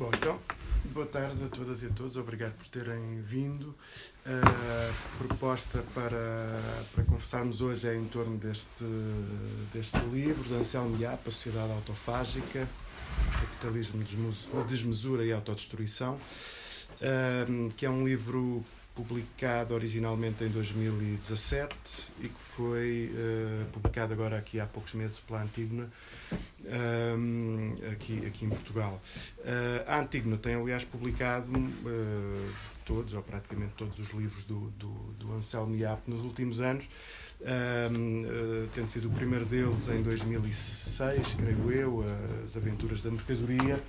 Bom, então, boa tarde a todas e a todos, obrigado por terem vindo. A proposta para, para conversarmos hoje é em torno deste, deste livro, de Anselmo Yap, Sociedade Autofágica, Capitalismo, Desmesura e Autodestruição, que é um livro publicado originalmente em 2017 e que foi uh, publicado agora aqui há poucos meses pela Antígona, um, aqui, aqui em Portugal. Uh, a Antígona tem, aliás, publicado uh, todos, ou praticamente todos os livros do, do, do Anselmo Iap nos últimos anos, um, tendo sido o primeiro deles em 2006, creio eu, As Aventuras da Mercadoria,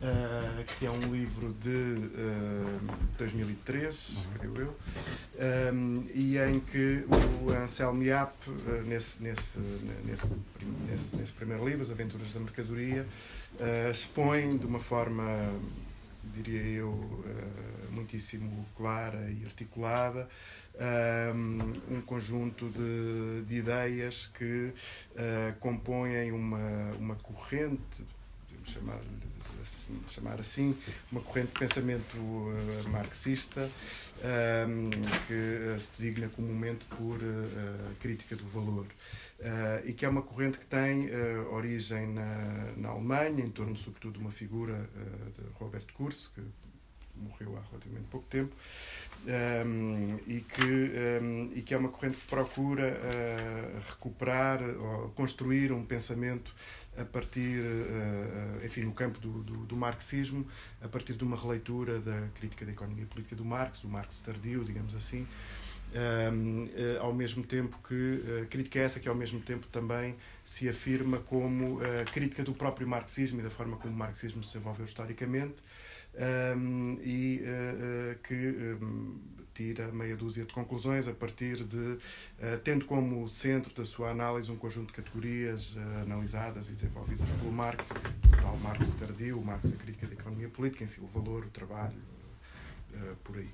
Uh, que é um livro de uh, 2003, uhum. creio eu, um, e em que o Anselmo Yap, uh, nesse, nesse, nesse, nesse, nesse, primeiro livro, As Aventuras da Mercadoria, uh, expõe de uma forma, diria eu, muitíssimo clara e articulada, um, um conjunto de, de ideias que compõem uma, uma corrente chamar, assim, chamar assim, uma corrente de pensamento uh, marxista um, que uh, se designa comumente por uh, crítica do valor. e que é uma corrente que tem origem na, na Alemanha, em torno sobretudo de uma figura de Robert Kurz, que morreu há relativamente pouco tempo, um, e, que, um, e que é uma corrente que procura uh, recuperar ou construir um pensamento a partir, uh, enfim, no campo do, do, do, marxismo, a partir de uma releitura da crítica da economia política do Marx, do Marx tardio, digamos assim, um, uh, ao mesmo tempo que, crítica essa que ao mesmo tempo também se afirma como crítica do próprio marxismo e da forma como o marxismo se desenvolveu historicamente, um, e uh, que um, tira meia dúzia de conclusões a partir de, uh, tendo como centro da sua análise um conjunto de categorias analisadas e desenvolvidas pelo Marx, o tal Marx tardio, o Marx a crítica da economia política, enfim, o valor, o trabalho, Uh, por aí.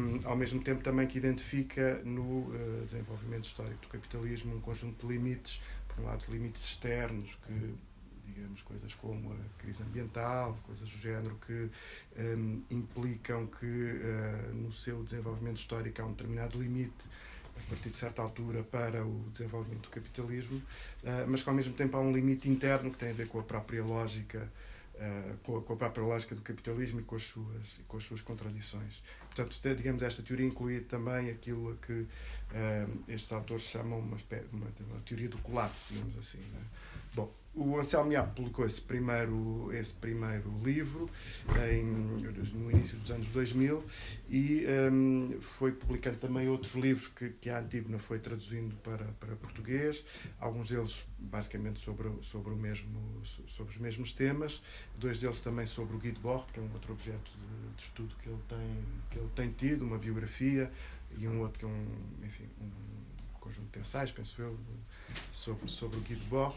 Um, ao mesmo tempo, também que identifica no uh, desenvolvimento histórico do capitalismo um conjunto de limites, por um lado, limites externos que digamos, coisas como a crise ambiental, coisas do género que um, implicam que uh, no seu desenvolvimento histórico há um determinado limite a partir de certa altura para o desenvolvimento do capitalismo, uh, mas que ao mesmo tempo há um limite interno que tem a ver com a própria lógica Uh, com, a, com, a, própria lógica do capitalismo e com as suas, com as suas contradições. Portanto, digamos, esta teoria inclui também aquilo que uh, estes autores chamam uma, uma, uma, teoria do colapso, digamos assim. Né? O Anselmo Iap publicou esse primeiro, esse primeiro livro em, no início dos anos 2000 e um, foi publicando também outros livros que, que a Antígona foi traduzindo para, para português, alguns deles basicamente sobre, sobre, o mesmo, sobre os mesmos temas, dois deles também sobre o Guy Debord, que é um outro objeto de, de, estudo que ele, tem, que ele tem tido, uma biografia, e um outro que é um, enfim, um conjunto de ensaios, penso eu, sobre, sobre o Guy Debord,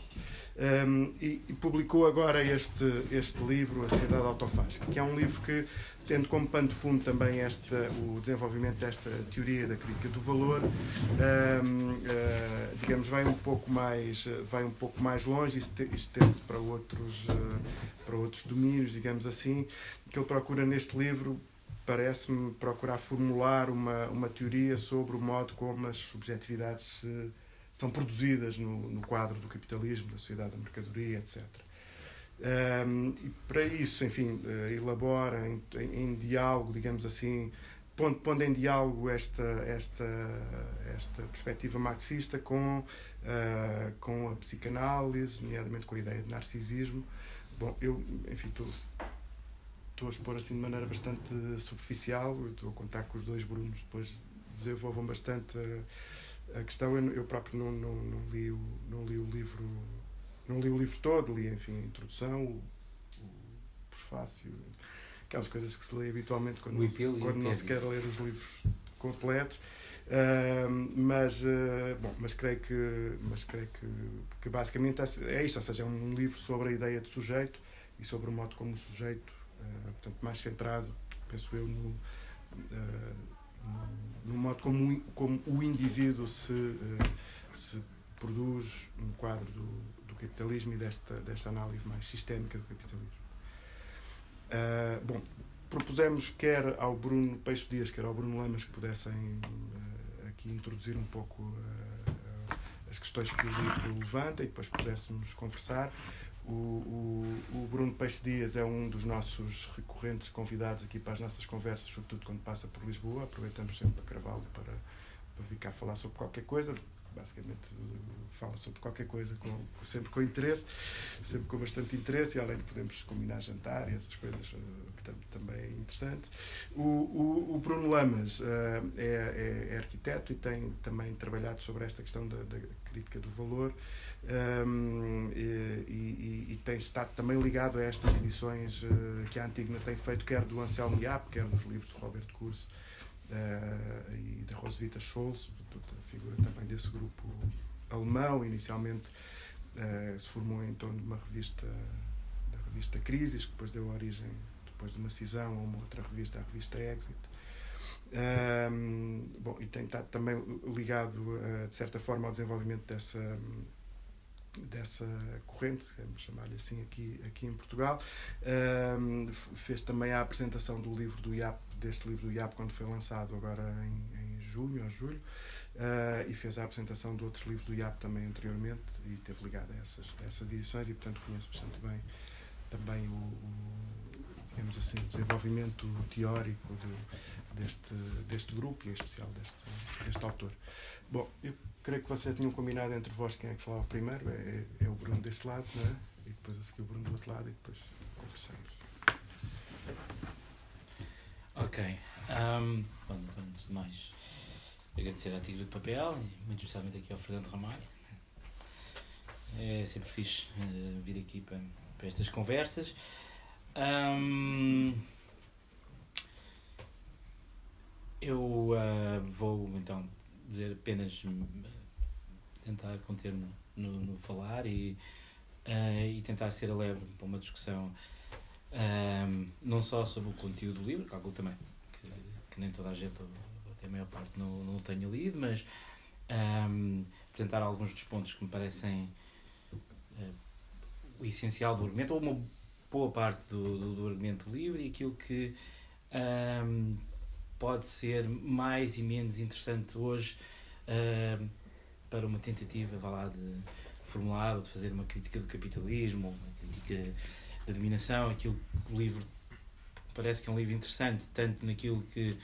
um, e, e, publicou agora este, este livro, A Cidade Autofágica, que é um livro que, tendo como pano de fundo também esta, o desenvolvimento desta teoria da crítica do valor, um, uh, digamos, vai um pouco mais, vai um pouco mais longe e estende-se para outros, uh, para outros domínios, digamos assim, que ele procura neste livro parece-me procurar formular uma, uma teoria sobre o modo como as subjetividades uh, são produzidas no, no quadro do capitalismo, da sociedade da mercadoria, etc. Um, e para isso, enfim, uh, elabora em, em, diálogo, digamos assim, pondo, pondo em diálogo esta, esta, esta perspectiva marxista com, uh, com a psicanálise, nomeadamente com a ideia de narcisismo. Bom, eu, enfim, estou a expor assim de maneira bastante superficial, estou a contar que os dois Brunos depois desenvolvam bastante a, questão. Eu, eu, próprio não, não, não, li o, não li o livro, não li o livro todo, li enfim a introdução, o, o prefácio, aquelas coisas que se lê habitualmente quando, não, se, quando não se quer ler os livros completos. Uh, mas, uh, bom, mas creio que, mas creio que, que basicamente é isto, ou seja, é um livro sobre a ideia de sujeito e sobre o modo como o sujeito eh, portanto, mais centrado, penso eu, no, uh, no, modo como, como o indivíduo se, uh, se produz no quadro do, do capitalismo e desta, desta análise mais sistémica do capitalismo. Uh, bom, propusemos quer ao Bruno Peixe Dias, quer ao Bruno Lamas que pudessem uh, aqui introduzir um pouco uh, as questões que o livro levanta e depois pudéssemos conversar. O, o, o, Bruno Peixe Dias é um dos nossos recorrentes convidados aqui para as nossas conversas, sobretudo quando passa por Lisboa. Aproveitamos sempre para gravá-lo para, para vir cá falar sobre qualquer coisa basicamente fala sobre qualquer coisa, com, sempre com interesse, sempre com bastante interesse, e além de podermos combinar jantar e essas coisas eh, que também é interessante. O, o, o Bruno Lamas uh, é, é, arquiteto e tem também trabalhado sobre esta questão da, da crítica do valor um, ehm, e, e, e, tem estado também ligado a estas edições uh, que a Antigna tem feito, quer do Anselmo Iap, quer nos livros de Roberto Curso uh, e da Roswitha Scholz, figura também desse grupo alemão, inicialmente uh, se formou em torno de uma revista, da revista Crisis, que depois deu origem, depois de uma cisão, a uma outra revista, a revista Exit. Um, bom, e tem estado também ligado, uh, de certa forma, ao desenvolvimento dessa, dessa corrente, vamos chamar-lhe assim aqui, aqui em Portugal. Um, fez também a apresentação do livro do IAP, deste livro do IAP, quando foi lançado agora em, em junho ou julho. Uh, e fez a apresentação de outros livros do IAP também anteriormente e esteve ligado a essas, a essas edições e, portanto, conheço bastante bem também o, o digamos assim, o desenvolvimento teórico do, deste, deste grupo e, em especial, deste, deste autor. Bom, eu creio que vocês tinham combinado entre vós quem é que falava primeiro, é, é o Bruno deste lado, não é? E depois a seguir o Bruno do outro lado e depois conversamos. Ok. Um, bom, então, antes de mais, agradecer à Tigre de Papel e muito especialmente aqui ao Fernando Ramalho. É sempre fixe uh, vir aqui para, para estas conversas. Um, eu uh, vou então dizer apenas tentar conter-me no, no, falar e, uh, e tentar ser alegre para uma discussão não só sobre o conteúdo do livro, calculo também que, que nem toda a gente a maior parte não, não tenho lido, mas um, apresentar alguns dos pontos que me parecem uh, o essencial do argumento, ou uma boa parte do, do, do argumento do livro e aquilo que um, pode ser mais e menos interessante hoje para uma tentativa vá lá, de formular ou de fazer uma crítica do capitalismo, uma crítica da dominação, aquilo que o livro parece que é um livro interessante, tanto naquilo que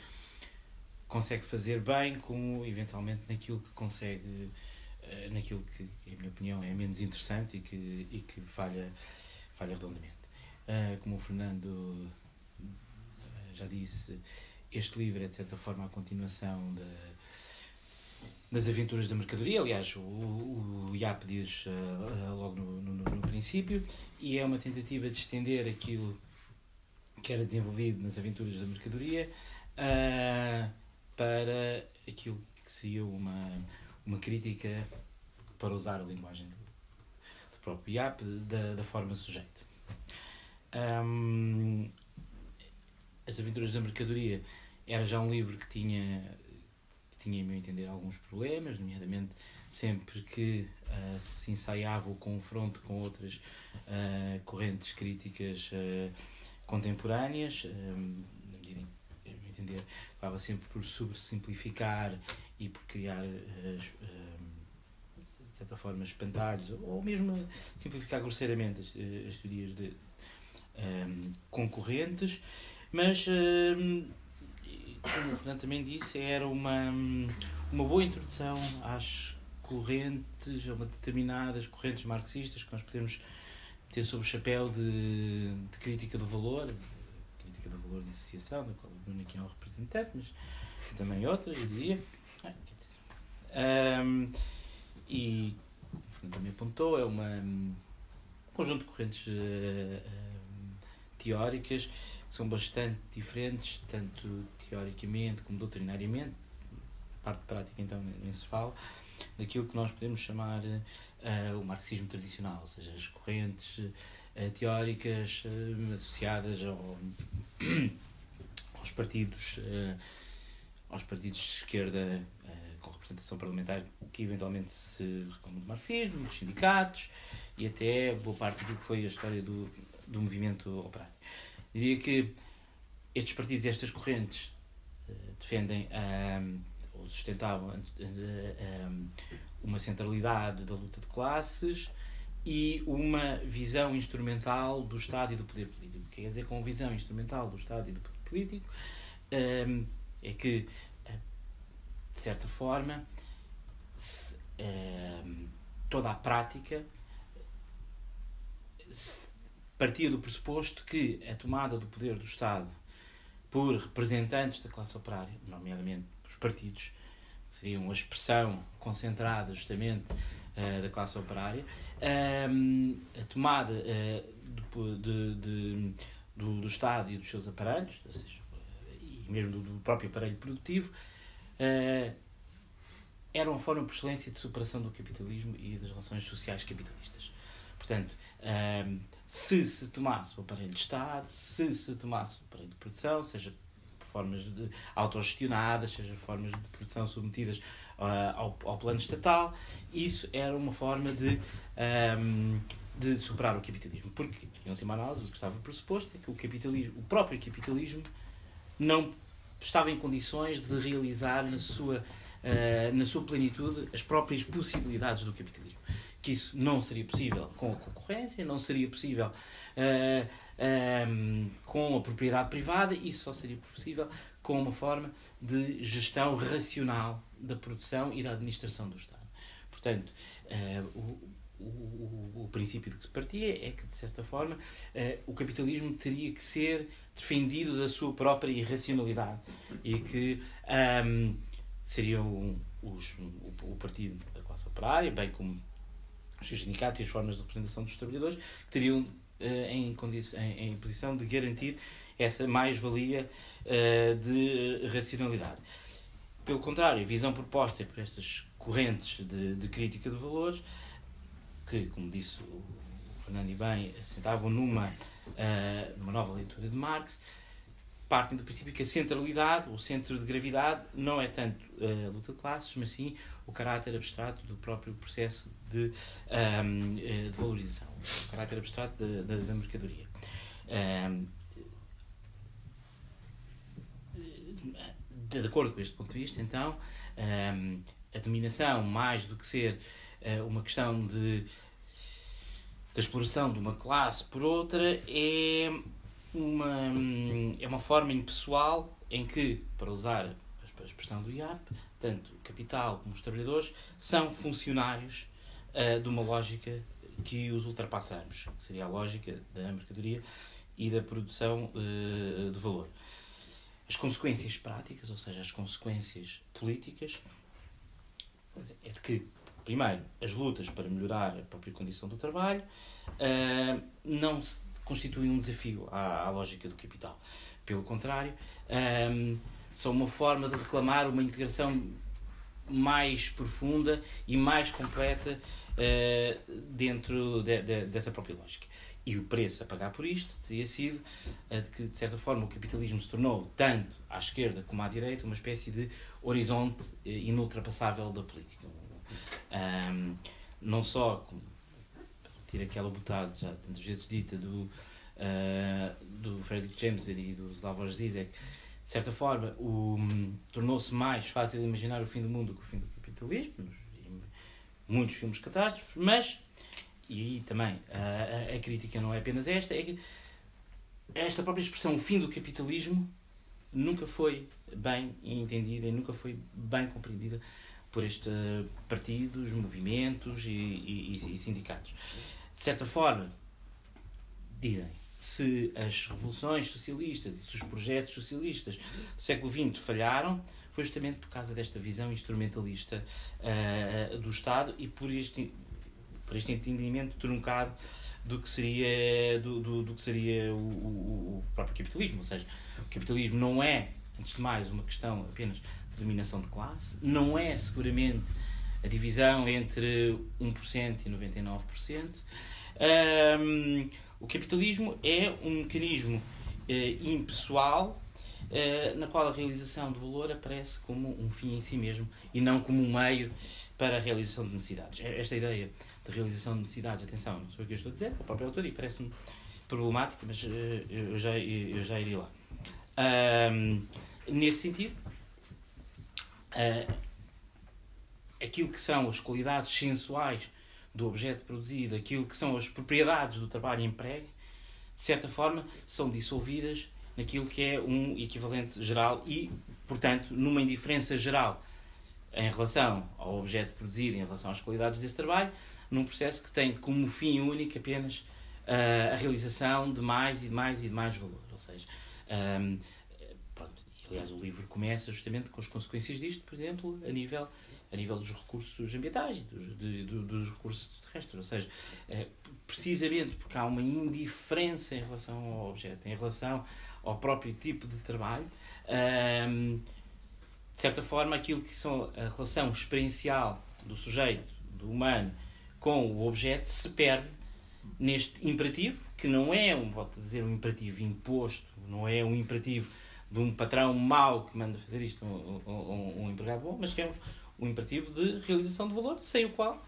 consegue fazer bem, como eventualmente naquilo que consegue, uh, naquilo que, em minha opinião, é menos interessante e que, e que falha, falha redondamente. Uh, como o Fernando uh, já disse, este livro é de certa forma a continuação da, das aventuras da mercadoria, aliás, o, o IAP diz logo no, no, no princípio, e é uma tentativa de estender aquilo que era desenvolvido nas aventuras da mercadoria. Uh, para aquilo que seria uma, uma crítica, para usar a linguagem do, próprio IAP, da, da forma sujeito. Um, As Aventuras da Mercadoria era já um livro que tinha, que tinha, a meu entender, alguns problemas, nomeadamente sempre que uh, se ensaiava o confronto com outras uh, correntes críticas uh, contemporâneas, em entender, acaba sempre por subsimplificar e por criar, uh, de certa forma, espantalhos, ou mesmo simplificar grosseiramente as, as teorias de, um, concorrentes, mas, um, como o Fernando também disse, era uma, uma boa introdução às correntes, a uma determinadas correntes marxistas que nós podemos ter sob o chapéu de, de crítica do valor, crítica do valor de associação, da qual aqui é um representante, mas também outras, eu diria. Um, e, como o Fernando também apontou, é uma, um conjunto de correntes uh, teóricas que são bastante diferentes, tanto teoricamente como doutrinariamente, parte prática então nem se fala, daquilo que nós podemos chamar uh, o marxismo tradicional, ou seja, as correntes uh, teóricas associadas ao, aos partidos aos partidos de esquerda com representação parlamentar que eventualmente se reclamam do marxismo, dos sindicatos e até boa parte do que foi a história do, do movimento operário. diria que estes partidos e estas correntes uh, defendem um, ou sustentavam um, uma centralidade da luta de classes e uma visão instrumental do Estado e do poder político. Quer dizer com visão instrumental do Estado e do poder político um, é que, de certa forma, se, um, toda a prática partia do pressuposto que a tomada do poder do Estado por representantes da classe operária, nomeadamente os partidos, que seriam a expressão concentrada justamente uh, da classe operária, uh, a tomada uh, de, de, do, do, Estado e dos seus aparelhos, seja, e mesmo do, do próprio aparelho produtivo, eh, era uma forma por excelência de superação do capitalismo e das relações sociais capitalistas. Portanto, um, se se tomasse o aparelho de Estado, se se tomasse o aparelho de produção, seja por formas de autogestionadas, seja formas de produção submetidas uh, ao, ao plano estatal, isso era uma forma de, um, de superar o capitalismo. Porque, em última análise, o que estava pressuposto é que o capitalismo, o próprio capitalismo, não estava em condições de realizar na sua uh, na sua plenitude, as próprias possibilidades do capitalismo. Que isso não seria possível com a concorrência, não seria possível uh, com a propriedade privada, isso só seria possível com uma forma de gestão racional da produção e da administração do Estado. Portanto, uh, o, o, o, princípio de que se partia é que, de certa forma, uh, o capitalismo teria que ser defendido da sua própria irracionalidade e que um, seriam os, o, o partido da classe operária, bem como os sindicatos e as formas de representação dos trabalhadores, que teriam eh, em, em, em, posição de garantir essa mais-valia uh, de racionalidade. Pelo contrário, a visão proposta por estas correntes de, de crítica de valores, que, como disse o Fernando e bem, assentavam numa, uh, numa nova leitura de Marx, partem do princípio que a centralidade, o centro de gravidade, não é tanto a luta de classes, mas sim o caráter abstrato do próprio processo de, um, eh, de valorização, o caráter abstrato da, da, da mercadoria. Um, de acordo com este ponto de vista, então, um, a dominação, mais do que ser uma questão de, de exploração de uma classe por outra, é uma, é uma forma impessoal em que, para usar a expressão do IAP, tanto o capital como os trabalhadores são funcionários uh, de uma lógica que os ultrapassamos, que seria a lógica da mercadoria e da produção uh, de valor. As consequências práticas, ou seja, as consequências políticas, é de que, primeiro, as lutas para melhorar a própria condição do trabalho uh, não constituem um desafio à, à lógica do capital. Pelo contrário, um, são uma forma de reclamar uma integração mais profunda e mais completa uh, dentro de, de, dessa própria lógica. E o preço a pagar por isto teria sido uh, de que, de certa forma, o capitalismo se tornou, tanto à esquerda como à direita, uma espécie de horizonte uh, inultrapassável da política. Um, não só, tira aquela botada já tantas vezes dita do, uh, do Frederick James e do Slavoj Zizek, de certa forma, um, tornou-se mais fácil imaginar o fim do mundo que o fim do capitalismo, muitos filmes catástrofes, mas, e aí também a, a, crítica não é apenas esta, é que esta própria expressão, o fim do capitalismo, nunca foi bem entendida e nunca foi bem compreendida por estes partidos, movimentos e, e, e sindicatos de certa forma, dizem, se as revoluções socialistas e se os projetos socialistas do século XX falharam, foi justamente por causa desta visão instrumentalista uh, do Estado e por este, por este entendimento truncado do que seria, do, do, do que seria o, o, o, próprio capitalismo. Ou seja, o capitalismo não é, antes de mais, uma questão apenas dominação de classe, não é seguramente a divisão entre 1% e 99%. Um, o capitalismo é um mecanismo uh, impessoal uh, na qual a realização do valor aparece como um fim em si mesmo e não como um meio para a realização de necessidades. Esta ideia de realização de necessidades, atenção, não sou o que eu estou a dizer, a própria autoria parece-me problemática, mas uh, eu, já, eu já iria lá. nesse sentido, aquilo que são as qualidades sensuais do objeto produzido, aquilo que são as propriedades do trabalho emprego, de certa forma, são dissolvidas naquilo que é um equivalente geral e, portanto, numa indiferença geral em relação ao objeto produzido, em relação às qualidades desse trabalho, num processo que tem como fim único apenas uh, a realização de mais e de mais e de mais valor. Ou seja, um, pronto, aliás, o livro começa justamente com as consequências disto, por exemplo, a nível a nível dos recursos ambientais dos, de, dos recursos terrestres. Ou seja, é, precisamente porque há uma indiferença em relação ao objeto, em relação ao próprio tipo de trabalho, um, de certa forma, aquilo que são a relação experiencial do sujeito, do humano, com o objeto se perde neste imperativo, que não é, um, volto a dizer, um imperativo imposto, não é um imperativo de um patrão mau que manda fazer isto, um, um, um empregado bom, mas que é um imperativo de realização de valor, sem o qual,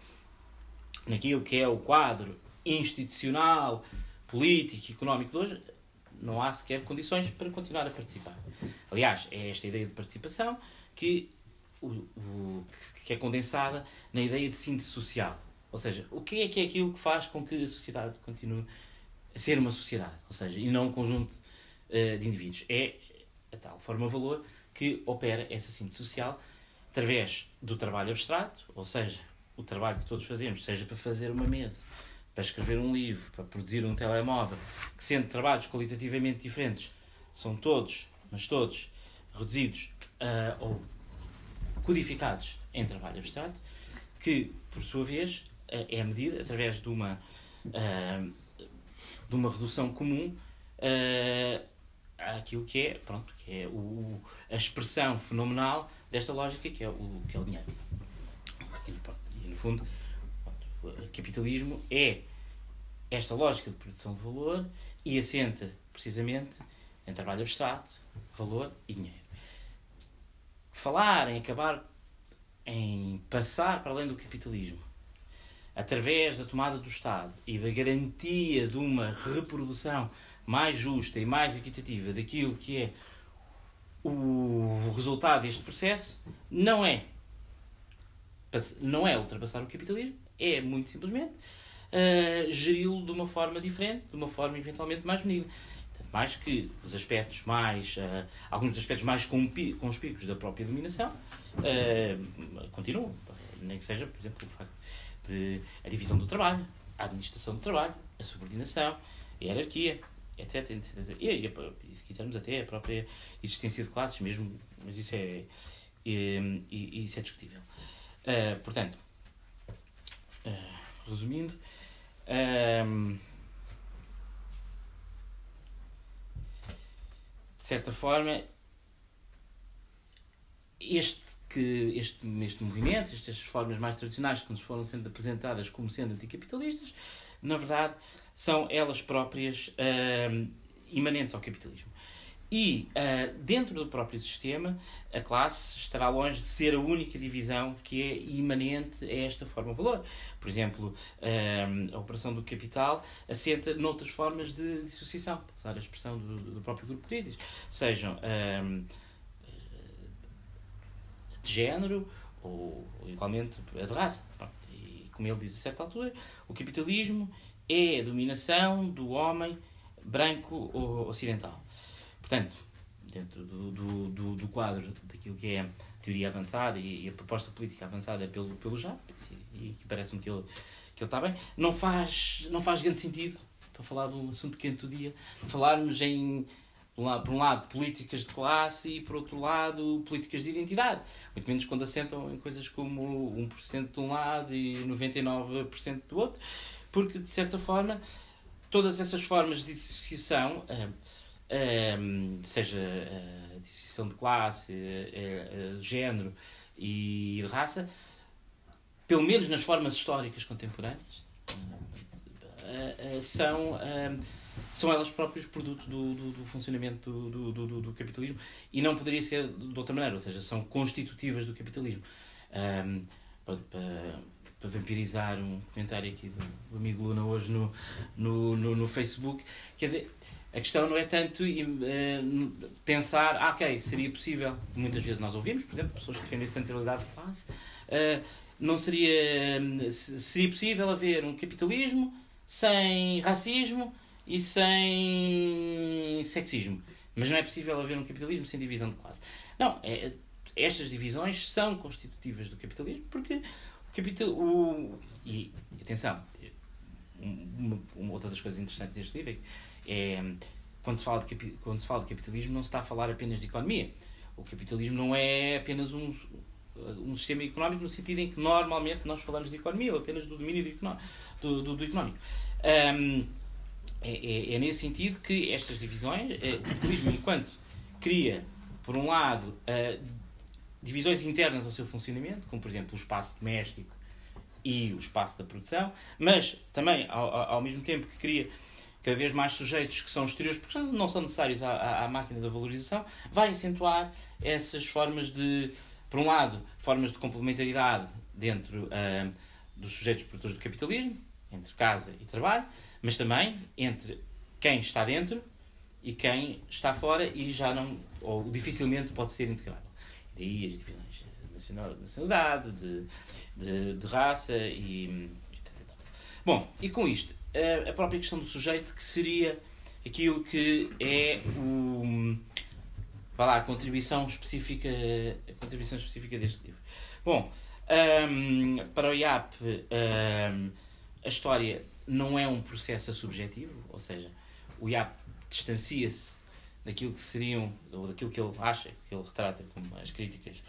naquilo que é o quadro institucional, político e económico de hoje, não há sequer condições para continuar a participar. Aliás, é esta ideia de participação que, o, o, que é condensada na ideia de síntese social. Ou seja, o que é que é aquilo que faz com que a sociedade continue a ser uma sociedade? Ou seja, e não um conjunto uh, de indivíduos. É a tal forma-valor que opera essa síntese social através do trabalho abstrato, ou seja, o trabalho que todos fazemos, seja para fazer uma mesa, para escrever um livro, para produzir um telemóvel, que sendo trabalhos qualitativamente diferentes, são todos, mas todos, reduzidos uh, ou codificados em trabalho abstrato, que, por sua vez, uh, é medido através de uma, uh, de uma redução comum àquilo que é, pronto, que é o, a expressão fenomenal desta lógica, que é o, que é o dinheiro. E, pronto, e no fundo, pronto, o capitalismo é esta lógica de produção de valor e assenta precisamente em trabalho abstrato, valor e dinheiro. Falar em acabar, em passar para além do capitalismo, através da tomada do Estado e da garantia de uma reprodução mais justa e mais equitativa daquilo que é o resultado deste processo, não é não é ultrapassar o capitalismo, é muito simplesmente uh, geri-lo de uma forma diferente, de uma forma eventualmente mais benigna. Mais que os aspectos mais, uh, alguns dos aspectos mais conspícuos da própria dominação uh, continuam. Nem que seja, por exemplo, o facto de a divisão do trabalho, a administração do trabalho, a subordinação, a hierarquia, etc. etc. E, e, e, se quisermos até a própria existência de classes, mesmo, mas isso é, é, isso é discutível. Uh, portanto, uh, resumindo, um, de certa forma, este, que, este, este movimento, estas formas mais tradicionais que nos foram sendo apresentadas como sendo anticapitalistas, na verdade, são elas próprias um, imanentes ao capitalismo. E uh, dentro do próprio sistema, a classe estará longe de ser a única divisão que é imanente a esta forma de valor. Por exemplo, uh, a operação do capital assenta noutras formas de dissociação, para usar a expressão do, do próprio grupo de crises, sejam uh, de género ou, igualmente a de raça. E como ele diz a certa altura, o capitalismo é a dominação do homem branco ocidental. Portanto, dentro do, do, do, do, quadro daquilo que é a teoria avançada e a proposta política avançada pelo, pelo JAP, e, que parece-me que ele, que ele está bem, não faz, não faz grande sentido, para falar de um assunto quente do dia, falarmos em, por um lado, políticas de classe e, por outro lado, políticas de identidade. Muito menos quando assentam em coisas como 1% de um lado e 99% do outro, porque, de certa forma, todas essas formas de dissociação. Uh, um, seja a distinção de classe, de género e de raça, pelo menos nas formas históricas contemporâneas, são, são elas próprias produtos do, do, do funcionamento do, do, do, capitalismo e não poderia ser de outra maneira, ou seja, são constitutivas do capitalismo. Um, para, vampirizar um comentário aqui do, do amigo Luna hoje no, no, no, no, Facebook. Quer dizer, a questão não é tanto uh, pensar, ah, ok, seria possível, muitas vezes nós ouvimos, por exemplo, pessoas que defendem a centralidade de classe, uh, não seria, seria possível haver um capitalismo sem racismo e sem sexismo. Mas não é possível haver um capitalismo sem divisão de classe. Não, é, estas divisões são constitutivas do capitalismo porque Capital, o, e atenção, uma, uma, outra das coisas interessantes deste livro é, é quando se, fala de, quando se fala de capitalismo não se está a falar apenas de economia. O capitalismo não é apenas um, um sistema económico no sentido em que normalmente nós falamos de economia ou apenas do domínio do, do, do, do económico. Um, é, é, é, nesse sentido que estas divisões, é, o capitalismo, enquanto cria, por um lado, uh, divisões internas ao seu funcionamento, como por exemplo o espaço doméstico e o espaço da produção, mas também ao, ao mesmo tempo que cria cada vez mais sujeitos que são exteriores, porque não são necessários à, à, máquina da valorização, vai acentuar essas formas de, por um lado, formas de complementaridade dentro uh, dos sujeitos produtores do capitalismo, entre casa e trabalho, mas também entre quem está dentro e quem está fora e já não, ou dificilmente pode ser integrado daí as divisões de nacionalidade, de, de, de raça e. Bom, e com isto, a, a própria questão do sujeito, que seria aquilo que é o lá, a contribuição específica a contribuição específica deste livro. Bom, um, para o IAP um, a história não é um processo subjetivo, ou seja, o IAP distancia-se daquilo que seriam, ou daquilo que ele acha, que ele retrata como as críticas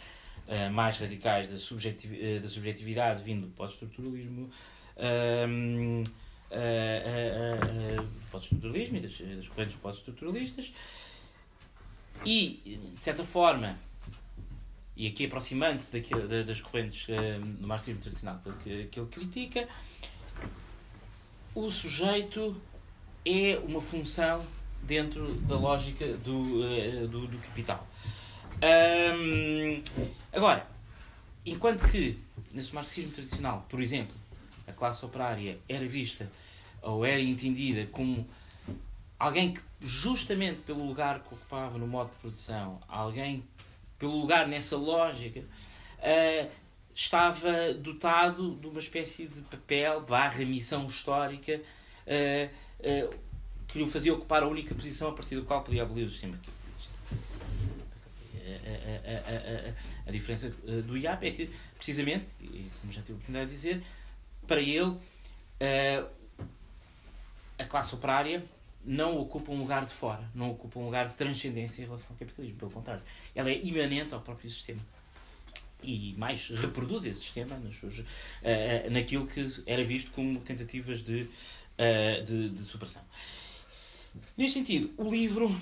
uh, mais radicais da, uh, da subjetividade vindo do pós-estruturalismo, uh, pós-estruturalismo e das, das correntes pós-estruturalistas, e, de certa forma, e aqui aproximando-se das correntes do marxismo tradicional que, que ele critica, o sujeito é uma função dentro da lógica do, uh, do, do, capital. Um, agora, enquanto que nesse marxismo tradicional, por exemplo, a classe operária era vista ou era entendida como alguém que, justamente pelo lugar que ocupava no modo de produção, alguém pelo lugar nessa lógica, uh, estava dotado de uma espécie de papel barra missão histórica. Uh, uh, que o fazia ocupar a única posição a partir do qual podia abolir o sistema a, a, a, a, diferença eh, do IAP é que, precisamente, e como já tive a oportunidade de dizer, para ele eh, a classe operária não ocupa um lugar de fora, não ocupa um lugar de transcendência em relação ao capitalismo, pelo contrário, ela é imanente ao próprio sistema. E mais reproduz esse sistema nos seus, uh, naquilo que era visto como tentativas de, de, de. Neste sentido, o livro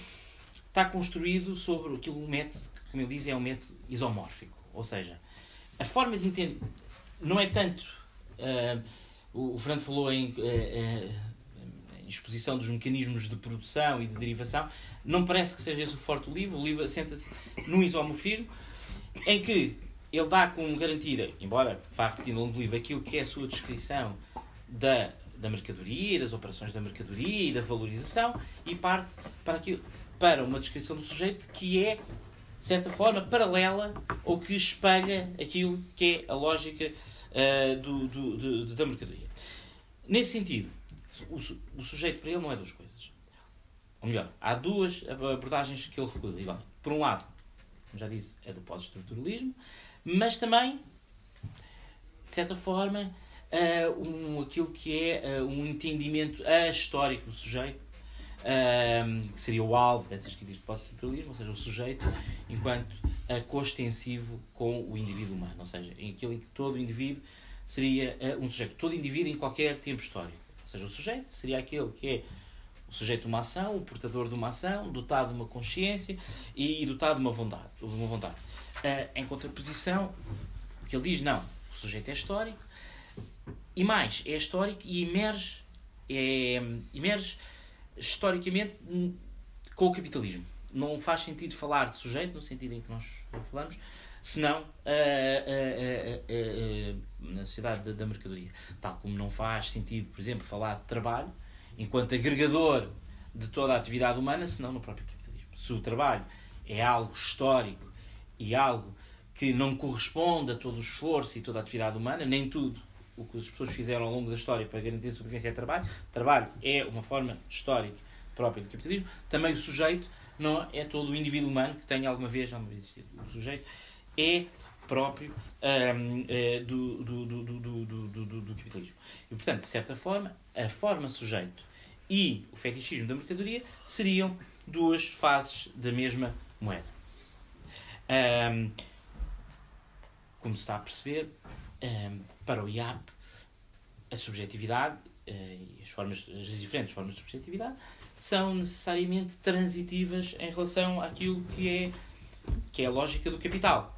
está construído sobre aquilo, um método que, como ele diz, é um método isomórfico. Ou seja, a forma de entender não é tanto. Uh, o Fernando falou em, uh, uh, exposição dos mecanismos de produção e de derivação. Não parece que seja esse o forte do livro. O livro assenta-se num isomorfismo em que ele dá como garantida, embora vá repetindo ao longo do livro, aquilo que é a sua descrição da da mercadoria, das operações da mercadoria e da valorização e parte para, aquilo, para uma descrição do sujeito que é, de certa forma, paralela ou que espelha aquilo que é a lógica uh, do, do, do, da mercadoria. Nesse sentido, o, o sujeito para ele não é duas coisas. Ou melhor, há duas abordagens que ele recusa. Igual. Por um lado, como já disse, é do pós-estruturalismo, mas também, de certa forma, uh, um, aquilo que é uh, um entendimento histórico do sujeito, uh, que seria o alvo dessas críticas de pós-estruturalismo, ou seja, o sujeito enquanto uh, coextensivo com o indivíduo humano, ou seja, em aquilo em que todo indivíduo seria um sujeito, todo indivíduo em qualquer tempo histórico. Ou seja, o sujeito seria aquele que é o sujeito de uma ação, o portador de uma ação, dotado de uma consciência e dotado de uma vontade. De uma vontade. Uh, em contraposição, o que ele diz, não, o sujeito é histórico, e mais, é histórico e emerge, é, emerge historicamente com o capitalismo. não faz sentido falar de sujeito no sentido em que nós falamos, senão uh, uh, uh, na sociedade da, mercadoria. Tal como não faz sentido, por exemplo, falar de trabalho enquanto agregador de toda a atividade humana, senão no próprio capitalismo. Se o trabalho é algo histórico e algo que não corresponde a todo o esforço e toda a atividade humana, nem tudo o que as pessoas fizeram ao longo da história para garantir a sobrevivência é trabalho. Trabalho é uma forma histórica própria do capitalismo. Também o sujeito não é todo o indivíduo humano que tenha alguma vez, alguma vez existido. O sujeito é próprio um, é, do, do, do, do, do, do, do, capitalismo. E, portanto, de certa forma, a forma sujeito e o fetichismo da mercadoria seriam duas faces da mesma moeda. Um, como se está a perceber, um, para o IAP, a subjetividade uh, e as, formas, as diferentes formas de subjetividade são necessariamente transitivas em relação àquilo que é, que é a lógica do capital.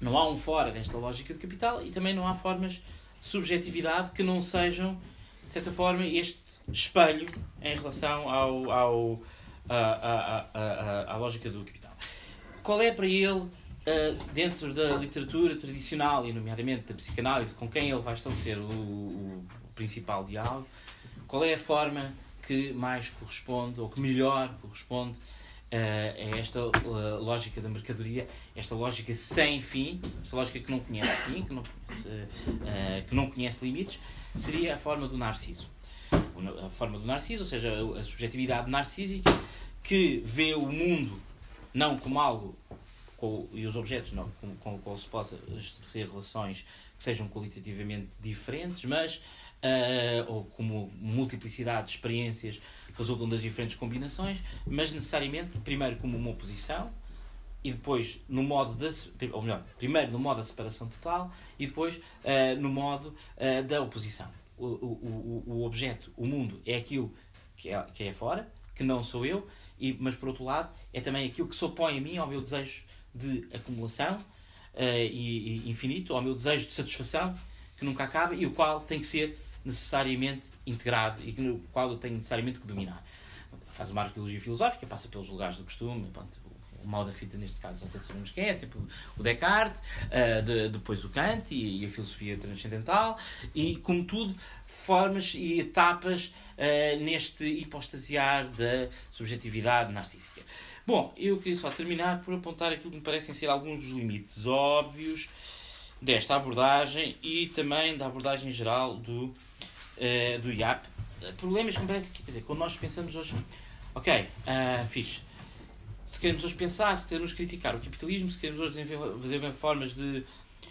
Não há um fora desta lógica do capital e também não há formas de subjetividade que não sejam, de certa forma, este espelho em relação ao, ao, à, à, à, à lógica do capital. Qual é para ele dentro da literatura tradicional, e nomeadamente da psicanálise, com quem ele vai estabelecer o, o, principal diálogo, qual é a forma que mais corresponde, ou que melhor corresponde uh, a esta uh, lógica da mercadoria, esta lógica sem fim, esta lógica que não conhece fim, que não conhece, uh, que não conhece limites, seria a forma do narciso. A forma do narciso, ou seja, a subjetividade narcísica, que vê o mundo não como algo com, e os objetos não, com, com qual se possa estabelecer relações que sejam qualitativamente diferentes, mas uh, ou como multiplicidade de experiências resultam das diferentes combinações, mas necessariamente, primeiro como uma oposição, e depois no modo da ou melhor, primeiro no modo da separação total e depois uh, no modo uh, da oposição. O, o, o, o objeto, o mundo, é aquilo que é, que é fora, que não sou eu, e, mas por outro lado é também aquilo que se opõe a mim, ao meu desejo de acumulação uh, e, e, infinito, ao meu desejo de satisfação que nunca acaba e o qual tem que ser necessariamente integrado e no qual eu tenho necessariamente que dominar. Faz uma arqueologia filosófica, passa pelos lugares do costume, pronto, o mal da fita neste caso até sabemos quem é, o Descartes, uh, de, depois o Kant e, e, a filosofia transcendental, e como tudo, formas e etapas uh, neste hipostasiar da subjetividade narcísica. Bom, eu queria só terminar por apontar aquilo que me parecem ser alguns dos limites óbvios desta abordagem e também da abordagem geral do, uh, do IAP. Problemas que me parece que, quer dizer, quando nós pensamos hoje, ok, uh, fixe, se queremos hoje pensar, se queremos criticar o capitalismo, se queremos hoje desenvolver formas de,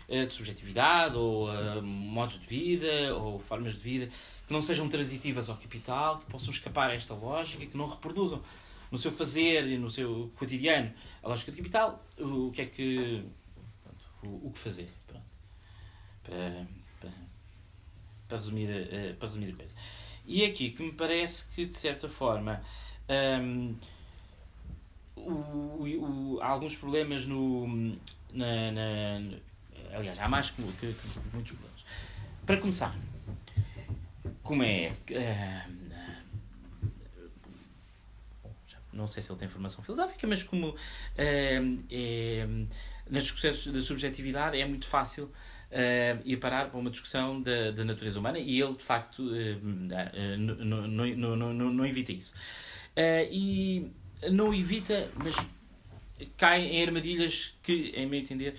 uh, de subjetividade ou uh, modos de vida ou formas de vida que não sejam transitivas ao capital, que possam escapar a esta lógica, que não reproduzam no seu fazer e no seu cotidiano a lógica do capital, o, que é que. o, o que fazer. Pronto. Para, para, para, resumir, uh, para resumir a coisa. E é aqui que me parece que, de certa forma, um, o, o, há alguns problemas no. Na, na, aliás, há mais que, que, que, muitos problemas. Para começar, como é. Uh, não sei se ele tem formação filosófica, mas como é, nas discussões da subjetividade é muito fácil uh, ir parar para uma discussão da, da natureza humana e ele, de facto, uh, não, não, não, não, evita isso. Uh, e não evita, mas cai em armadilhas que, em meu entender,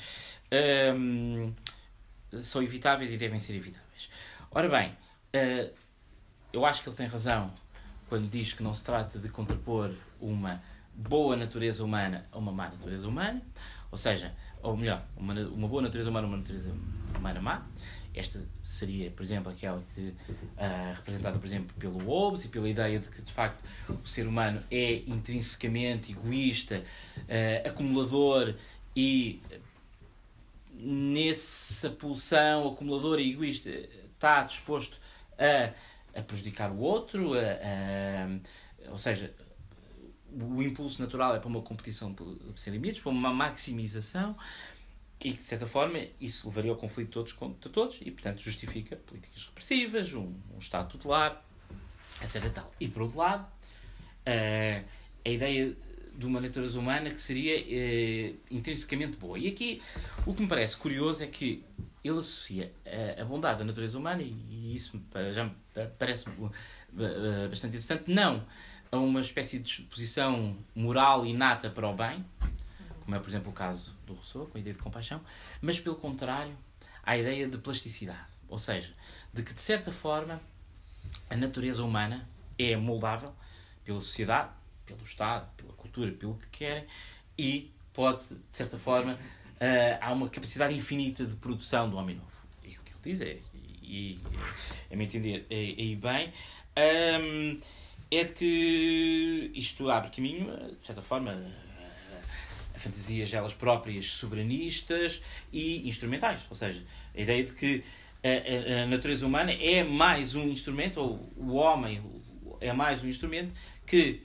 são evitáveis e devem ser evitáveis. Ora bem, eu acho que ele tem razão quando diz que não se trata de contrapor uma boa natureza humana a uma má natureza humana, ou seja, ou melhor, uma, uma boa natureza humana a uma natureza humana má. Esta seria, por exemplo, aquela que uh, representada, por exemplo, pelo Hobbes e pela ideia de que, de facto, o ser humano é intrinsecamente egoísta, uh, acumulador e nessa pulsão acumuladora e egoísta está disposto a, a prejudicar o outro, a, a, ou seja, o impulso natural é para uma competição sem limites, para uma maximização e que, de certa forma, isso levaria ao conflito de todos contra todos e, portanto, justifica políticas repressivas, um, um Estado tutelar, etc. Tal. E, por outro lado, uh, a ideia de uma natureza humana que seria uh, intrinsecamente boa. E aqui o que me parece curioso é que ele associa a, a bondade da natureza humana, e, e isso já me parece bastante interessante, não a uma espécie de disposição moral inata para o bem, como é, por exemplo, o caso do Rousseau, com a ideia de compaixão, mas, pelo contrário, à ideia de plasticidade. Ou seja, de que, de certa forma, a natureza humana é moldável pela sociedade, pelo Estado, cultura, pelo que querem, e pode, de certa forma, uh, há uma capacidade infinita de produção do homem novo. E o que ele diz é, e, a me entender, é, é bem, um, é de que isto abre caminho, de certa forma, a fantasias elas próprias soberanistas e instrumentais. Ou seja, a ideia de que a, a, natureza humana é mais um instrumento, ou o homem é mais um instrumento que,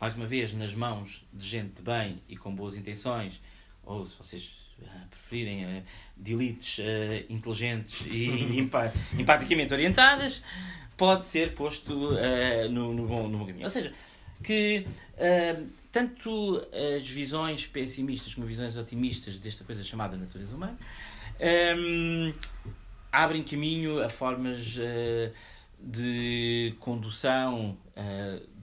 mais uma vez, nas mãos de gente de bem e com boas intenções, ou se vocês uh, preferirem, uh, de elites uh, inteligentes e empaticamente orientadas, pode ser posto uh, no, no, bom, no bom caminho. Ou seja, que uh, tanto as visões pessimistas como as visões otimistas desta coisa chamada natureza humana um, abrem caminho a formas de condução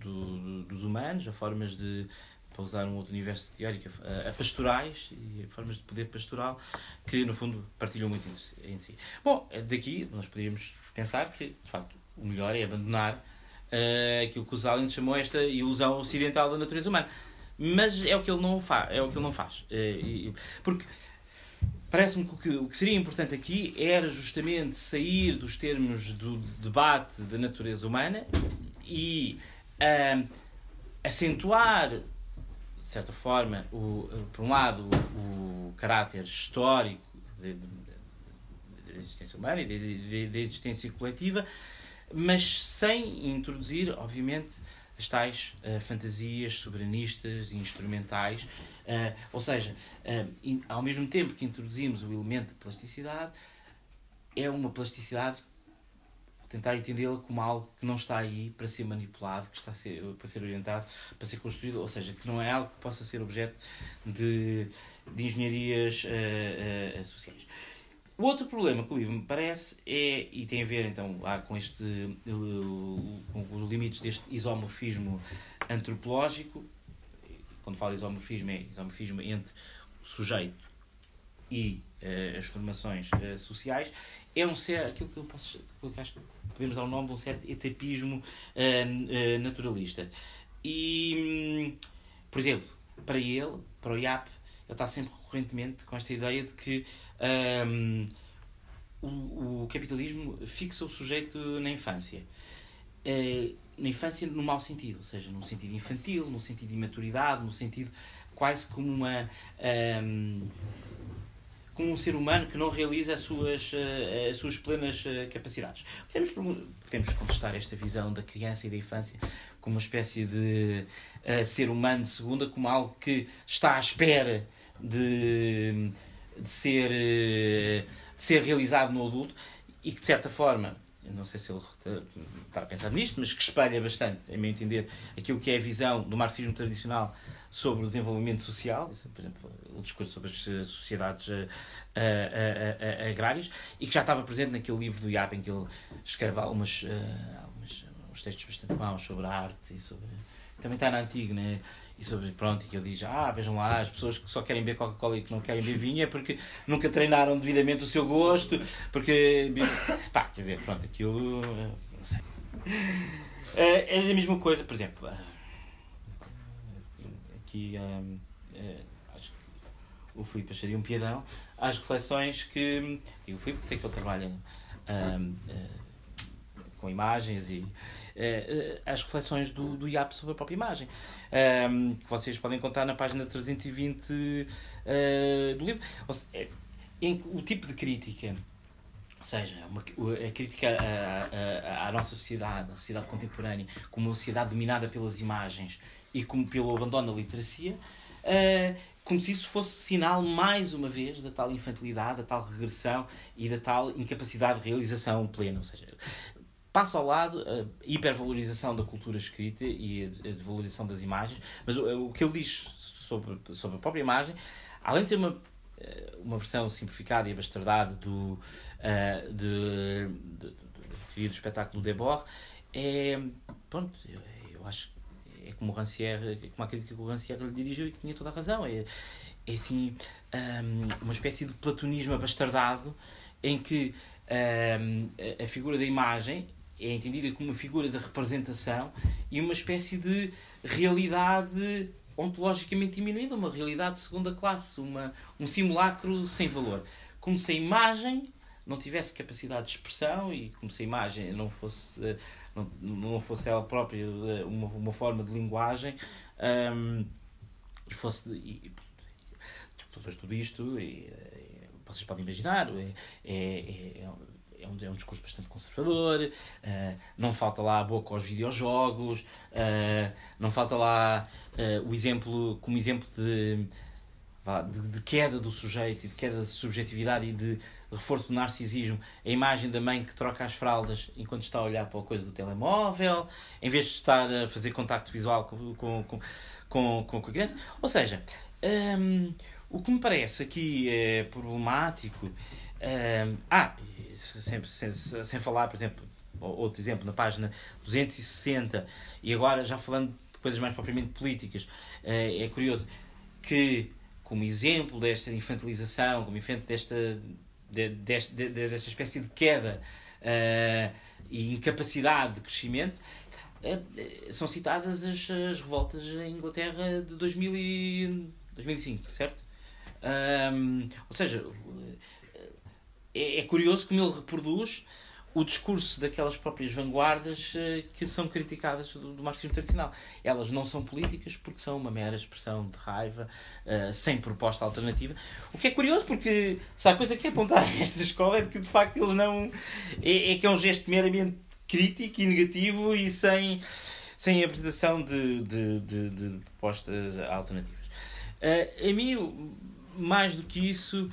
do, dos humanos, a formas de para usar um outro universo teórico, a, pastorais e formas de poder pastoral que, no fundo, partilham muito entre si. Bom, daqui nós poderíamos pensar que, de facto, o melhor é abandonar uh, aquilo que o Zalin chamou esta ilusão ocidental da natureza humana. Mas é o que ele não, fa é o que ele não faz. Uh, porque parece-me que o que seria importante aqui era justamente sair dos termos do debate da natureza humana e uh, acentuar, de certa forma, o, por um lado, o, o caráter histórico da existência humana e da existência coletiva, mas sem introduzir, obviamente, as tais uh, fantasias soberanistas e instrumentais. Uh, ou seja, uh, in, ao mesmo tempo que introduzimos o elemento de plasticidade, é uma plasticidade tentar entendê-la como algo que não está aí para ser manipulado, que está ser, para ser orientado, para ser construído, ou seja, que não é algo que possa ser objeto de, de engenharias sociais. O outro problema que o livro me parece é, e tem a ver então com, este, com os limites deste isomorfismo antropológico, quando falo de isomorfismo, é isomorfismo entre o sujeito e uh, as formações uh, sociais, é um certo, aquilo que eu posso que podemos dar o nome de um certo etapismo uh, naturalista. E, hum, por exemplo, para ele, para o IAP, ele está sempre recorrentemente com esta ideia de que um, o, o, capitalismo fixa o sujeito na infância. Uh, na infância no mau sentido, ou seja, num sentido infantil, num sentido de imaturidade, num sentido quase como uma um, como um ser humano que não realiza as suas, uh, as suas plenas uh, capacidades. Podemos, podemos contestar esta visão da criança e da infância como uma espécie de uh, ser humano de segunda, como algo que está à espera de, de, ser, de ser realizado no adulto e que, de certa forma, não sei se ele está a pensar nisto, mas que espelha bastante, a meu entender, aquilo que é a visão do marxismo tradicional sobre o desenvolvimento social, por exemplo, o discurso sobre as sociedades uh, uh, uh, agrárias, e que já estava presente naquele livro do IAP em que ele escreve algumas, algumas, uns textos bastante maus sobre a arte e sobre. Também está na antiga, né? e sobre pronto, e que ele diz, ah, vejam lá, as pessoas que só querem beber Coca-Cola e que não querem beber vinho é porque nunca treinaram devidamente o seu gosto, porque pá, quer dizer, pronto, aquilo não sei. É, é a mesma coisa, por exemplo, aqui um, é, acho que o Filipe acharia um piadão às reflexões que digo o Filipe, sei que ele trabalha um, com imagens e as reflexões do, do IAP sobre a própria imagem, um, que vocês podem encontrar na página 320 uh, eh, do livro. Seja, em o tipo de crítica ou seja, uma, a crítica à, à, à, nossa sociedade, à sociedade contemporânea, como uma sociedade dominada pelas imagens e como pelo abandono da literacia, uh, como se isso fosse sinal, mais uma vez, da tal infantilidade, da tal regressão e da tal incapacidade de realização plena. Ou seja, passa ao lado a hipervalorização da cultura escrita e a desvalorização das imagens, mas o, que ele diz sobre, sobre a própria imagem, além de ser uma eh, uma versão simplificada e abastardada do, uh, de, de, de, do espetáculo do Debord, é, pronto, eu, eu acho é como o Rancière, como a crítica que o Rancière lhe dirigiu e que tinha toda a razão. É, é assim, um, uma espécie de platonismo abastardado em que um, a figura da imagem é entendida como uma figura de representação e uma espécie de realidade ontologicamente diminuída, uma realidade de segunda classe, uma, um simulacro sem valor. Como se a imagem não tivesse capacidade de expressão e como se a imagem não fosse, não, não fosse ela própria uma, uma forma de linguagem um, e fosse. E, depois tudo isto, e, e, vocês podem imaginar, é, é, é é um, é um discurso bastante conservador, uh, não falta lá a boca aos videojogos, uh, não falta lá uh, o exemplo, como exemplo de, de, de, queda do sujeito e de queda de subjetividade e de reforço do narcisismo, a imagem da mãe que troca as fraldas enquanto está a olhar para a coisa do telemóvel, em vez de estar a fazer contacto visual com, com, com, com, a criança. Ou seja, um, o que me parece aqui é problemático Uh, ah, sem, sem, sem falar, por exemplo, outro exemplo, na página 260, e agora já falando de coisas mais propriamente políticas, uh, é curioso que, como exemplo desta infantilização, como exemplo desta, de, desta, de, desta espécie de queda uh, e incapacidade de crescimento, uh, são citadas as, as revoltas em Inglaterra de 2000 e 2005, certo? Ou seja, é, é curioso como ele reproduz o discurso daquelas próprias vanguardas uh, que são criticadas do, marxismo tradicional. Elas não são políticas porque são uma mera expressão de raiva, uh, sem proposta alternativa. O que é curioso porque se há coisa que é apontada nesta escola é que de facto eles não. É, é que é um gesto meramente crítico e negativo e sem, sem apresentação de, de, de, de propostas alternativas. Uh, a mim, mais do que isso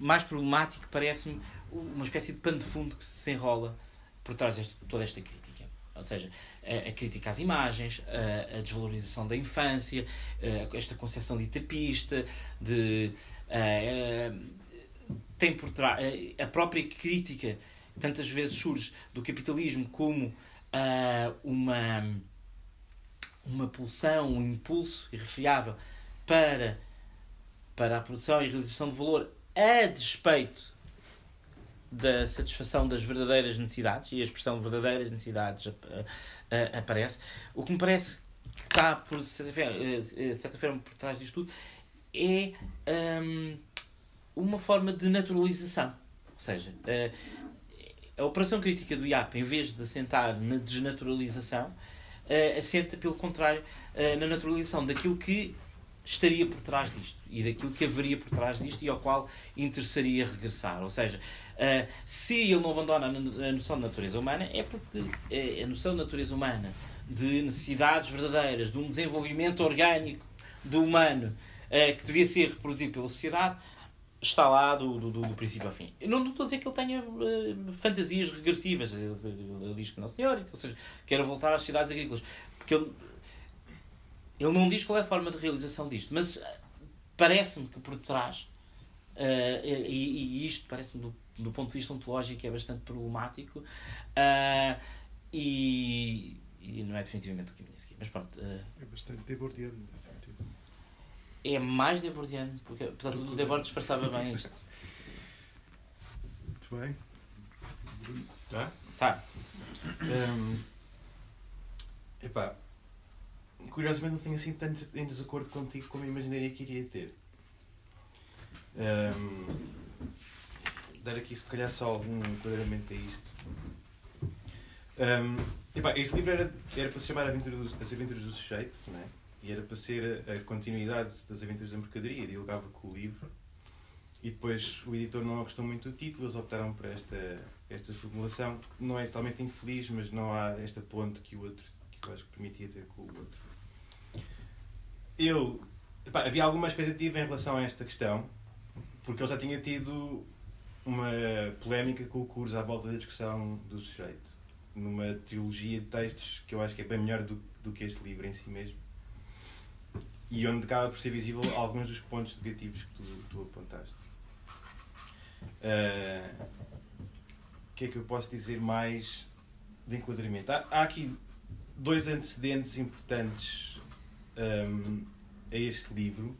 mais problemático parece-me uma espécie de pano de fundo que se enrola por trás de toda esta crítica. Ou seja, a, a crítica às imagens, a, a, desvalorização da infância, a, esta concepção de tapista, de. tem por trás. A, própria crítica tantas vezes surge do capitalismo como uma, uma pulsão, um impulso irrefriável para, para a produção e realização de valor a despeito da satisfação das verdadeiras necessidades, e a expressão verdadeiras necessidades uh, uh, aparece, o que me parece que está, por certa certa feira por trás disto tudo, é um, uma forma de naturalização. Ou seja, a operação crítica do IAP, em vez de assentar na desnaturalização, assenta, pelo contrário, na naturalização daquilo que estaria por trás disto e daquilo que haveria por trás disto e ao qual interessaria regressar. Ou seja, uh, se ele não abandona a noção de natureza humana, é porque a noção de natureza humana, de necessidades verdadeiras, de um desenvolvimento orgânico do humano uh, que devia ser reproduzido pela sociedade, está lá do, do, do, princípio ao fim. Eu não estou a dizer que ele tenha uh, fantasias regressivas. Ele, ele, diz que não, senhor, que, ou seja, quer voltar às cidades agrícolas. Porque ele ele não diz qual é a forma de realização disto, mas eh, parece-me que por detrás, uh, e, e, isto parece-me do, do, ponto de vista ontológico é bastante problemático, uh, e, e, não é definitivamente o a seguir. Mas pronto. Uh, é bastante debordiano nesse sentido. É mais debordiano, porque apesar de tudo, o Debord disfarçava bem isto. Muito bem. Tá? Tá. Um, epá, curiosamente não tenho assim tanto em desacordo contigo como imaginaria que iria ter. Um, dar aqui se calhar só algum enquadramento a isto. Um, epá, este livro era, era para se chamar Aventura do, As Aventuras do Sujeito, não é? e era para ser a, a continuidade das Aventuras da Mercadoria, dialogava com o livro. E depois o editor não gostou muito do título, eles optaram por esta, esta formulação, que não é totalmente infeliz, mas não há esta ponte que o outro que eu acho que permitia ter com o outro eu epá, havia alguma expectativa em relação a esta questão, porque eu já tinha tido uma polémica com o curso à volta da discussão do sujeito. Numa trilogia de textos que eu acho que é bem melhor do, do que este livro em si mesmo. E onde acaba por ser visível alguns dos pontos negativos que tu, tu apontaste. Uh, o que é que eu posso dizer mais de enquadramento? Há, há aqui dois antecedentes importantes um, a este livro.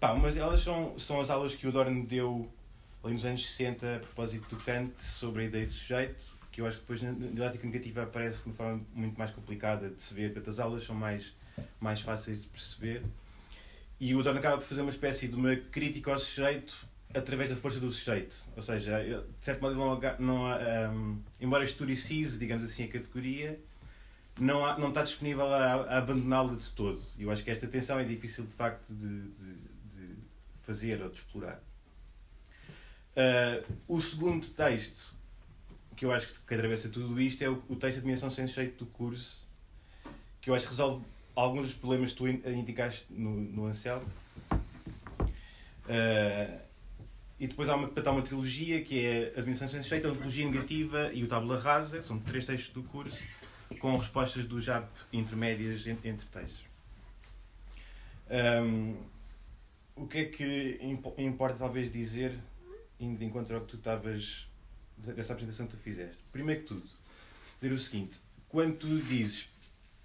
Pá, umas delas são, são as aulas que o Adorno deu ali nos anos 60 a propósito do Kant sobre a ideia de sujeito, que eu acho que depois na didática negativa aparece de uma forma muito mais complicada de se ver, porque as aulas são mais, mais fáceis de perceber. E o Adorno acaba por fazer uma espécie de uma crítica ao sujeito através da força do sujeito. Ou seja, de certo modo, não, não um, embora historicize, digamos assim, a categoria, não, há, não está disponível a, a abandoná-la de todo. Eu acho que esta tensão é difícil, de facto, de, de, de fazer ou de explorar. Uh, o segundo texto, que eu acho que atravessa tudo isto, é o, o texto de Admiração Sem Jeito do curso, que eu acho que resolve alguns dos problemas que tu indicaste no, no Anselmo. Uh, e depois há uma, há uma trilogia que é Admissão Sem Jeito, a Antologia Negativa e o Tábula Rasa, são três textos do curso, com respostas do JAP intermédias entre, textos. Um, o que é que importa talvez dizer, indo de encontro ao que tu estavas, dessa apresentação que tu fizeste? Primeiro que tudo, dizer o seguinte, quando tu dizes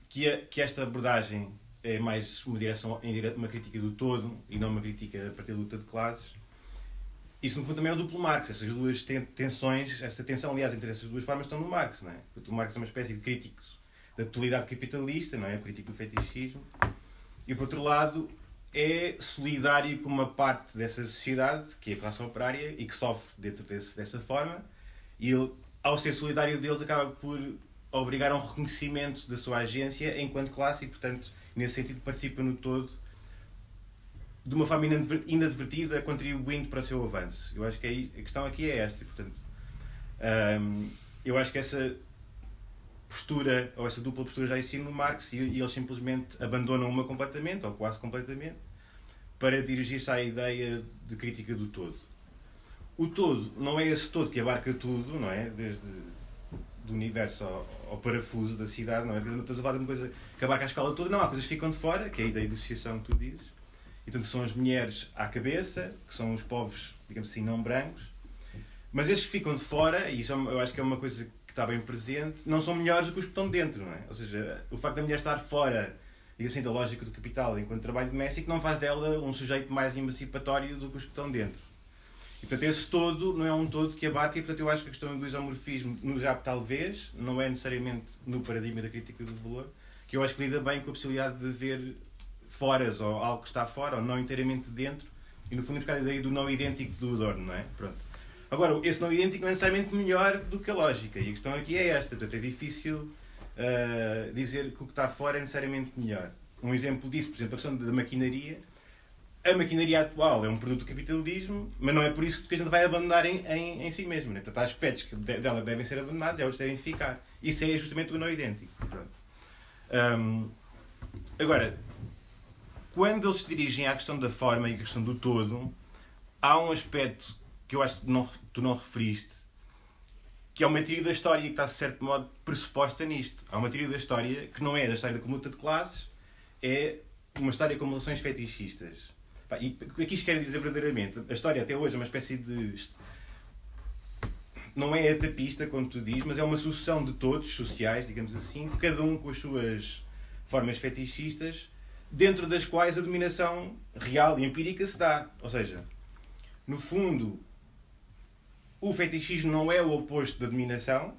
que, a, que esta abordagem é mais uma direção, uma crítica do todo e não uma crítica a partir da luta de classes, isso no fundo também é o duplo Marx. Essas duas tensões, essa tensão, aliás, entre essas duas formas estão no Marx. Não é? O Marx é uma espécie de crítico da totalidade capitalista, não é? O crítico do fetichismo. E por outro lado, é solidário com uma parte dessa sociedade, que é a classe operária, e que sofre dentro desse, dessa forma. E ele, ao ser solidário deles, acaba por obrigar a um reconhecimento da sua agência enquanto classe e, portanto, nesse sentido, participa no todo de uma forma inadvertida, contribuindo para o seu avanço. Eu acho que a questão aqui é esta. Portanto, hum, eu acho que essa postura, ou essa dupla postura já existe no Marx e, e eles simplesmente abandonam uma completamente, ou quase completamente, para dirigir-se à ideia de crítica do todo. O todo não é esse todo que abarca tudo, não é? Desde do universo ao, ao parafuso da cidade, não é? Não estamos a falar de uma coisa que abarca a escala toda, não, há coisas que ficam de fora, que é a ideia de associação que tu dizes, e portanto são as mulheres à cabeça, que são os povos, digamos assim, não brancos, mas esses que ficam de fora, e isso é eu acho que é uma coisa que está bem presente, não são melhores do que os que estão dentro, não é? Ou seja, o facto da mulher estar fora, digamos assim, da lógica do capital enquanto trabalho doméstico não faz dela um sujeito mais emancipatório do que os que estão dentro. E portanto esse todo não é um todo que abarca e portanto eu acho que a questão do isomorfismo no JAP talvez, não é necessariamente no paradigma da crítica do valor, que eu acho que lida bem com a possibilidade de ver foras ou algo que está fora ou não inteiramente dentro e no fundo buscar a ideia do não idêntico do Adorno, não é? Pronto. Agora, esse não idêntico não é necessariamente melhor do que a lógica e a questão aqui é esta, portanto é difícil uh, dizer que o que está fora é necessariamente melhor. Um exemplo disso, por exemplo, a questão da maquinaria. A maquinaria atual é um produto do capitalismo, mas não é por isso que a gente vai abandonar em, em, em si mesmo. Né? Portanto, há aspectos que dela devem ser abandonados e outros devem ficar. Isso é justamente o não idêntico. Um, agora, quando eles se dirigem à questão da forma e à questão do todo, há um aspecto que eu acho que não, tu não referiste, que é uma teoria da história que está, de certo modo, pressuposta nisto. Há uma teoria da história que não é da história da luta de classes, é uma história com relações fetichistas. E o que isto quer dizer verdadeiramente? A história até hoje é uma espécie de. Não é etapista, como tu dizes, mas é uma sucessão de todos sociais, digamos assim, cada um com as suas formas fetichistas dentro das quais a dominação real e empírica se dá. Ou seja, no fundo, o fetichismo não é o oposto da dominação,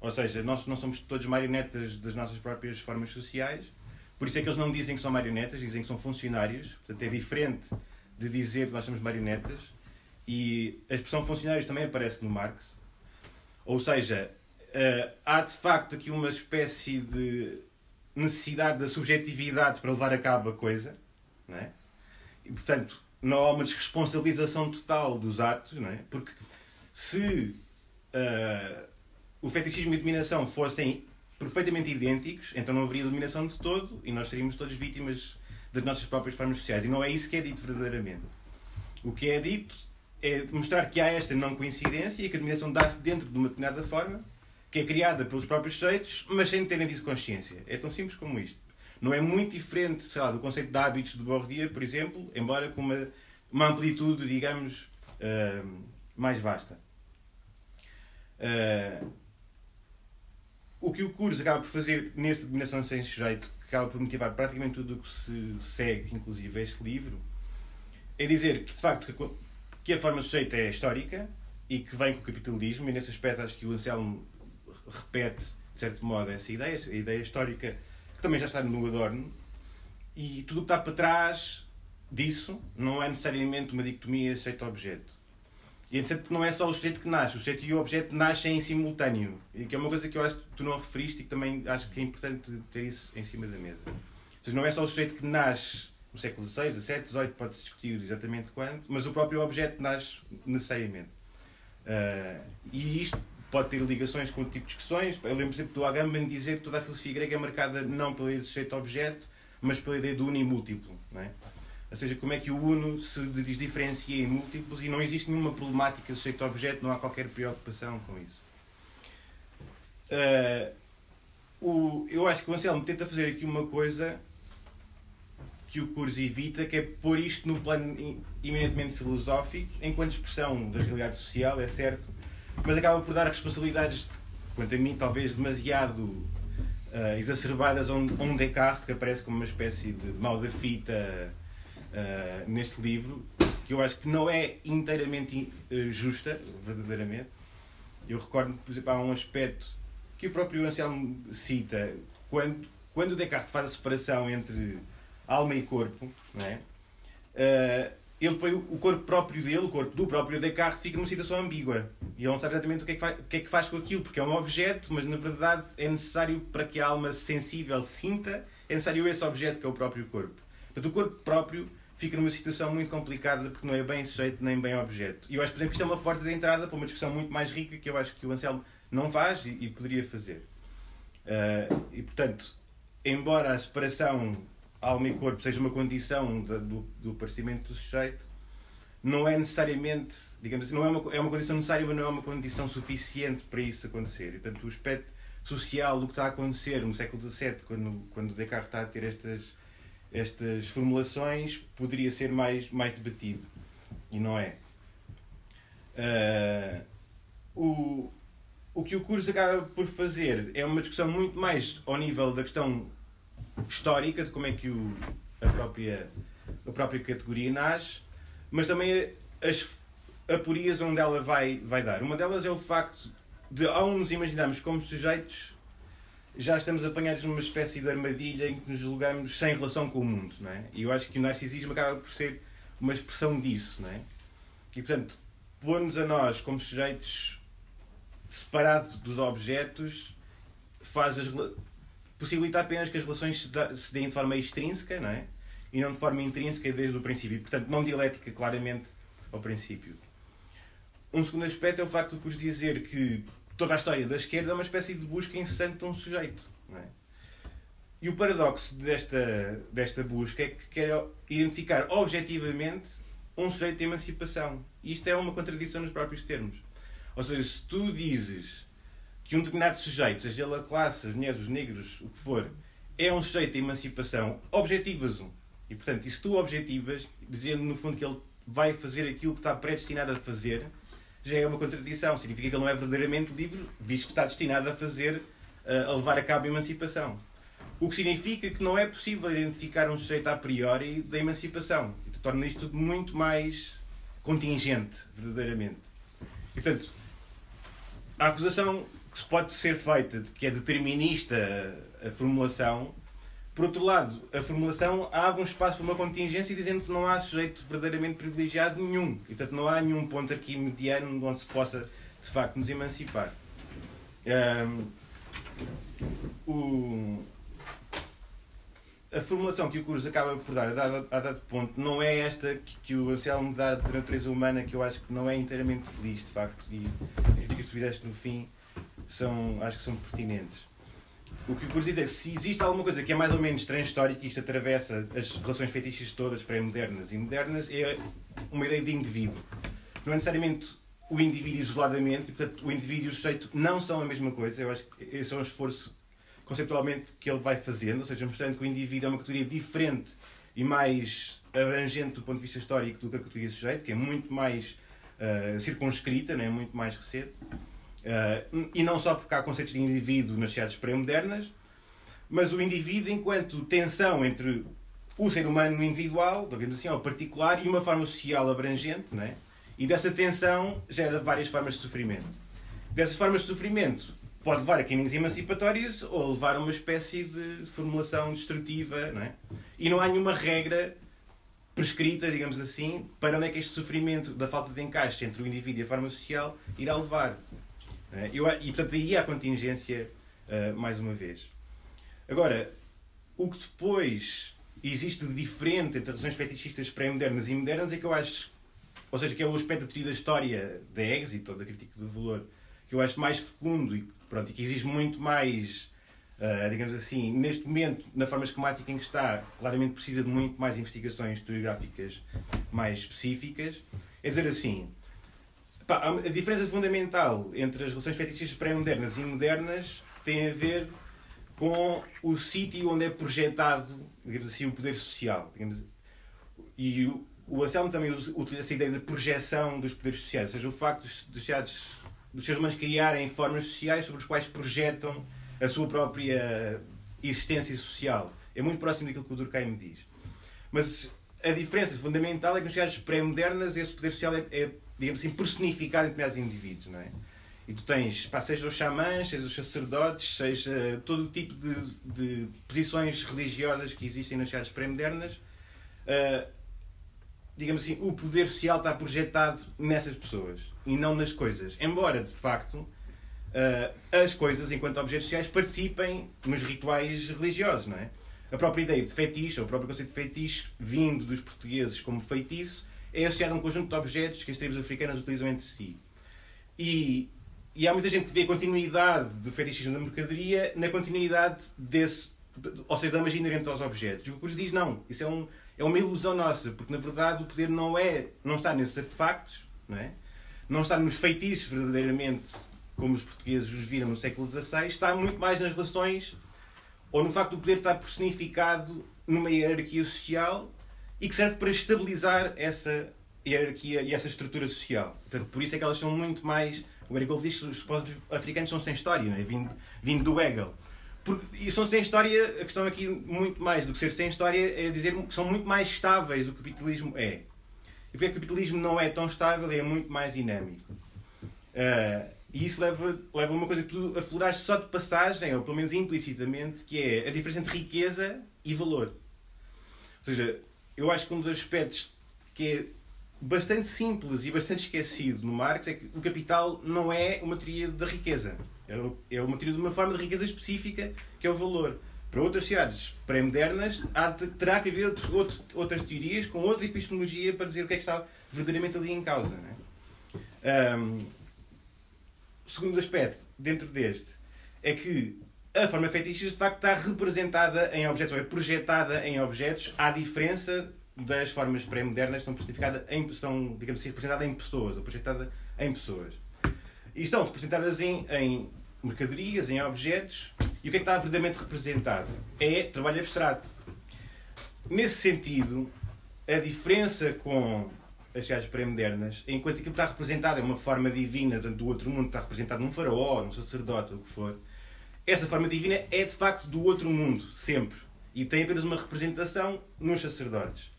ou seja, nós não somos todos marionetas das nossas próprias formas sociais, por isso é que eles não dizem que são marionetas, dizem que são funcionários, portanto é diferente de dizer que nós somos marionetas, e a expressão funcionários também aparece no Marx, ou seja, eh, há de facto aqui uma espécie de necessidade da subjetividade para levar a cabo a coisa, não é? E, portanto, não há uma desresponsabilização total dos atos, não é? Porque se uh, o fetichismo e a dominação fossem perfeitamente idênticos, então não haveria dominação de todo e nós seríamos todos vítimas das nossas próprias formas sociais. E não é isso que é dito verdadeiramente. O que é dito é mostrar que há esta não coincidência e que a dominação dá-se dentro de uma determinada forma, que é criada pelos próprios sujeitos, mas sem terem disso consciência. É tão simples como isto. Não é muito diferente, sei lá, do conceito de hábitos de Bourdieu, por exemplo, embora com uma, uma amplitude, digamos, uh, mais vasta. Uh, o que o curso acaba por fazer nesta dominação sem sujeito, que acaba por motivar praticamente tudo o que se segue, inclusive este livro, é dizer que, de facto, que a forma sujeita é histórica e que vem com o capitalismo, e nesse aspecto acho que o Anselmo repete, de certo modo, essa ideia, a ideia histórica que também já está no Adorno, e tudo o que está para trás disso não é necessariamente uma dicotomia sujeito-objeto. E interessante porque não é só o sujeito que nasce, o sujeito e o objeto nascem em simultâneo. E que é uma coisa que eu acho que tu não referiste e que também acho que é importante ter isso em cima da mesa. Ou seja, não é só o sujeito que nasce no século XVI, XVII, XVIII, pode-se discutir exatamente quando, mas o próprio objeto nasce necessariamente. Uh, e isto pode ter ligações com o tipo de discussões. Eu lembro sempre do Agamben dizer que toda a filosofia grega é marcada não pela ideia de sujeito-objeto, mas pela ideia do uno e múltiplo. Não é? Ou seja, como é que o uno se diferencia em múltiplos e não existe nenhuma problemática sujeito-objeto, não há qualquer preocupação com isso. Uh, o, eu acho que o Anselmo tenta fazer aqui uma coisa que o curso evita, que é pôr isto no plano eminentemente filosófico, enquanto expressão da realidade social, é certo, mas acaba por dar responsabilidades, quanto a mim, talvez demasiado uh, exacerbadas a um, a um Descartes, que aparece como uma espécie de mal da fita uh, neste livro, que eu acho que não é inteiramente uh, justa, verdadeiramente. Eu recordo, por exemplo, há um aspecto que o próprio Anselmo cita, quando, quando Descartes faz a separação entre alma e corpo, não é? Uh, ele põe o corpo próprio dele, o corpo do próprio Descartes, fica numa situação ambígua. E ele não sabe exatamente o que, é que faz, o que é que faz com aquilo, porque é um objeto, mas na verdade é necessário para que a alma sensível sinta, é necessário esse objeto que é o próprio corpo. Portanto, o corpo próprio fica numa situação muito complicada porque não é bem sujeito nem bem objeto. E eu acho, por exemplo, isto é uma porta de entrada para uma discussão muito mais rica que eu acho que o Anselmo não faz e, e poderia fazer. Uh, e, portanto, embora a separação alma e corpo seja uma condição do, do, do aparecimento do sujeito, não é necessariamente, digamos assim, não é uma, é uma condição necessária, mas não é uma condição suficiente para isso acontecer. E, portanto, o aspecto social do que está a acontecer no século XVII, quando, quando Descartes está a ter estas, estas formulações, poderia ser mais, mais debatido. E não é. Uh, o, o que o curso acaba por fazer é uma discussão muito mais ao nível da questão histórica de como é que o, a, própria, a própria categoria nasce, mas também as aporias onde ela vai, vai dar. Uma delas é o facto de, ao nos imaginarmos como sujeitos, já estamos apanhados numa espécie de armadilha em que nos julgamos sem relação com o mundo. Não é? E eu acho que o narcisismo acaba por ser uma expressão disso. Não é? E, portanto, pôr-nos a nós como sujeitos separados dos objetos faz as, possibilita apenas que as relações se deem de forma extrínseca, não é? E não de forma intrínseca desde o princípio. Portanto, não dialética claramente ao princípio. Um segundo aspecto é o facto de por dizer que toda a história da esquerda é uma espécie de busca incessante de um sujeito. É? E o paradoxo desta, desta busca é que quer identificar objetivamente um sujeito de emancipação. E isto é uma contradição nos próprios termos. Ou seja, se tu dizes que um determinado sujeito, seja ele a classe, as mulheres, os negros, o que for, é um sujeito de emancipação, objetivas-o. E, portanto, se tu objetivas, dizendo no fundo que ele vai fazer aquilo que está predestinado a fazer, já é uma contradição. Significa que ele não é verdadeiramente livre, visto que está destinado a fazer, eh, a levar a cabo a emancipação. O que significa que não é possível identificar um sujeito a priori da emancipação. E torna isto tudo muito mais contingente, verdadeiramente. E, portanto, a acusação que pode ser feita de que é determinista a formulação, por outro lado, a formulação abre um espaço para uma contingência dizendo que não há sujeito verdadeiramente privilegiado nenhum. E, portanto, não há nenhum ponto aqui mediano onde se possa, de facto, nos emancipar. Um, o, a formulação que o curso acaba por dar a dado, a dado ponto não é esta que, que o Anselmo dá da natureza humana, que eu acho que não é inteiramente feliz, de facto. E as dicas que tu fizeste no fim são, acho que são pertinentes. O que eu quero dizer é se existe alguma coisa que é mais ou menos transhistórica e isto atravessa as relações feitiças todas pré-modernas e modernas, é uma ideia de indivíduo. não é necessariamente o indivíduo isoladamente, e, portanto, o indivíduo e o sujeito não são a mesma coisa. Eu acho que esse é um esforço conceptualmente que ele vai fazendo, ou seja, mostrando que o indivíduo é uma categoria diferente e mais abrangente do ponto de vista histórico do que a categoria sujeito, que é muito mais uh, circunscrita, né? muito mais recente. Uh, e não só porque há conceitos de indivíduo nas sociedades pré-modernas, mas o indivíduo enquanto tensão entre o ser humano individual, digamos assim, ao particular, e uma forma social abrangente, né? e dessa tensão gera várias formas de sofrimento. Dessas formas de sofrimento pode levar a caminhos emancipatórios ou levar a uma espécie de formulação destrutiva, não é? E não há nenhuma regra prescrita, digamos assim, para onde é que este sofrimento da falta de encaixe entre o indivíduo e a forma social irá levar. É? Eu, e, portanto, aí há contingência, uh, mais uma vez. Agora, o que depois existe de diferente entre relações fetichistas pré-modernas e modernas é que eu acho, ou seja, que é o aspecto da teoria da história da êxito, ou da crítica do valor, que eu acho mais fecundo e, pronto, e que exige muito mais Uh, digamos assim, neste momento, na forma esquemática em que está, claramente precisa de muito mais investigações historiográficas mais específicas. É dizer assim, pá, a diferença fundamental entre as relações fetichistas pré-modernas e modernas tem a ver com o sítio onde é projetado, digamos assim, o poder social. Digamos, e o, o Anselmo também utiliza essa ideia de projeção dos poderes sociais, ou seja, o facto dos, dos, dos seres humanos criarem formas sociais sobre os quais projetam a sua própria existência social. É muito próximo daquilo que o Durkheim diz. Mas a diferença fundamental é que nas sociedades pré-modernas esse poder social é, é, digamos assim, personificado em determinados indivíduos, não é? E tu tens, pá, seja os xamãs, seja os sacerdotes, seja todo o tipo de, de posições religiosas que existem nas sociedades pré-modernas, uh, digamos assim, o poder social está projetado nessas pessoas e não nas coisas. Embora, de facto, uh, as coisas, enquanto objetos sociais, participem nos rituais religiosos, não é? A própria ideia de fetiche, ou o próprio conceito de fetiche, vindo dos portugueses como feitiço, é associado a um conjunto de objetos que as tribos africanas utilizam entre si. E, e há muita gente que vê a continuidade do fetichismo da mercadoria na continuidade desse, ou seja, da magia inerente aos objetos. O que os diz não, isso é, um, é uma ilusão nossa, porque na verdade o poder não é, não está nesses artefactos, não é? Não está nos feitiços verdadeiramente como os portugueses os viram no século XVI, está muito mais nas relações ou no facto do poder estar personificado numa hierarquia social e que serve para estabilizar essa hierarquia e essa estrutura social. Portanto, por isso é que elas são muito mais. O Eric Gold diz que os povos africanos são sem história, é? vindo, vindo do Hegel. E são sem história, a questão aqui, muito mais do que ser sem história, é dizer que são muito mais estáveis do que o capitalismo é. E porque o capitalismo não é tão estável, é muito mais dinâmico. Uh, e isso leva, leva a uma coisa que tu afloraste só de passagem, ou pelo menos implicitamente, que é a diferença entre riqueza e valor. Ou seja, eu acho que um dos aspectos que é bastante simples e bastante esquecido no Marx é que o capital não é uma teoria da riqueza. É, é uma teoria de uma forma de riqueza específica, que é o valor. Para outras sociedades pré-modernas, terá que haver outro, outro, outras teorias com outra epistemologia para dizer o que é que está verdadeiramente ali em causa. Não é? Um, segundo aspecto, dentro deste, é que a forma fetichista de facto está representada em objetos, ou é projetada em objetos, à diferença das formas pré-modernas estão em, estão, digamos assim, representadas em pessoas, ou projetadas em pessoas. E estão representadas em, em mercadorias, em objetos, e o que é que está verdadeiramente representado? É trabalho abstrato. Nesse sentido, a diferença com as sociedades pré-modernas, enquanto aquilo está representado é uma forma divina, do outro mundo está representado num faraó, num sacerdote, o que for, essa forma divina é de facto do outro mundo, sempre. E tem apenas uma representação nos sacerdotes.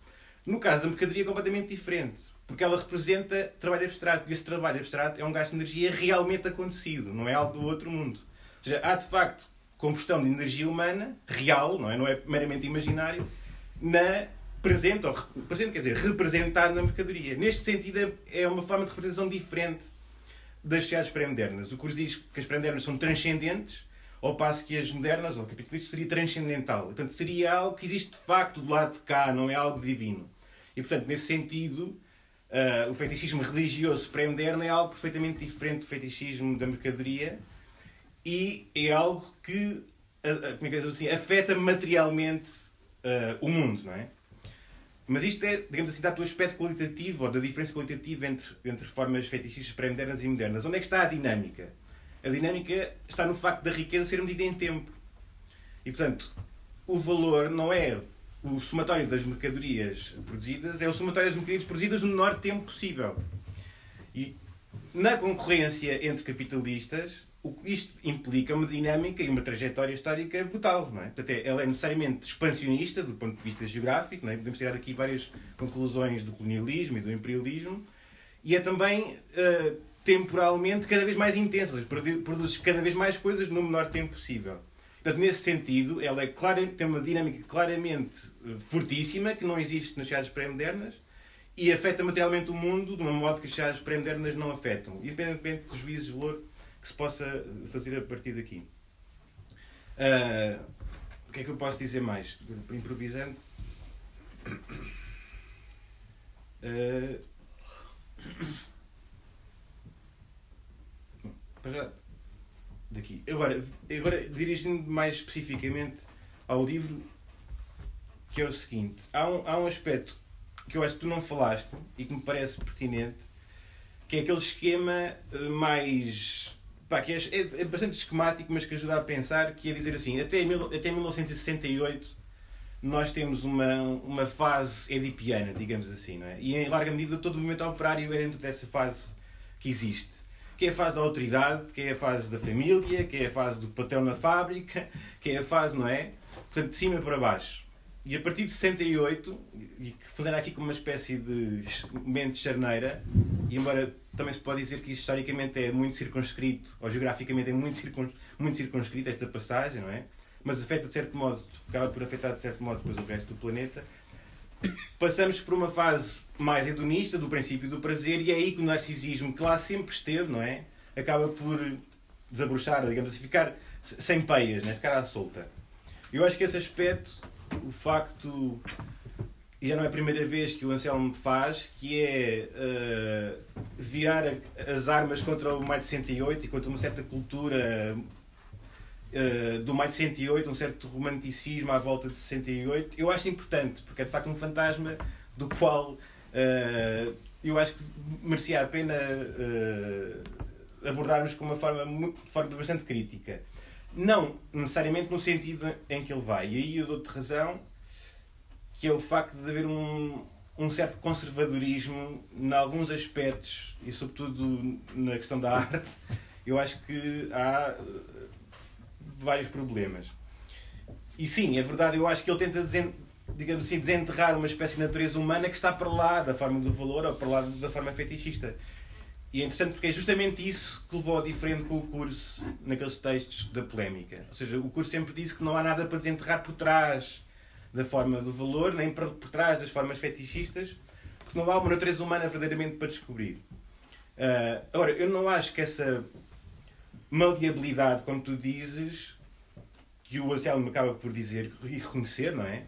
No caso da mercadoria é completamente diferente, porque ela representa trabalho abstrato, e esse trabalho abstrato é um gasto de energia realmente acontecido, não é algo do outro mundo. Ou seja, há de facto combustão de energia humana, real, não é, não é meramente imaginário, na presente, ou presente quer dizer, representado na mercadoria. Neste sentido, é uma forma de representação diferente das sociedades pré-modernas. O curso diz que as pré-modernas são transcendentes, ao passo que as modernas, ou capitalistas, seria transcendental. Portanto, seria algo que existe de facto do lado de cá, não é algo divino. E, portanto, nesse sentido, uh, o fetichismo religioso pré-moderno é algo perfeitamente diferente do fetichismo da mercadoria e é algo que uh, como é que assim, afeta materialmente uh, o mundo, não é? Mas isto é, digamos assim, do aspecto qualitativo ou da diferença qualitativa entre, entre formas fetichistas pré-modernas e modernas. Onde é que está a dinâmica? A dinâmica está no facto da riqueza ser medida em tempo. E, portanto, o valor não é o somatório das mercadorias produzidas, é o somatório das mercadorias produzidas no menor tempo possível. E na concorrência entre capitalistas, o isto implica uma dinâmica e uma trajetória histórica brutal. Não é? Portanto, é, ela é necessariamente expansionista do ponto de vista geográfico, não é? podemos tirar aqui várias conclusões do colonialismo e do imperialismo, e é também uh, temporalmente cada vez mais intensa, ou seja, produz cada vez mais coisas no menor tempo possível. Portanto, nesse sentido, ela é clara, tem uma dinâmica claramente eh, fortíssima, que não existe nas sociedades pré-modernas, e afeta materialmente o mundo de uma modo que as sociedades pré-modernas não afetam, independentemente dos juízes de valor que se possa fazer a partir daqui. Uh, o que é que eu posso dizer mais? Improvisando. Uh, para já, daqui. Agora, agora dirigindo mais especificamente ao livro, que é o seguinte: há um, há um aspecto que eu acho que tu não falaste e que me parece pertinente, que é aquele esquema eh, mais. Pá, que é, é, é bastante esquemático, mas que ajuda a pensar, que é dizer assim, até, mil, até 1968 nós temos uma, uma fase edipiana, digamos assim, não é? E em larga medida todo o movimento operário é dentro dessa fase que existe que é a fase da autoridade, que é a fase da família, que é a fase do patrão na fábrica, que é a fase, não é? Portanto, de cima para baixo. E a partir de 68, e que funciona aqui como uma espécie de momento de charneira, e embora também se pode dizer que isso historicamente é muito circunscrito, ou geograficamente é muito, circuns, muito circunscrito esta passagem, não é? Mas afeta de certo modo, acaba por afetar de certo modo depois o resto do planeta. Passamos por uma fase mais hedonista, do princípio do prazer, e é aí que o narcisismo, que lá sempre esteve, não é? Acaba por desabrochar, digamos assim, ficar sem peias, né? ficar à solta. Eu acho que esse aspecto, o facto, e já não é a primeira vez que o Anselmo faz, que é uh, virar as armas contra o Maio de 68 e contra uma certa cultura uh, do Maio de 68, um certo romanticismo à volta de 68, eu acho importante, porque é de facto um fantasma do qual Uh, eu acho que merecia a pena uh, abordarmos com uma forma, muito, forma bastante crítica. Não necessariamente no sentido em que ele vai. E aí eu dou-te razão, que é o facto de haver um, um certo conservadorismo em alguns aspectos, e sobretudo na questão da arte, eu acho que há eh, vários problemas. E sim, é verdade, eu acho que ele tenta digamos assim, desenterrar uma espécie de natureza humana que está para lá da forma do valor ou para lá da forma fetichista. E é interessante porque é justamente isso que levou ao diferente com o curso naqueles textos da polémica. Ou seja, o curso sempre disse que não há nada para desenterrar por trás da forma do valor, nem por, trás das formas fetichistas, porque não há uma natureza humana verdadeiramente para descobrir. Uh, agora, eu não acho que essa maleabilidade, como tu dizes, que o Anselmo acaba por dizer e reconhecer, não é?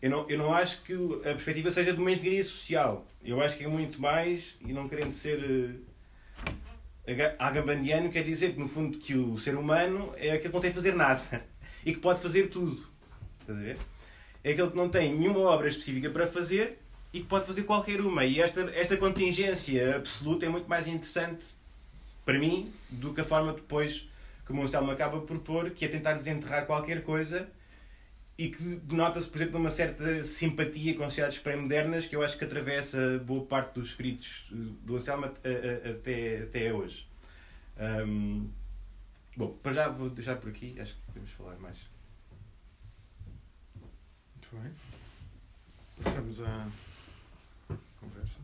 Eu não, eu não acho que a perspectiva seja de uma engenharia social. Eu acho que é muito mais, e não querendo ser uh, agambandiano, quer dizer que no fundo que o ser humano é aquele que não tem que fazer nada e que pode fazer tudo. Estás a ver? É aquele que não tem nenhuma obra específica para fazer e que pode fazer qualquer uma. E esta, esta contingência absoluta é muito mais interessante para mim do que a forma depois que o Monsalmo acaba por pôr, que é tentar desenterrar qualquer coisa e que denota-se, por exemplo, uma certa simpatia com sociedades pré-modernas que eu acho que atravessa boa parte dos escritos do Anselmo até, até hoje. Um, bom, para já vou deixar por aqui, acho que podemos falar mais. Muito bem. Passamos à conversa.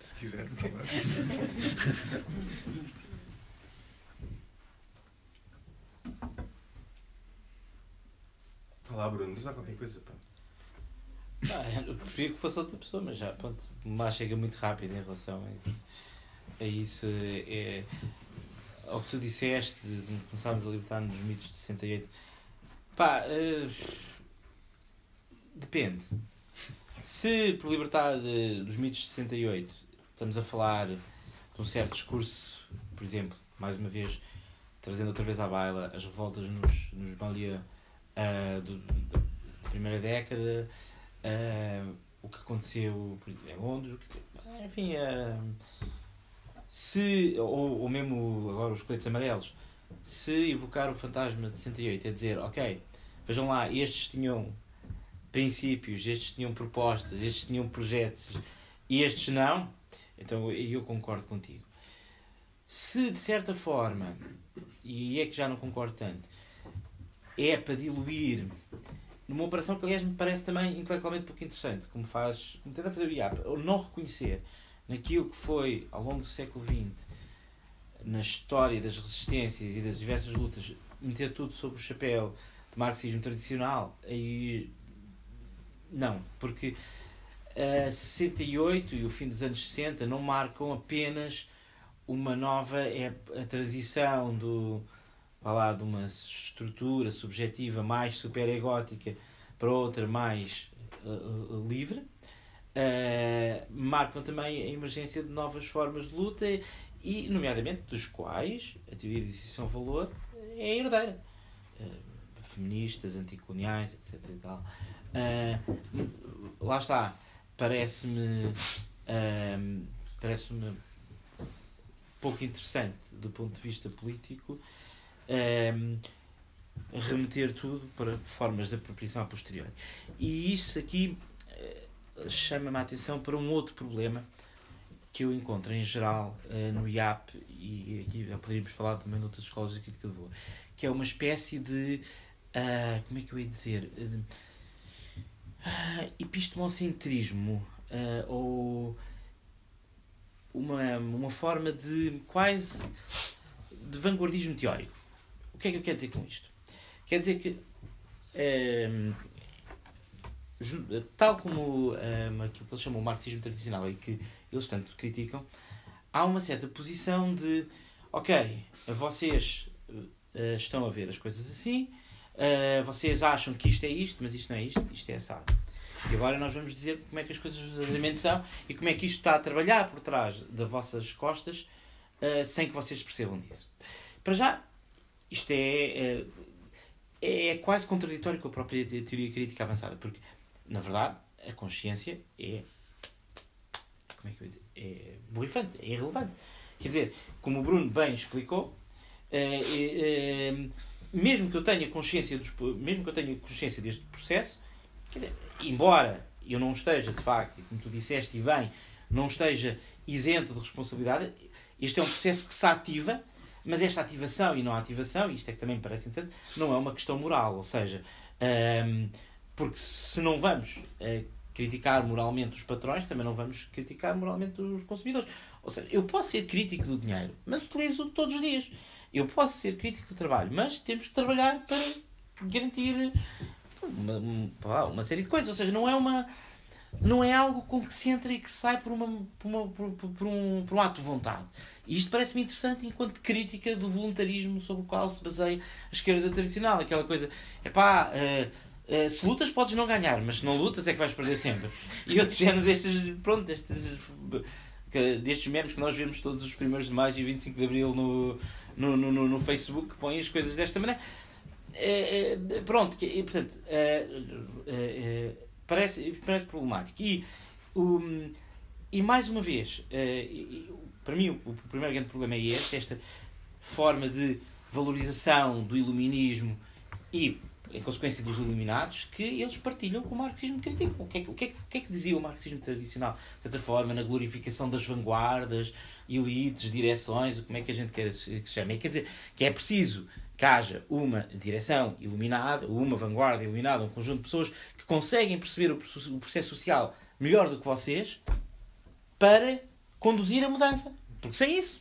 Se quiser falar. Olá Bruno, diz lá qualquer coisa. Pá. Ah, eu preferia que fosse outra pessoa, mas já, pronto, mas chega muito rápido em relação a isso. A isso é, ao que tu disseste, de começarmos a libertar-nos dos mitos de 68. Pá, uh, depende. Se por libertar de, dos mitos de 68 estamos a falar de um certo discurso, por exemplo, mais uma vez, trazendo outra vez à baila as revoltas nos, nos banlieues uh, do, da primeira década, uh, o que aconteceu em Londres, que, enfim, uh, se, ou, ou mesmo agora os coletes amarelos, se evocar o fantasma de 68 é dizer, ok, vejam lá, estes tinham princípios, estes tinham propostas, estes tinham projetos e estes não, então eu concordo contigo. Se de certa forma, e é que já não concordo tanto, é para diluir numa operação que aliás me parece também intelectualmente pouco interessante, como faz, como tenta fazer o IAP, ou não reconhecer naquilo que foi ao longo do século XX, na história das resistências e das diversas lutas, meter tudo sob o chapéu de marxismo tradicional, aí não, porque a 68 e o fim dos anos 60 não marcam apenas uma nova é a transição do lá, de uma estrutura subjetiva mais superegótica para outra mais uh, livre. Uh, marcam também a emergência de novas formas de luta e nomeadamente dos quais a teoria de decisão valor é herdeira. Uh, feministas, anticoloniais, etc e tal. lá está. Parece-me um, parece-me pouco interessante do ponto de vista político um, remeter tudo para formas de apropriação a posteriori. E isso aqui uh, chama-me a atenção para um outro problema que eu encontro em geral uh, no IAP, e aqui já poderíamos falar também de outras escolas crítica de valor, que é uma espécie de. Uh, como é que eu ia dizer? uh, epistemocentrismo uh, ou uma, uma forma de quase de vanguardismo teórico. O que é que eu quero dizer com isto? Quer dizer que uh, tal como um, aquilo que eles chamam de marxismo tradicional e que eles tanto criticam, há uma certa posição de ok, vocês uh, estão a ver as coisas assim, Uh, vocês acham que isto é isto, mas isto não é isto, isto é assado. E agora nós vamos dizer como é que as coisas verdadeiramente são e como é que isto está a trabalhar por trás das vossas costas sem que vocês percebam disso. Para já, isto é, uh, é quase contraditório com a própria teoria crítica avançada, porque, na verdade, a consciência é. Como é que eu dizer? É borrifante, é irrelevante. Quer dizer, como o Bruno bem explicou, é, mesmo que eu tenha consciência dos, mesmo que eu tenha consciência deste processo, quer dizer, embora eu não esteja de facto, como tu disseste e bem, não esteja isento de responsabilidade, este é um processo que se ativa, mas esta ativação e não ativação, isto é que também parece interessante, não é uma questão moral, ou seja, um, porque se não vamos uh, criticar moralmente os patrões, também não vamos criticar moralmente os consumidores. Ou seja, eu posso ser crítico do dinheiro, mas utilizo todos os dias. Eu posso ser crítico do trabalho, mas temos que trabalhar para garantir uma, uma, uma série de coisas. Ou seja, não é uma não é algo com que se entra e que se sai por, uma, por, uma, por, por, um, por um ato de vontade. E isto parece-me interessante enquanto crítica do voluntarismo sobre o qual se baseia a esquerda tradicional. Aquela coisa, é pá, uh, uh, se lutas podes não ganhar, mas se não lutas é que vais perder sempre. E outro género destes, pronto, destes, destes memes que nós vemos todos os primeiros de maio e 25 de abril no, no, no, no Facebook que põem as coisas desta maneira. É, pronto, que, portanto, parece, parece problemático. E, um, e mais uma vez, é, para mim, o, primeiro grande problema é este: esta forma de valorização do iluminismo e, em consequência dos iluminados, que eles partilham com o marxismo crítico. O que, é, o, que é, o que é que dizia o marxismo tradicional? De certa forma, na glorificação das vanguardas, elites, direções, como é que a gente quer que chame. Quer dizer, que é preciso que haja uma direção iluminada, uma vanguarda iluminada, um conjunto de pessoas que conseguem perceber o processo social melhor do que vocês para conduzir a mudança. Porque sem isso,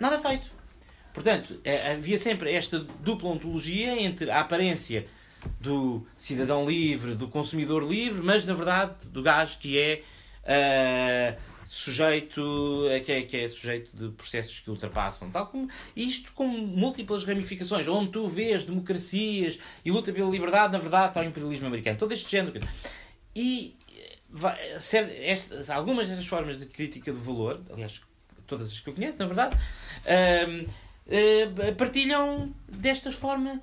nada feito. Portanto, é, havia sempre esta dupla ontologia entre a aparência do cidadão livre, do consumidor livre, mas na verdade do gajo que é uh, sujeito que é, que é sujeito de processos que ultrapassam tal como isto com múltiplas ramificações onde tu vês democracias e luta pela liberdade na verdade está o imperialismo americano todo este género e vai, estas, algumas destas formas de crítica do valor aliás todas as que eu conheço na verdade um, uh, partilham desta forma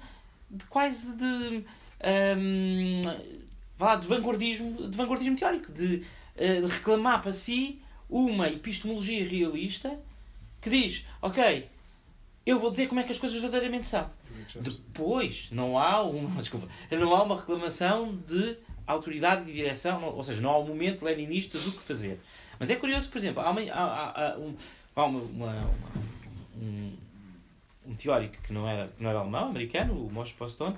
de quase de, um, de vanguardismo, de vanguardismo teórico, de, uh, de reclamar para si uma epistemologia realista que diz, ok, eu vou dizer como é que as coisas verdadeiramente são. Depois, não há uma, desculpa, não há uma reclamação de autoridade de direção, ou seja, não há um momento leninista do que fazer. Mas é curioso, por exemplo, há, uma, há, há, um, há uma, uma, um, um, teórico que não era, que não era alemão, americano, o Moshe Postone,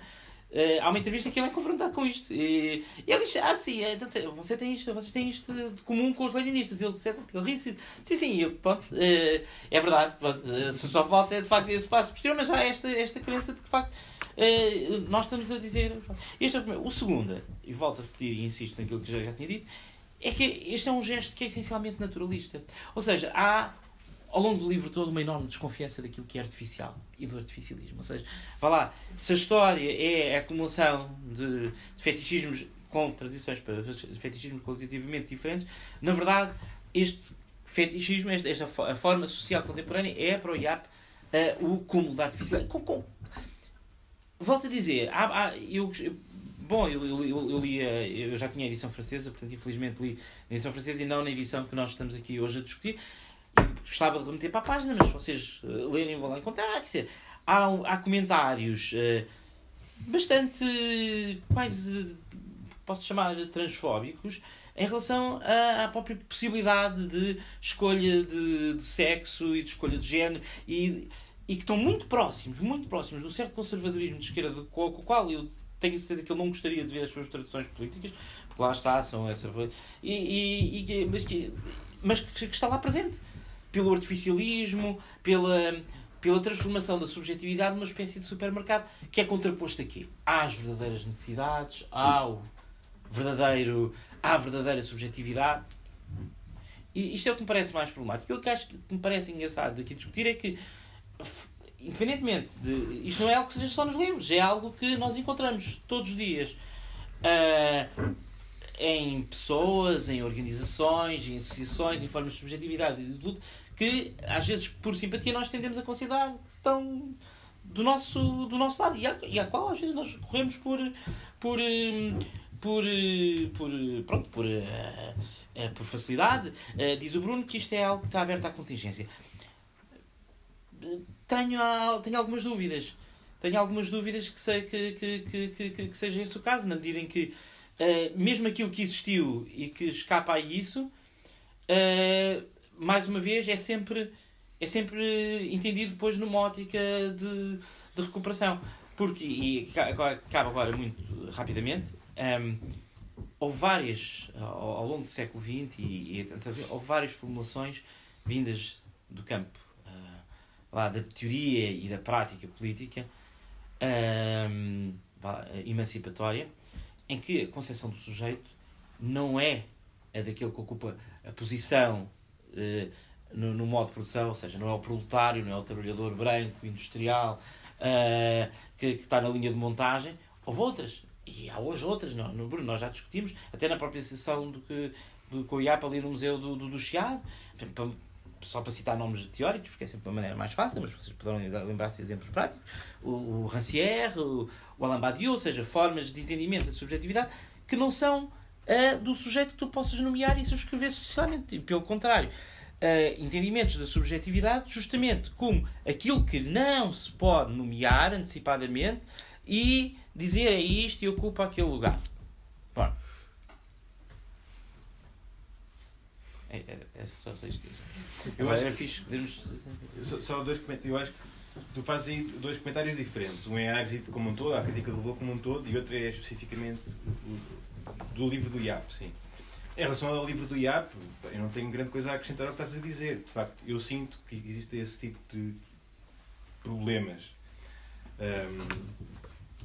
Uh, há uma entrevista que ele é confrontado com isto. E, ele diz: Ah, sim, é, você tem isto, vocês têm isto de comum com os leninistas. Ele, ele ri Sim, sim, eu, pronto, uh, é verdade. Pronto, uh, só falta de facto esse passo posterior, mas há esta, esta crença de que de facto nós estamos a dizer. Este é o, o segundo, e volto a repetir e insisto naquilo que já, já tinha dito, é que este é um gesto que é essencialmente naturalista. Ou seja, há ao longo do livro todo uma enorme desconfiança daquilo que é artificial e do artificialismo. Ou seja, vá lá, se a história é a acumulação de, de fetichismos com transições para fetichismos qualitativamente diferentes, na verdade, este fetichismo, esta, esta a forma social contemporânea é para o IAP uh, o cúmulo da artificialidade. Com, com, volto a dizer, há, há, eu, bom, eu, eu, eu, li, eu já tinha a edição francesa, portanto, infelizmente li na edição francesa e não na edição que nós estamos aqui hoje a discutir gostava de remeter para a página, mas se vocês uh, lerem vão lá encontrar. Quer dizer, há, há comentários uh, bastante quase posso chamar transfóbicos em relação à, à própria possibilidade de escolha de, de, sexo e de escolha de género e, e que estão muito próximos, muito próximos do certo conservadorismo de esquerda com o qual eu tenho certeza que ele não gostaria de ver as suas tradições políticas, porque lá está, são essa. E, e, e mas, que, mas que está lá presente pelo artificialismo, pela, pela transformação da subjetividade numa espécie de supermercado que é contraposto aqui às verdadeiras necessidades, ao verdadeiro, à verdadeira subjetividade. E isto é o que me parece mais problemático. O que acho que me parece engraçado aqui discutir é que, independentemente de. Isto não é algo que seja só nos livros, é algo que nós encontramos todos os dias. Uh, em pessoas, em organizações, em associações, em formas de subjetividade e tudo, que às vezes por simpatia nós tendemos a considerar que estão do nosso, do nosso lado e a, e qual às vezes nós corremos por por por, por pronto por, uh, por facilidade uh, diz o Bruno que isto é algo que está aberto à contingência tenho tenho algumas dúvidas tenho algumas dúvidas que, sei, que, que, que, que, que seja esse o caso na medida em que uh, mesmo aquilo que existiu e que escapa a isso mais uma vez, é sempre, é sempre entendido depois numa ótica de, de recuperação. Porque, e acaba agora muito rapidamente, um, houve várias, ao, ao, longo do século XX, e, e houve várias formulações vindas do campo uh, lá da teoria e da prática política um, emancipatória, em que a concepção do sujeito não é a daquele que ocupa a posição eh, no, no, modo de produção, ou seja, não é o proletário, não é o trabalhador branco, industrial, uh, que, que, está na linha de montagem. Houve outras, e há hoje outras, não, no, nós já discutimos, até na própria sessão do que do COIAP ali no Museu do, do, do Chiado, só para citar nomes teóricos, porque é sempre uma maneira mais fácil, mas vocês poderão lembrar-se de exemplos práticos, o, o Rancière, o, o Alain Badiou, ou seja, formas de entendimento da subjetividade que não são uh, do sujeito que tu possas nomear e subscrever socialmente. Pelo contrário, uh, entendimentos da subjetividade justamente como aquilo que não se pode nomear antecipadamente e dizer é isto e ocupa aquele lugar. Bom. É, é, é só seis Eu acho que fixe. Podemos... Só, só dois comentários. Eu acho que tu fazes aí dois comentários diferentes. Um é a êxito como um todo, a crítica do valor como um todo, e outro é especificamente do livro do IAP, sim. Em relação ao livro do IAP, eu não tenho grande coisa a acrescentar ao que estás a dizer. De facto, eu sinto que existe esse tipo de problemas. Um,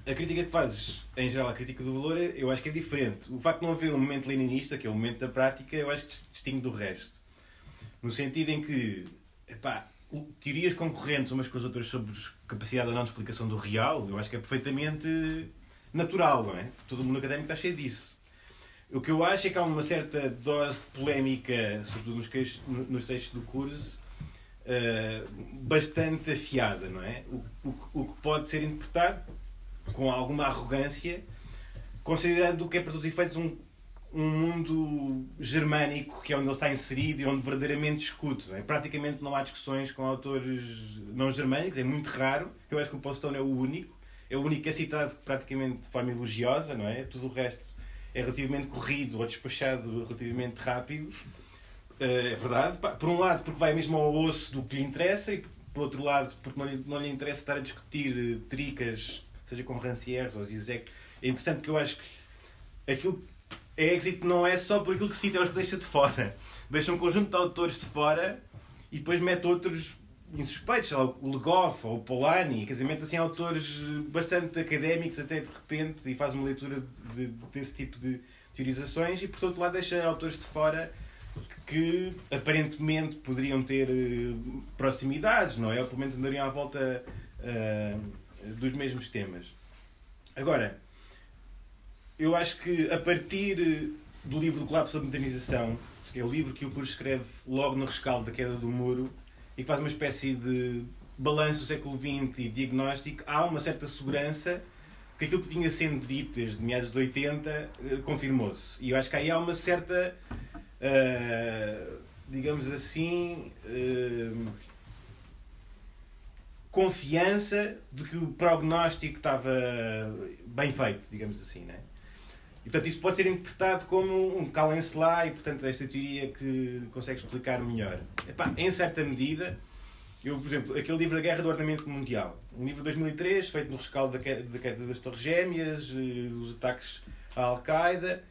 a crítica que fazes, em geral, a crítica do valor, eu acho que é diferente. O facto de não haver um momento leninista, que é o momento da prática, eu acho que distingue do resto. No sentido em que, epá, teorias concorrentes umas com as outras sobre capacidade ou não de explicação do real, eu acho que é perfeitamente natural, não é? Todo mundo académico está cheio disso. O que eu acho é que há uma certa dose de polémica, sobretudo nos, queixos, nos textos do curso, bastante afiada, não é? O, o, o que pode ser interpretado com alguma arrogância, considerando que é para todos os efeitos um, um mundo germânico que é onde ele está inserido e onde verdadeiramente discute. É? Praticamente não há discussões com autores não germânicos, é muito raro. Eu acho que o Postone é o único. É o único que é citado praticamente de forma elogiosa, não é? Tudo o resto é relativamente corrido ou despachado relativamente rápido. Eh, é verdade. Por um lado, porque vai mesmo ao osso do que lhe interessa, e por outro lado, porque não lhe, não lhe interessa estar a discutir eh, tricas, seja com Rancières ou Zizek. É interessante que eu acho que aquilo é êxito não é só por aquilo que cita, é os que deixa de fora. Deixa um conjunto de autores de fora e depois mete outros insuspeitos, o Legoff ou o Polanyi, mete assim autores bastante académicos até de repente e faz uma leitura de, desse tipo de teorizações e por outro lado deixa autores de fora que aparentemente poderiam ter eh, proximidades, não é? Ou pelo menos andariam à volta uh, dos mesmos temas. Agora, eu acho que a partir do livro do Colapso da Modernização, que é o livro que o curso escreve logo no rescaldo da queda do muro e que faz uma espécie de balanço do século XX e diagnóstico, há uma certa segurança que aquilo que vinha sendo dito desde meados de 80 eh, confirmou-se. E eu acho que aí há uma certa, uh, digamos assim, uh, confiança de que o prognóstico estava bem feito, digamos assim, né? E, portanto, isso pode ser interpretado como um calem-se lá e, portanto, esta teoria que consegue explicar melhor. Epá, em certa medida, eu, por exemplo, aquele livro A Guerra do Ordenamento Mundial, um livro de 2003, feito no rescaldo da queda, da queda das Torres Gêmeas, eh, os ataques à Al-Qaeda,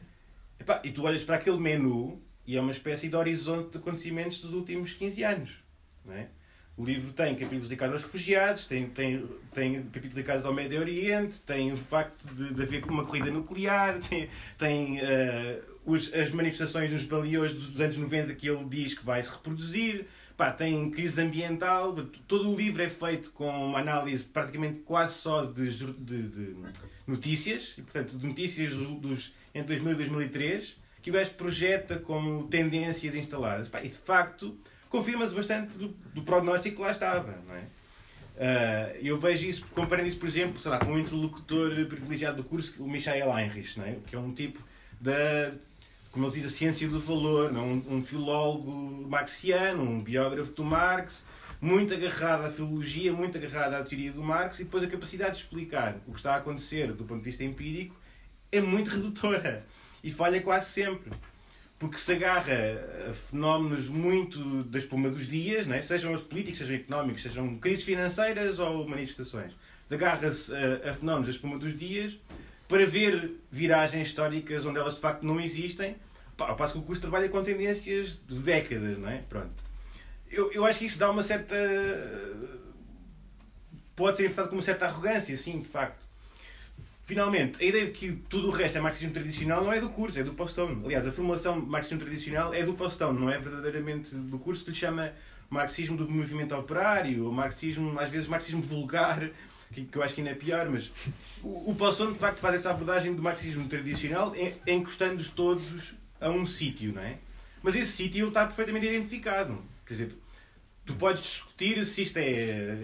e tu olhas para aquele menu e é uma espécie de horizonte de acontecimentos dos últimos 15 anos. Não é? O livro tem capítulos dedicados aos refugiados, tem, tem, tem capítulos dedicados ao Médio Oriente, tem o facto de, de haver uma corrida nuclear, tem, tem uh, os, as manifestações nos baleões dos anos 90 que ele diz que vai se reproduzir, Pá, tem crise ambiental, todo o livro é feito com uma análise praticamente quase só de, de, de notícias, e, portanto, de notícias dos, dos, entre 2000 e 2003, que o gajo projeta como tendências instaladas. Pá, e de facto confirma-se bastante do, do prognóstico que lá estava, não é? Uh, eu vejo isso, comparando isso, por exemplo, sei lá, com um interlocutor privilegiado do curso, o Michael Heinrich, não é? que é um tipo da, como ele diz, a ciência do valor, não? É? Um, um filólogo marxiano, um biógrafo do Marx, muito agarrado à filologia, muito agarrado à teoria do Marx, e depois a capacidade de explicar o que está a acontecer do ponto de vista empírico é muito redutora e falha quase sempre porque se agarra a fenómenos muito da espuma dos dias, né? sejam os políticos, sejam económicos, sejam crises financeiras ou manifestações. Agarra-se a, a, fenómenos da espuma dos dias para ver viragens históricas onde elas de facto não existem, ao passo que o curso trabalha com tendências de décadas, não é? Pronto. Eu, eu acho que isso dá uma certa. pode ser interpretado como uma certa arrogância, sim, de facto. Finalmente, a ideia de que tudo o resto é marxismo tradicional não é do curso, é do Postone. Aliás, a formulação marxismo tradicional é do Postone, não é verdadeiramente do curso que lhe chama marxismo do movimento operário, ou marxismo, às vezes marxismo vulgar, que, que eu acho que ainda é pior, mas o, o Postone de facto faz essa abordagem do marxismo tradicional encostando-os todos a um sítio, não é? Mas esse sítio está perfeitamente identificado. Quer dizer, tu podes discutir se isto é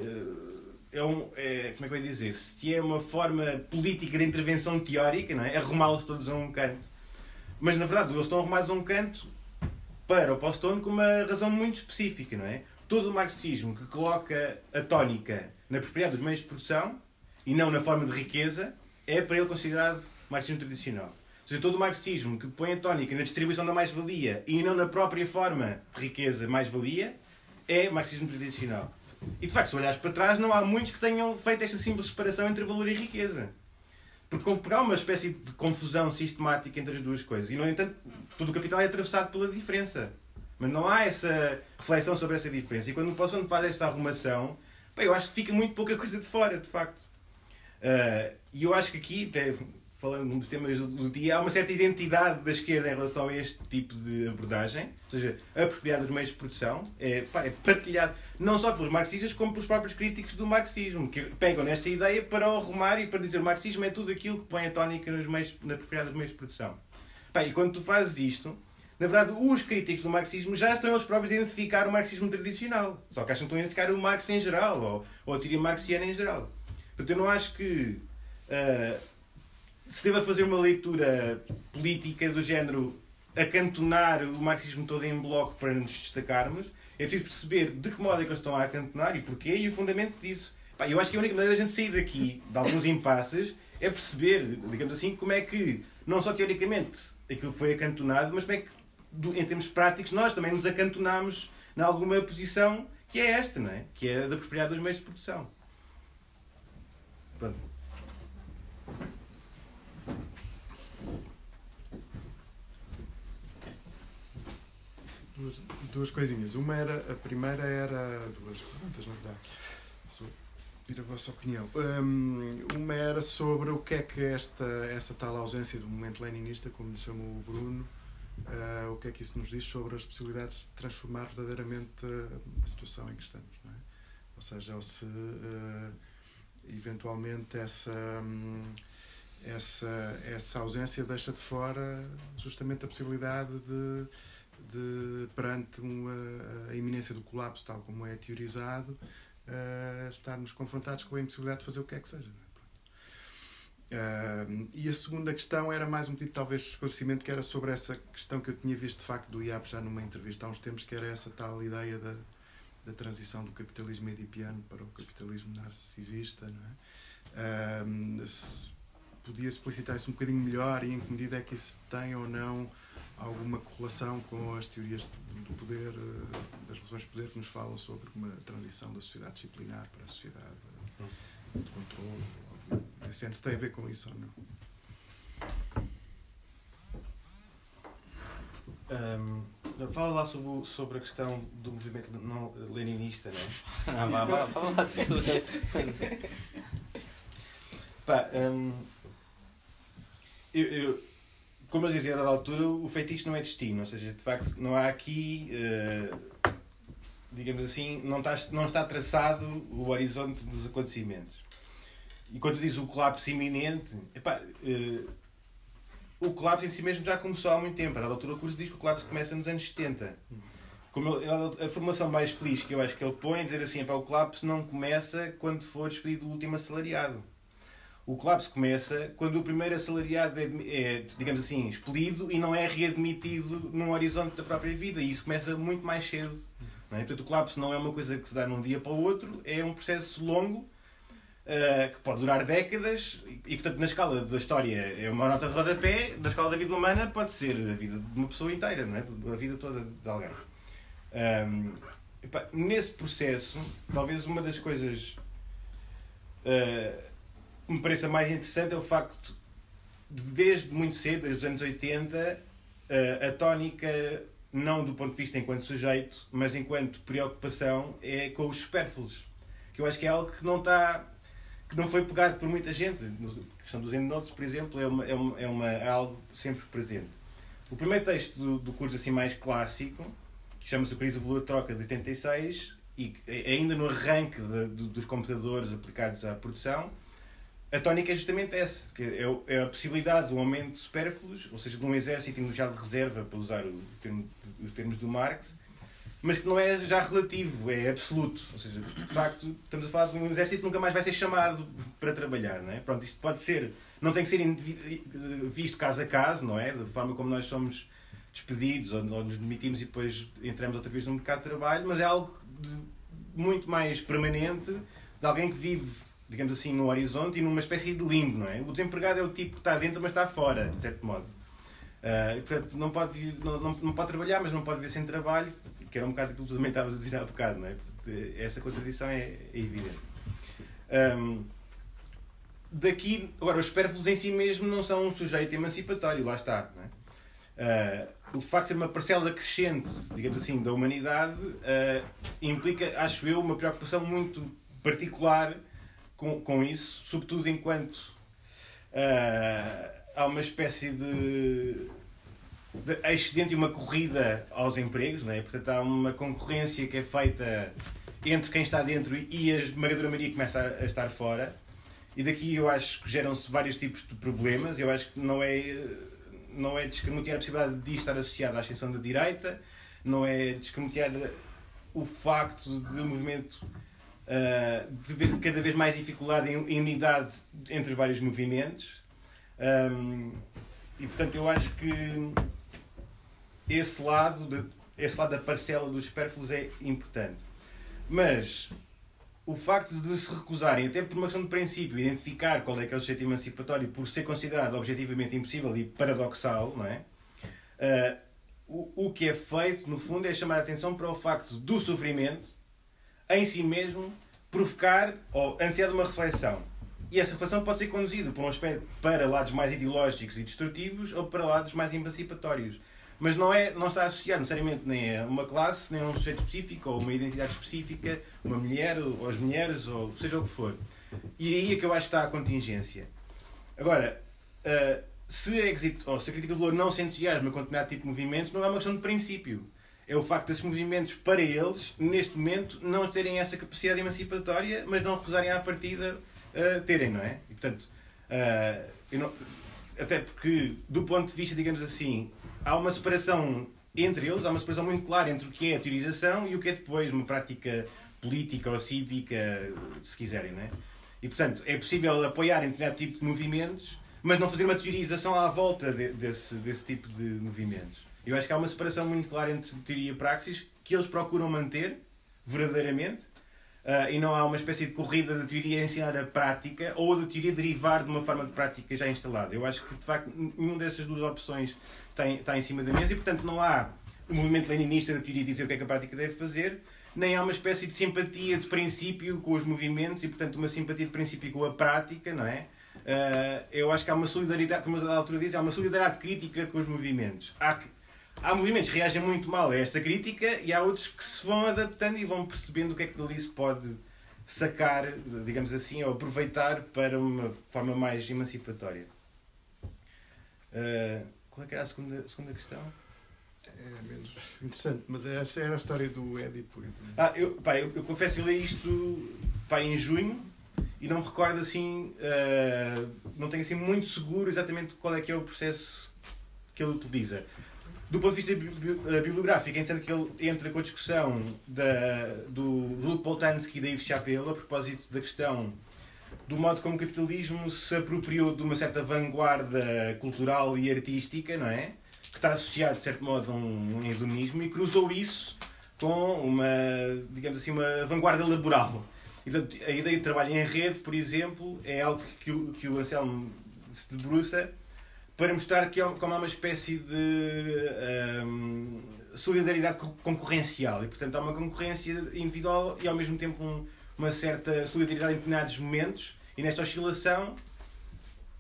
é um, é, como é que eu ia dizer, se é uma forma política de intervenção teórica, não é? Arrumá-los todos a um canto. Mas na verdade, eles estão arrumados a um canto para o Postone com uma razão muito específica, não é? Todo o marxismo que coloca a tónica na propriedade dos meios de produção e não na forma de riqueza é para ele considerado marxismo tradicional. Ou seja, todo o marxismo que põe a tónica na distribuição da mais-valia e não na própria forma de riqueza mais-valia é marxismo tradicional. E de facto, se olhares para trás, não há muitos que tenham feito esta simples separação entre valor e riqueza. Porque há uma espécie de confusão sistemática entre as duas coisas. E, no entanto, todo o capital é atravessado pela diferença. Mas não há essa reflexão sobre essa diferença. E quando o Poço faz esta arrumação, bem, eu acho que fica muito pouca coisa de fora, de facto. Uh, e eu acho que aqui, falando num dos temas do dia, há uma certa identidade da esquerda em relação a este tipo de abordagem, ou seja, a dos meios de produção, é, pá, é partilhado não só pelos marxistas, como pelos próprios críticos do marxismo, que pegam nesta ideia para arrumar e para dizer o marxismo é tudo aquilo que põe a tónica nos meios, na propriedade dos meios de produção. Pá, e quando tu fazes isto, Na verdade, os críticos do marxismo já estão eles próprios a identificar o marxismo tradicional. Só que acham que estão a identificar o Marx em geral, ou, ou a teoria marxiana em geral. Portanto, eu não acho que uh, se deva fazer uma leitura política do género acantonar o marxismo todo em bloco para nos destacarmos. É preciso perceber de que modo é que eles estão a acantonar e porquê e o fundamento disso. Pá, eu acho que a única maneira de a gente sair daqui, de alguns impasses, é perceber, digamos assim, como é que, não só teoricamente, aquilo foi acantonado, mas como é que em termos práticos, nós também nos acantonamos em alguma posição que é esta, não é? Que é da propriedade dos meios de produção. Pronto. Duas, duas coisinhas. Uma era, a primeira era. Duas perguntas, na verdade. Só pedir a vossa opinião. Um, uma era sobre o que é que esta, essa tal ausência do momento leninista, como lhe chamou o Bruno, uh, o que é que isso nos diz sobre as possibilidades de transformar verdadeiramente a situação em que estamos, não é? Ou seja, ou se uh, eventualmente essa, um, essa, essa ausência deixa de fora justamente a possibilidade de, de perante uma, a iminência do colapso, tal como é teorizado, uh, estarmos confrontados com a impossibilidade de fazer o que é que seja. Uh, e a segunda questão era mais um pedido, talvez, de esclarecimento, que era sobre essa questão que eu tinha visto, de facto, do IAP já numa entrevista há uns tempos, que era essa tal ideia da, da transição do capitalismo edipiano para o capitalismo narcisista. Não é? Uh, se podia explicitar isso um bocadinho melhor e em que medida é que isso tem ou não alguma correlação com as teorias do poder, eh, das relações de poder que nos falam sobre uma transição da sociedade disciplinar para a sociedade de controle a se tem a ver com isso ou não? Um, fala lá sobre, sobre a questão do movimento não leninista, não é? Não, vá, vá, fala lá Pá, um, eu, eu, como eu dizia a dada altura, o feitiço não é destino, ou seja, de facto não há aqui, uh, digamos assim, não está, não está traçado o horizonte dos acontecimentos. E quando diz o colapso iminente, epá, uh, o colapso em si mesmo já começou há muito tempo. A dada altura o curso diz que o colapso começa nos anos 70. Como a formação mais feliz que eu acho que ele põe é dizer assim, epá, o colapso não começa quando for despedido o último assalariado. O colapso começa quando o primeiro assalariado é, é, digamos assim, expelido e não é readmitido num horizonte da própria vida. E isso começa muito mais cedo. Não é? Portanto, o colapso não é uma coisa que se dá num dia para o outro, é um processo longo Uh, que pode durar décadas e, portanto, na escala da história é uma nota de rodapé, na escala da vida humana pode ser a vida de uma pessoa inteira, não é? a vida toda de alguém. Um, nesse processo, talvez uma das coisas uh, que me pareça mais interessante é o facto de, desde muito cedo, desde os anos 80, uh, a tónica, não do ponto de vista enquanto sujeito, mas enquanto preocupação, é com os supérfluos. Que eu acho que é algo que não está que não foi pegado por muita gente. A questão dos endnotes, por exemplo, é, uma, é, uma, é, uma, é algo sempre presente. O primeiro texto do, do curso assim mais clássico, que chama-se O Crise do Valor de Troca, de 86, e ainda no arranque de, de, dos computadores aplicados à produção, a tónica é justamente essa, que é, é a possibilidade de um aumento de supérfluos, ou seja, de um exército industrial de reserva, para usar o termo, os termos do Marx, mas que não é já relativo, é absoluto. Ou seja, de facto, estamos a falar de um exército que nunca mais vai ser chamado para trabalhar, não é? Pronto, isto pode ser, não tem que ser visto caso a caso, não é? Da forma como nós somos despedidos ou, nos demitimos e depois entramos outra vez no mercado de trabalho, mas é algo muito mais permanente de alguém que vive, digamos assim, no horizonte e numa espécie de limbo, não é? O desempregado é o tipo que está dentro, mas está fora, de certo modo. Uh, portanto, não pode, não, não, pode trabalhar, mas não pode viver sem trabalho, que era um bocado aquilo que tu também estavas a dizer há bocado, não é? Portanto, essa contradição é, é evidente. Um, daqui, agora, os supérfluos em si mesmo não são um sujeito emancipatório, lá está. Não é? Uh, o facto de ser uma parcela crescente, digamos assim, da humanidade, uh, implica, acho eu, uma preocupação muito particular com, com isso, sobretudo enquanto uh, há uma espécie de excedente e uma corrida aos empregos, não é? portanto há uma concorrência que é feita entre quem está dentro e a esmagadora maioria começa a estar fora. E daqui eu acho que geram-se vários tipos de problemas. Eu acho que não é, não é descamutear a possibilidade de estar associado à ascensão da direita, não é descamutear o facto de o movimento uh, de ver cada vez mais dificuldade em, em unidade entre os vários movimentos. Um, e portanto eu acho que esse lado, de, esse lado da parcela dos supérfluos é importante. Mas o facto de se recusarem, até por uma questão de princípio, identificar qual é que é o sujeito emancipatório por ser considerado objetivamente impossível e paradoxal, não é? Uh, o, o que é feito, no fundo, é chamar a atenção para o facto do sofrimento em si mesmo provocar ou ansiar uma reflexão. E essa reflexão pode ser conduzida por um aspecto para lados mais ideológicos e destrutivos ou para lados mais emancipatórios. Mas não, é, não está associado necessariamente nem a uma classe, nem a um sujeito específico, ou uma identidade específica, uma mulher, ou as mulheres, ou seja o que for. E aí é que eu acho que está a contingência. Agora, uh, se a exit, ou se a crítica do valor não se entusiasma com determinado tipo de movimentos, não é uma questão de princípio. É o facto desses movimentos, para eles, neste momento, não terem essa capacidade emancipatória, mas não recusarem à partida uh, terem, não é? E, portanto, uh, não, até porque, do ponto de vista, digamos assim, há uma separação entre eles, há uma separação muito clara entre o que é a teorização e o que é depois uma prática política ou cívica, se quiserem, não é? E, portanto, é possível apoiar determinado tipo de movimentos, mas não fazer uma teorização à volta de, desse, desse tipo de movimentos. Eu acho que há uma separação muito clara entre teoria e praxis que eles procuram manter, verdadeiramente, Uh, e não há uma espécie de corrida de teoria a ensinar a prática ou de teoria derivar de uma forma de prática já instalada. Eu acho que, de facto, nenhuma dessas duas opções está em cima da mesa e, portanto, não há o movimento leninista da teoria dizer o que é que a prática deve fazer, nem há uma espécie de simpatia de princípio com os movimentos e, portanto, uma simpatia de princípio com a prática, não é? Uh, eu acho que há uma solidariedade, como a autora diz, há uma solidariedade crítica com os movimentos. Há há movimentos que reagem muito mal a esta crítica e há outros que se vão adaptando e vão percebendo o que é que dali se pode sacar, digamos assim, ou aproveitar para uma forma mais emancipatória. Uh, qual é que era a segunda, segunda questão? É menos interessante, mas essa era a história do Édipo. Ah, eu, pá, eu, eu confesso que eu li isto pá, em junho e não me recordo assim, uh, não tenho assim muito seguro exatamente qual é que é o processo que ele utiliza do ponto de vista eh, bibliográfico, é interessante que ele entra com a discussão da, do Luke Poltanski e da Yves Chapelle a propósito da questão do modo como o capitalismo se apropriou de uma certa vanguarda cultural e artística, não é? Que está associado, de certo modo, a um, hedonismo e cruzou isso com uma, digamos assim, uma vanguarda laboral. A ideia de trabalho em rede, por exemplo, é algo que o, que o Anselmo se debruça para mostrar que como há uma espécie de um, solidariedade concorrencial. E portanto há uma concorrência individual e ao mesmo tempo um, uma certa solidariedade em determinados momentos. E nesta oscilação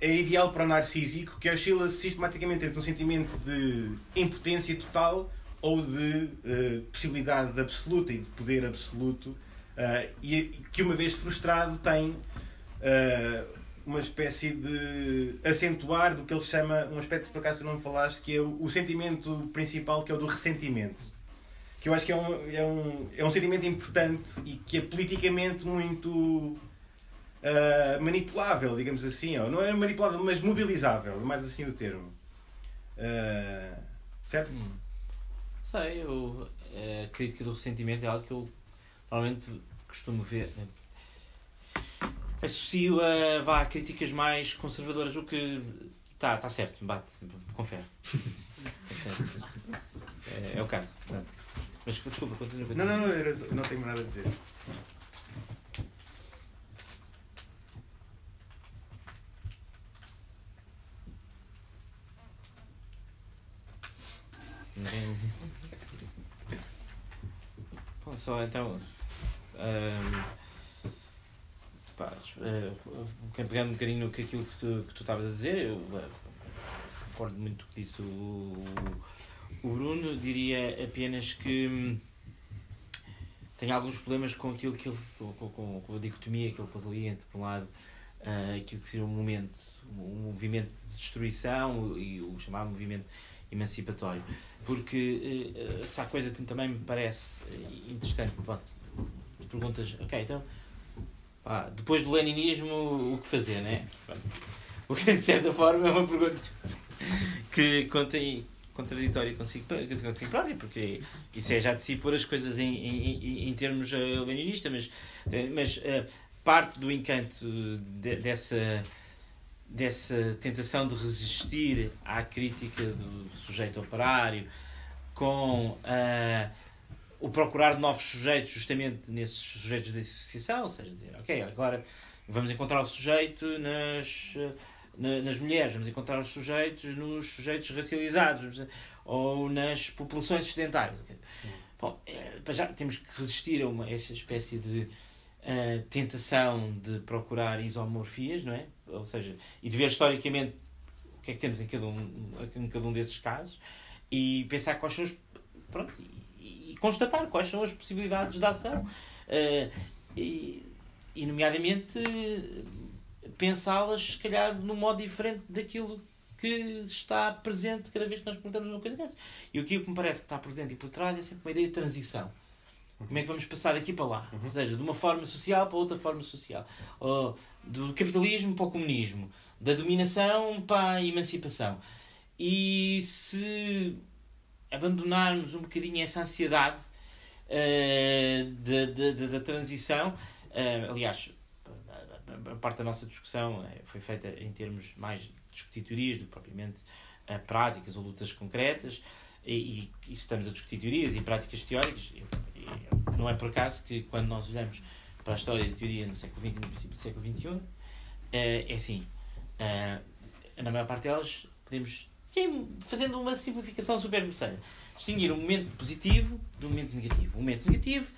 é ideal para o narcísico que oscila sistematicamente entre um sentimento de impotência total ou de uh, possibilidade absoluta e de poder absoluto uh, e que uma vez frustrado tem uh, uma espécie de acentuar do que ele chama, um aspecto que por acaso não falaste, que é o, o, sentimento principal, que é o do ressentimento. Que eu acho que é um, é um, é um sentimento importante e que é politicamente muito uh, manipulável, digamos assim. Ou não é manipulável, mas mobilizável, é mais assim o termo. Uh, certo? Hum. Sei, eu, a crítica do ressentimento é algo que eu normalmente costumo ver associo a vá, críticas mais conservadoras, o que está tá certo, bate, confere. É, é, o caso. Bate. Mas desculpa, continua. continua. Não, não, não, eu não tenho nada a dizer. Bom, só então. Um, pá, uh, pegando um bocadinho aquilo que tu, que tu estavas a dizer, eu uh, concordo muito com o que disse o, o Bruno, diria apenas que hum, tenho alguns problemas com aquilo que ele, com, com, com a dicotomia que ele pôs ali entre, por um lado, uh, aquilo que seria um momento, um movimento de destruição e o chamado movimento emancipatório. Porque uh, se há coisa que também me parece interessante, pronto, perguntas, ok, então Pá, depois do leninismo, o que fazer, né? O que de certa forma é uma pergunta que contém contraditório consigo, consigo próprio, porque isso é já de si pôr as coisas em, em, em termos uh, leninistas, mas, mas uh, parte do encanto de, dessa, dessa tentação de resistir à crítica do sujeito operário com uh, o procurar novos sujeitos justamente nesses sujeitos de associação, ou seja, dizer, ok, agora vamos encontrar o sujeito nas nas mulheres, vamos encontrar os sujeitos nos sujeitos racializados ou nas populações sedentárias. Bom, é, já temos que resistir a uma, esta espécie de uh, tentação de procurar isomorfias, não é? Ou seja, e de ver historicamente o que é que temos em cada um, em cada um desses casos e pensar quais são os. Pronto, constatar quais são as possibilidades de ação. Uh, e, e, nomeadamente, pensá-las, se calhar, num modo diferente daquilo que está presente cada vez que nós perguntamos uma coisa dessas. E aquilo que me parece que está presente e por trás é sempre uma ideia de transição. Como é que vamos passar daqui para lá? Uhum. Ou seja, de uma forma social para outra forma social. Ou do capitalismo para o comunismo. Da dominação para a emancipação. E se abandonarmos um bocadinho essa ansiedade uh, da transição, uh, aliás, a parte da nossa discussão eh, foi feita em termos mais discutir teorias do que propriamente práticas ou lutas concretas, e, e, estamos a discutir teorias e práticas teóricas, e, e, não é por acaso que quando nós olhamos para a história da teoria no século XX e no princípio do século XXI, é assim, na maior parte delas podemos, sim, fazendo uma simplificação super grosseira, distinguir um momento positivo do momento negativo. Um momento negativo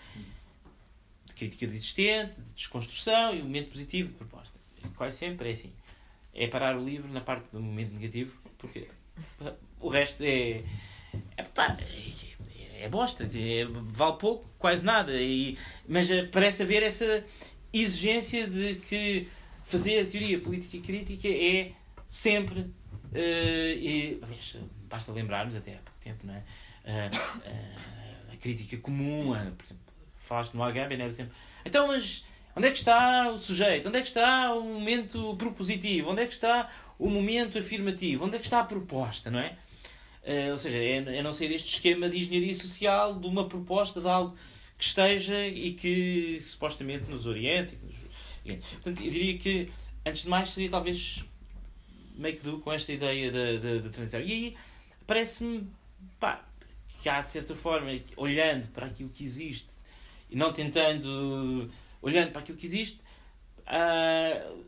de crítica do existente, de desconstrução e um momento positivo de proposta. Quase sempre é assim. É parar o livro na parte do momento negativo, porque o resto é. É, pá, é, bosta, é, vale pouco, quase nada. E, mas parece haver essa exigência de que fazer teoria política e crítica é sempre. Uh, e, aliás, basta lembrarmos, até há pouco tempo, não é? Uh, uh, a crítica comum, por exemplo, falaste no Agamben, era sempre. Então, mas onde é que está o sujeito? Onde é que está o momento propositivo? Onde é que está o momento afirmativo? Onde é que está a proposta, não é? Uh, ou seja, é, é não sair deste esquema de engenharia social de uma proposta de algo que esteja e que supostamente nos oriente. Nos... Portanto, eu diria que, antes de mais, seria talvez que do com esta ideia de, transição. E aí parece-me que há, de certa forma, olhando para aquilo que existe e não tentando, olhando para aquilo que existe, uh,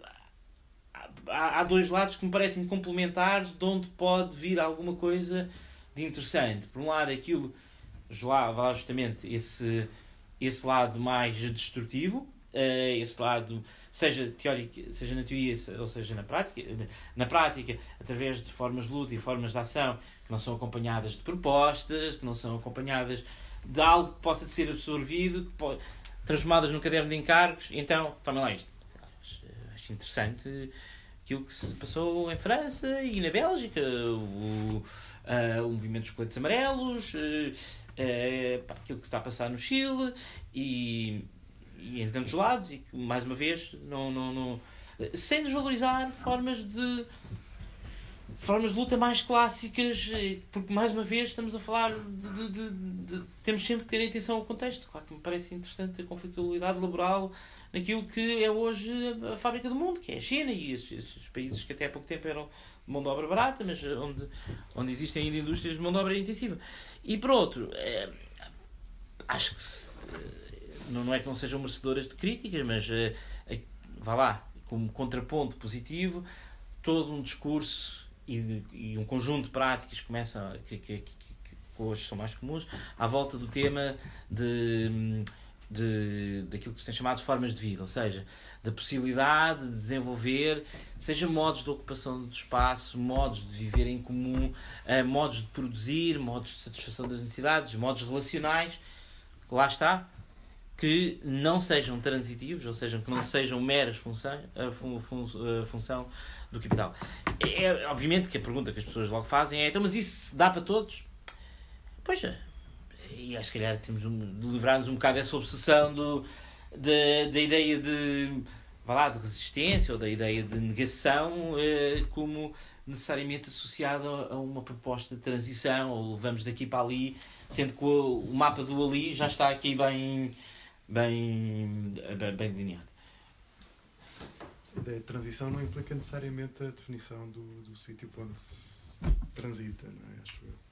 há, há dois lados que me parecem complementares de onde pode vir alguma coisa de interessante. Por um lado, aquilo lá vai justamente esse, esse lado mais destrutivo, esse lado, seja teórico, seja na teoria ou seja na prática, na prática, através de formas de luta e formas de ação que não são acompanhadas de propostas, que não são acompanhadas de algo que possa ser absorvido, que pode, transformadas num caderno de encargos. Então, tomem lá isto. Acho, interessante aquilo que se passou em França e na Bélgica, o, uh, o movimento dos coletes amarelos, uh, uh, aquilo que está a passar no Chile e, e em tantos lados, e que, mais uma vez, não, não, não, sem desvalorizar formas de formas de luta mais clássicas, porque mais uma vez estamos a falar de, de, de, de temos sempre que ter atenção ao contexto. Claro que me parece interessante a conflitualidade laboral naquilo que é hoje a fábrica do mundo, que é a China e esses, esses países que até há pouco tempo eram de mão de obra barata, mas onde, onde existem ainda indústrias de mão de obra intensiva. E por outro, é, acho que se, não é que não sejam merecedoras de críticas, mas é, é, vá lá, como contraponto positivo, todo um discurso e, de, e um conjunto de práticas começam que, que, que, que, hoje são mais comuns à volta do tema de, de daquilo que se tem chamado de formas de vida, ou seja, da possibilidade de desenvolver, seja modos de ocupação do espaço, modos de viver em comum, uh, modos de produzir, modos de satisfação das necessidades, modos relacionais, lá está, que não sejam transitivos, ou seja, que não sejam meras função, fun, a função do capital. É, é, obviamente que a pergunta que as pessoas logo fazem é: então, mas isso dá para todos? Pois é. E acho que calhar temos um, de livrar-nos um bocado dessa obsessão do, da, da ideia de vá lá, de resistência ou da ideia de negação como necessariamente associada a uma proposta de transição ou vamos daqui para ali, sendo que o, o mapa do ali já está aqui bem, bem, bem, bem delineado. A ideia de transição não implica necessariamente a definição do, do sítio onde se transita, não é? Acho eu.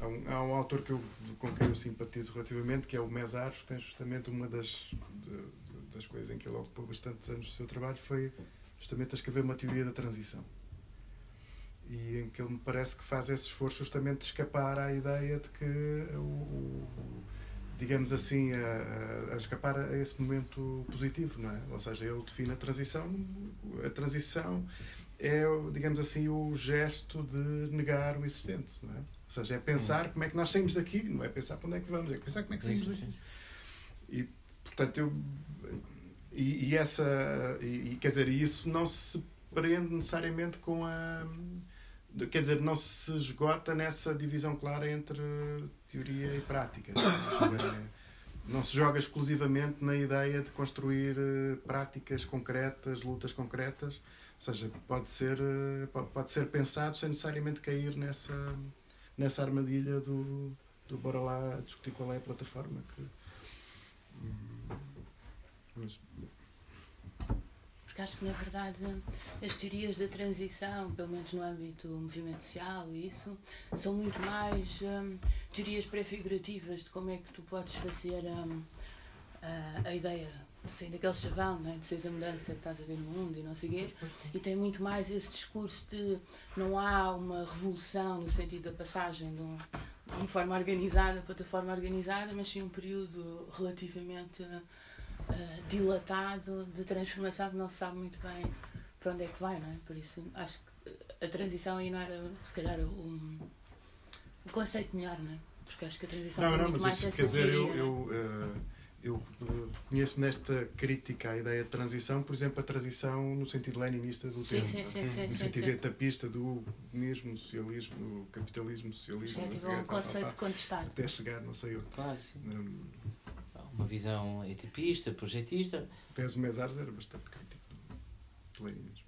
Há um, há um autor que eu, com quem eu simpatizo relativamente, que é o Mesaros, que tem justamente uma das, de, das coisas em que ele ocupou bastantes anos do seu trabalho, foi justamente a escrever uma teoria da transição. E em que ele me parece que faz esse esforço justamente de escapar à ideia de que o, o digamos assim, a, a, escapar a esse momento positivo, não é? Ou seja, ele define a transição, a transição é, digamos assim, o gesto de negar o existente, não é? Ou seja, é pensar como é que nós saímos daqui, não é pensar para onde é que vamos, é pensar como é que saímos daqui. E, portanto, eu... E, e essa... E, quer dizer, isso não se prende necessariamente com a quer dizer, não se esgota nessa divisão clara entre teoria e prática. Não se joga exclusivamente na ideia de construir eh, práticas concretas, lutas concretas. Ou seja, pode ser, eh, pode ser pensado sem necessariamente cair nessa, nessa armadilha do, do bora lá discutir qual é a plataforma. Que, hum, mas, porque acho que, na verdade, as teorias da transição, pelo menos no âmbito do movimento social e isso, são muito mais um, teorias prefigurativas de como é que tu podes fazer um, a, a ideia assim, daquele chavão, né, de seres a mudança que estás a ver no mundo e não sei quê, e tem muito mais esse discurso de não há uma revolução no sentido da passagem de, um, de uma forma organizada para outra forma organizada, mas sim um período relativamente uh, dilatado de transformação que não se sabe muito bem para onde é que vai, não é? Por isso acho que a transição aí não era, se calhar, um, um conceito melhor, não é? Porque acho que a transição não, não, mas isso, quer dizer, eu, eu, uh, eu conheço nesta crítica à ideia de transição, por exemplo, a transição no sentido leninista do sim, termo, sim, sim, sim, no sim, sentido sim. etapista do comunismo, socialismo, do capitalismo, socialismo, é, tipo um conceito de contestar. Até chegar, não sei onde. Claro, sim. Um, uma visão etipista, projetista. Até o Mesares era bastante crítico do leninismo.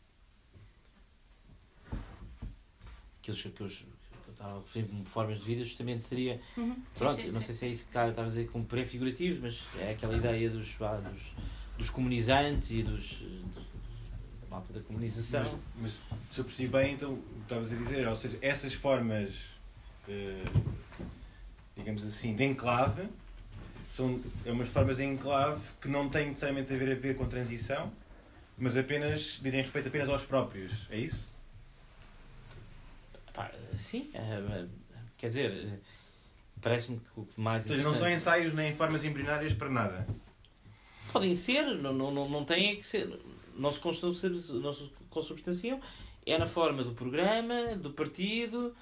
Aqueles que eu, que eu estava a referir como formas de vida, justamente seria. Uhum. Pronto, sim, sim, não sim. sei se é isso que estava a dizer como pré-figurativos, mas é aquela ideia dos, vá, dos, dos comunizantes e dos. dos malta da comunização. Mas, mas se eu percebi bem, então, o que estavas a dizer, ou seja, essas formas, eh, digamos assim, de enclave, são é umas formas de enclave que não têm necessariamente a ver, a ver com transição, mas apenas dizem respeito apenas aos próprios, é isso? Pá, sim, eh, quer dizer, parece-me que o mais Ou seja, não são ensaios nem formas embrionárias para nada. Podem ser, não, não, não, não têm é que ser. Não se, não se consubstanciam. É na forma do programa, do partido,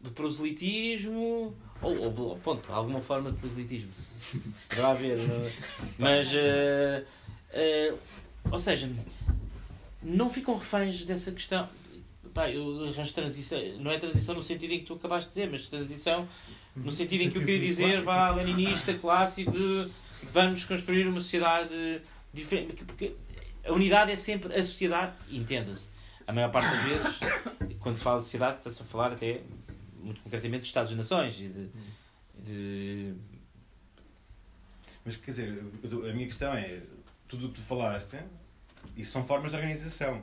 do proselitismo, ou, ou, ponto, alguma forma de proselitismo. se- se- Deverá haver. não- Mas. eh, eh, ou seja, não ficam reféns dessa questão. Pá, eu arranjo transição. Não é transição no sentido em que tu acabaste de dizer, mas transição no sentido em que eu queria dizer, vá, leninista, clássico, de vamos construir uma sociedade diferente. Porque- a unidade é sempre a sociedade, entenda-se. A maior parte das vezes, quando se fala de sociedade, está-se a falar até, muito concretamente, de Estados-nações e de, de. Mas quer dizer, a minha questão é, tudo o que tu falaste, isso são formas de organização.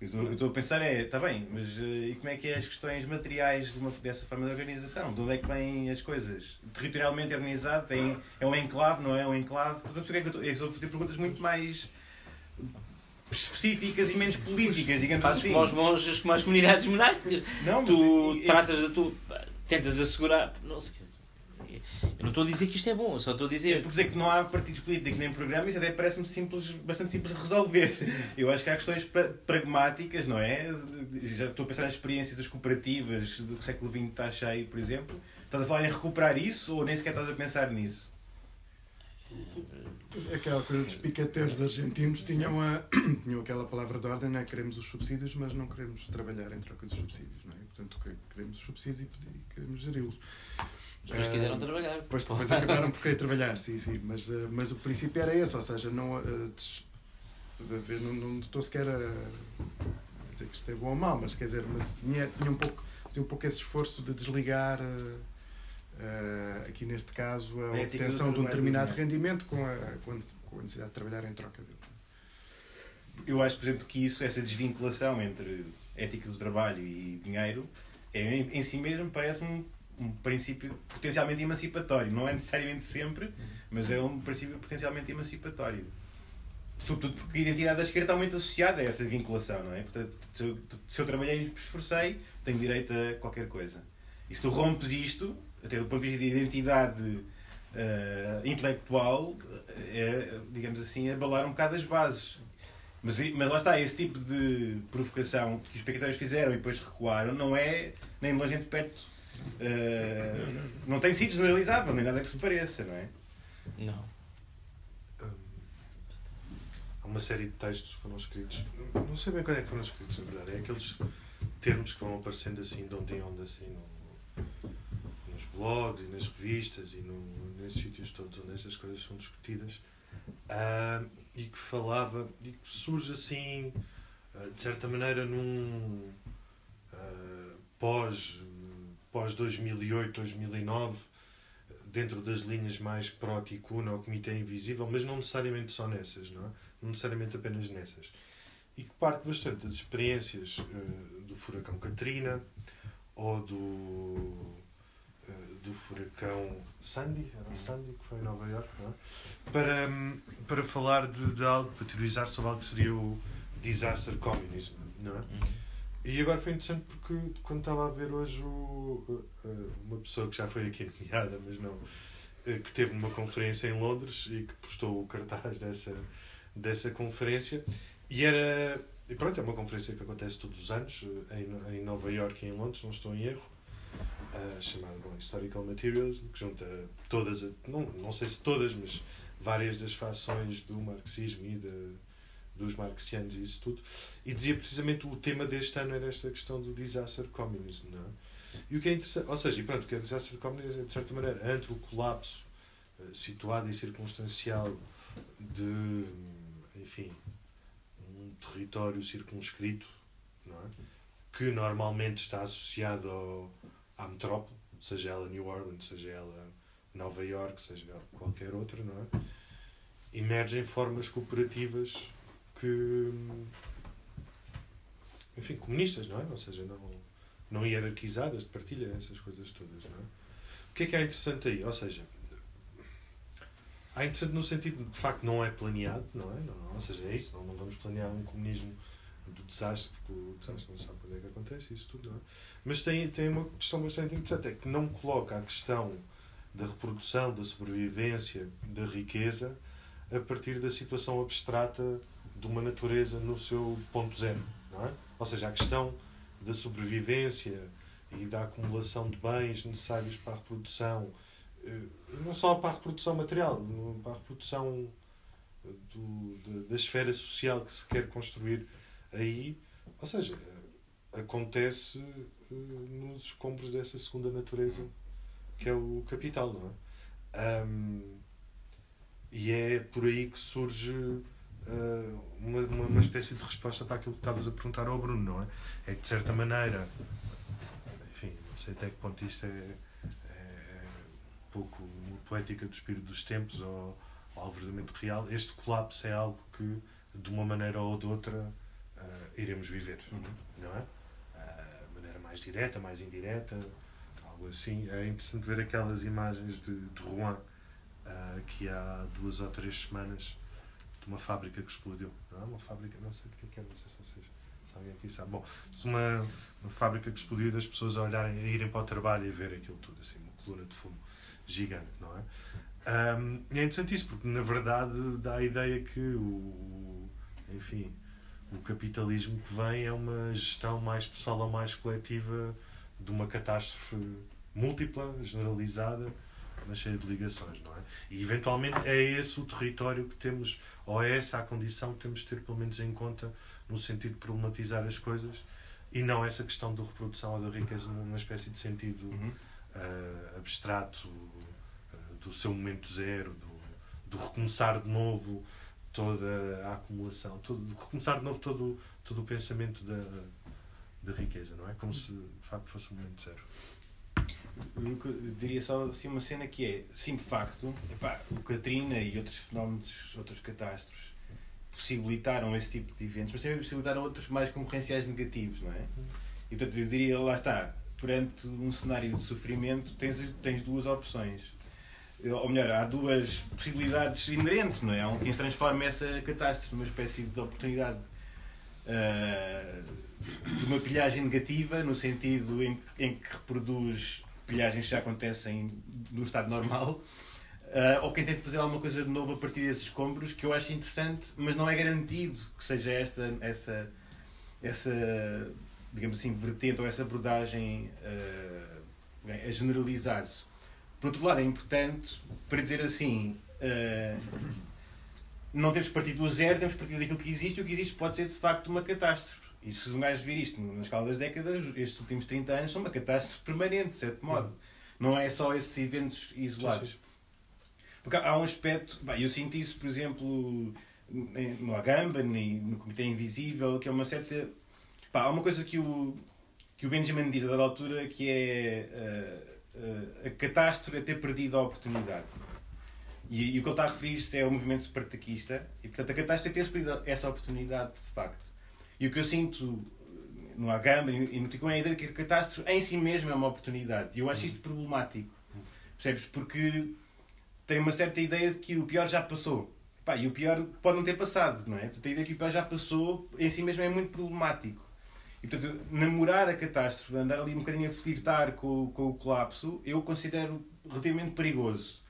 Eu estou- a pensar é, está bem, mas eh, e como é que é as questões materiais de uma, dessa forma de organização? De onde é que vêm as coisas? Territorialmente organizado, tem, é um enclave, não é um enclave? Estás a perceber que eu estou, eu estou a fazer perguntas muito mais específicas e menos políticas, digamos Fazes assim. como aos monges, como às comunidades monásticas. Não, Tu e- e- tratas de. Tu tentas assegurar. Não sei. Eu não estou a dizer que isto é bom, eu só estou a É dizer. por dizer que não há partidos políticos nem programas, isso até parece-me simples, bastante simples de resolver. Eu acho que há questões pra- pragmáticas, não é? Já estou a pensar nas experiências das cooperativas do século XX está cheio, por exemplo. Estás a falar em recuperar isso ou nem sequer estás a pensar nisso? Aquela coisa dos picateiros argentinos tinham, a, tinham aquela palavra de ordem, não é? Queremos os subsídios, mas não queremos trabalhar em troca dos subsídios, não é? Portanto, que- queremos os subsídios e- queremos geri-los. Os meus quiseram Ah, trabalhar. Depois, depois acabaram por querer trabalhar, sim, sim. Mas, eh, mas o princípio era esse, ou seja, não, haver, não, não estou sequer a dizer que isto é bom ou mau, mas quer dizer, mas tinha, tinha, um, pouco, tinha um pouco esse esforço de desligar, uh, uh, aqui neste caso, a, obtenção de um determinado rendimento com a, com a necessidade de trabalhar em troca dele. Eu acho, por exemplo, que isso, essa desvinculação entre ética do trabalho e dinheiro, é, em, em si mesmo parece-me um princípio potencialmente emancipatório. Não é necessariamente sempre, mas é um princípio potencialmente emancipatório. Sobretudo porque a identidade da esquerda está muito associada a essa vinculação, não é? Portanto, se eu, se eu trabalhei e me esforcei, tenho direito a qualquer coisa. E se tu rompes isto, até do ponto de vista de identidade uh, intelectual, é, digamos assim, abalar um bocado as bases. Mas, mas lá está, esse tipo de provocação que os pequetais fizeram e depois recuaram não é nem de longe nem de perto Uh, não tem sido generalizável, nem nada que se pareça, não é? Não. Hum, há uma série de textos que foram escritos, não sei bem quando é que foram escritos, na verdade, é aqueles termos que vão aparecendo assim, de onde em onde, assim, no, blogs e nas revistas e no, nesses sítios todos onde estas coisas são discutidas, uh, e que falava, e que surge assim, uh, de certa maneira, num uh, pós pós 2008, 2009, dentro das linhas mais pró-ticuna ou Comitê Invisível, mas não necessariamente só nessas, não é? Não necessariamente apenas nessas. E que parte bastante das experiências uh, do furacão Katrina ou do, do furacão Sandy, era Sandy, que foi em Nova York, é? para, para falar de, de algo, para teorizar sobre algo que seria o disaster communism, não é? Uhum e agora foi interessante porque quando estava a ver hoje o, uma pessoa que já foi aqui nomeada, mas não, eh, que teve uma conferência em Londres e que postou o cartaz dessa, dessa conferência e era e pronto, é uma conferência que acontece todos os anos eh, em, em Nova York e em Londres, não estou em erro, uh, chamada bom, Historical Materials, que junta todas, não, não sei se todas, mas várias das fações do marxismo e da dos marxianos e isso tudo, e dizia precisamente o tema deste ano era esta questão do disaster communism, não é? E o que é interessante, ou seja, e pronto, o que é disaster communism é de certa maneira ante o colapso uh, situado e circunstancial de, enfim, um território circunscrito, não é? Que normalmente está associado ao, à metrópole, seja ela New Orleans, seja ela Nova York, seja ela qualquer outra, não é? Emergem formas cooperativas que enfim, comunistas, não é? Ou seja, não, não hierarquizadas de partilha, essas coisas todas, não é? O que é que é interessante aí? Ou seja, há interessante no sentido de, de facto, não é planeado, não é? Não, ou seja, é isso, não, não vamos planear um comunismo do desastre, porque o desastre não sabe quando é que acontece, isso tudo, não é? Mas tem, tem uma questão bastante interessante, é que não coloca a questão da reprodução, da sobrevivência, da riqueza, a partir da situação abstrata de uma natureza no seu ponto zero, não é? Ou seja, a questão da sobrevivência e da acumulação de bens necessários para a reprodução, eh, não só para a reprodução material, para a reprodução do, da, da esfera social que se quer construir aí, ou seja, acontece eh, nos escombros dessa segunda natureza que é o capital, não é? Um, e é por aí que surge uh, uma, uma, espécie de resposta para aquilo que estavas a perguntar ao Bruno, não é? É que de certa maneira, enfim, não sei até que ponto isto é, é um pouco uma poética do espírito dos tempos ou, ou verdadeiramente real, este colapso é algo que de uma maneira ou de outra uh, iremos viver, uhum. não é? Uh, maneira mais direta, mais indireta, algo assim. É interessante ver aquelas imagens de, de Rouen uh, que há duas ou três semanas uma fábrica que explodiu. Não é uma fábrica, não sei o que é, não sei se vocês sabem aqui sabe. Bom, uma, uma fábrica que explodiu das pessoas a olharem, a irem para o trabalho e ver aquilo tudo, assim, uma coluna de fumo gigante, não é? Um, é interessante isso, porque na verdade dá a ideia que o, enfim, o capitalismo que vem é uma gestão mais pessoal ou mais coletiva de uma catástrofe múltipla, generalizada, mas cheia de ligações, não é? E eventualmente é esse o território que temos, ou é essa a condição que temos de ter pelo menos em conta no sentido de problematizar as coisas e não essa questão da reprodução ou da riqueza numa espécie de sentido uhum. uh, abstrato uh, do seu momento zero, do, do recomeçar de novo, toda a acumulação, todo, recomeçar de novo todo, todo o pensamento da, da riqueza, não é? Como se de facto fosse um momento zero. Eu diria só assim, uma cena que é, sim, de facto, epá, o Katrina e outros fenómenos, outras catástrofes possibilitaram esse tipo de eventos, mas também possibilitaram outros mais concorrenciais negativos, não é? E portanto, eu diria, lá está, perante um cenário de sofrimento, tens, tens duas opções. Ou melhor, há duas possibilidades inerentes, não é? Há um quem transforma essa catástrofe numa espécie de oportunidade uh, de uma pilhagem negativa, no sentido em, em que reproduz pilhagens que já acontecem no estado normal, uh, ou quem tenta fazer alguma coisa de novo a partir desses escombros, que eu acho interessante, mas não é garantido que seja esta, essa, essa digamos assim, vertente ou essa abordagem uh, a generalizar-se. Por outro lado, é importante para dizer assim. Uh, não temos partir do zero, temos partir daquilo que existe, e o que existe pode ser de facto uma catástrofe. E se um gajo vir isto na escala das décadas, estes últimos 30 anos são uma catástrofe permanente, de certo modo. Não é só esses eventos isolados. Porque há um aspecto, bem, eu sinto isso, por exemplo, no Agamben e no Comitê Invisível, que é uma certa. Pá, há uma coisa que o, que o Benjamin diz a dada altura que é uh, a catástrofe é ter perdido a oportunidade. E, e o que ele está a referir-se é o movimento separtaquista, e portanto a catástrofe é ter perdido essa oportunidade de facto. E o que eu sinto no Agamba e no Ticum é a ideia de que a catástrofe em si mesma é uma oportunidade. E eu acho isto problemático. Percebes? Porque tem uma certa ideia de que o pior já passou. E o pior pode não ter passado, não é? Portanto, a ideia de que o pior já passou em si mesmo é muito problemático. E, portanto, namorar a catástrofe, andar ali um bocadinho a flirtar com, com o colapso, eu considero relativamente perigoso.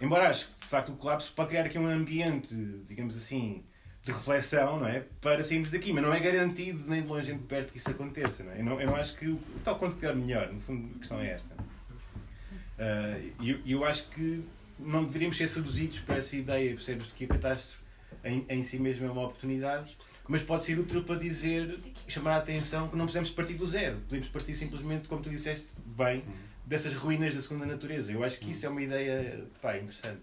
Embora acho que, de facto, o colapso pode criar aqui um ambiente, digamos assim, de reflexão, não é? Para sairmos daqui, mas não é garantido nem de longe nem de perto que isso aconteça, não é? Eu não, eu não acho que tal quanto pior melhor, no fundo a questão é esta. E uh, eu, eu acho que não deveríamos ser seduzidos por essa ideia, percebes, de que a catástrofe em, em si mesmo é uma oportunidade, mas pode ser útil para dizer, chamar a atenção que não precisamos partir do zero, podemos partir simplesmente, como tu disseste bem, dessas ruínas da segunda natureza. Eu acho que isso é uma ideia pá, interessante.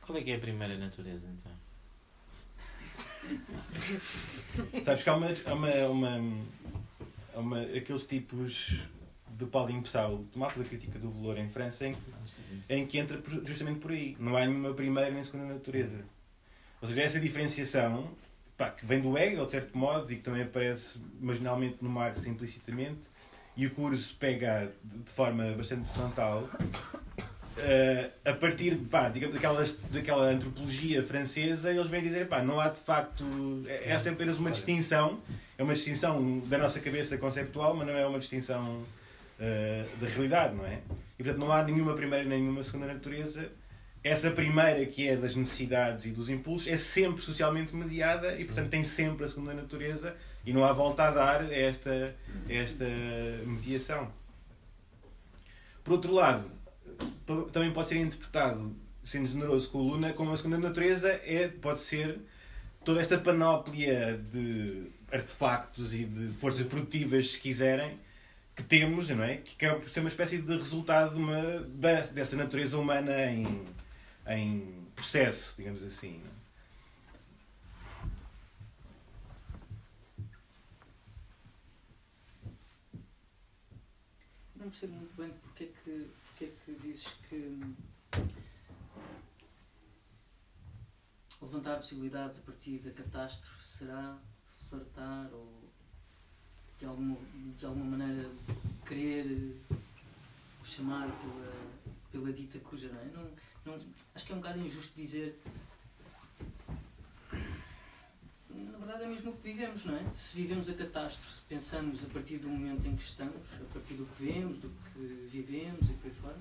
Qual é que é a primeira natureza, então? Sabes que há uma, há uma, uma, há uma, aqueles tipos de Paulinho Pessau, do mapa da crítica do valor em França, em, em que entra justamente por aí. Não há nenhuma primeira nem segunda natureza. Ou seja, essa diferenciação, pá, que vem do ego, de certo modo, e que também aparece marginalmente no Marx implicitamente, e o curso pega de forma bastante frontal, Uh, a partir pá, daquela antropologia francesa, eles vêm dizer pá, não há de facto. É, é apenas uma distinção, é uma distinção da nossa cabeça conceptual, mas não é uma distinção uh, da realidade, não é? E portanto não há nenhuma primeira nem nenhuma segunda natureza. Essa primeira, que é das necessidades e dos impulsos, é sempre socialmente mediada e portanto tem sempre a segunda natureza e não há volta a dar a esta, esta mediação. Por outro lado, também pode ser interpretado, sendo generoso com o Luna, como a segunda natureza é, pode ser toda esta panóplia de artefactos e de forças produtivas, se quiserem, que temos, não é? Que acaba por ser uma espécie de resultado de uma, dessa natureza humana em, em processo, digamos assim. Não, é? não percebo muito bem porque é que porque é que dizes que levantar possibilidades a partir da catástrofe será flertar ou de alguma, de alguma maneira querer chamar pela, pela dita cuja, não é? Não, não, acho que é um bocado injusto dizer. Na verdade é mesmo o que vivemos, não é? Se vivemos a catástrofe, se pensamos a partir do momento em que estamos, a partir do que vemos, do que vivemos e por aí fora,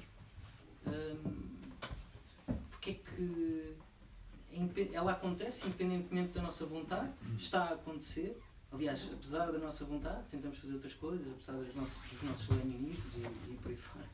hum, porque é que ela acontece independentemente da nossa vontade, está a acontecer. Aliás, apesar da nossa vontade, tentamos fazer outras coisas, apesar dos nossos, dos nossos leninismos e, e por aí fora.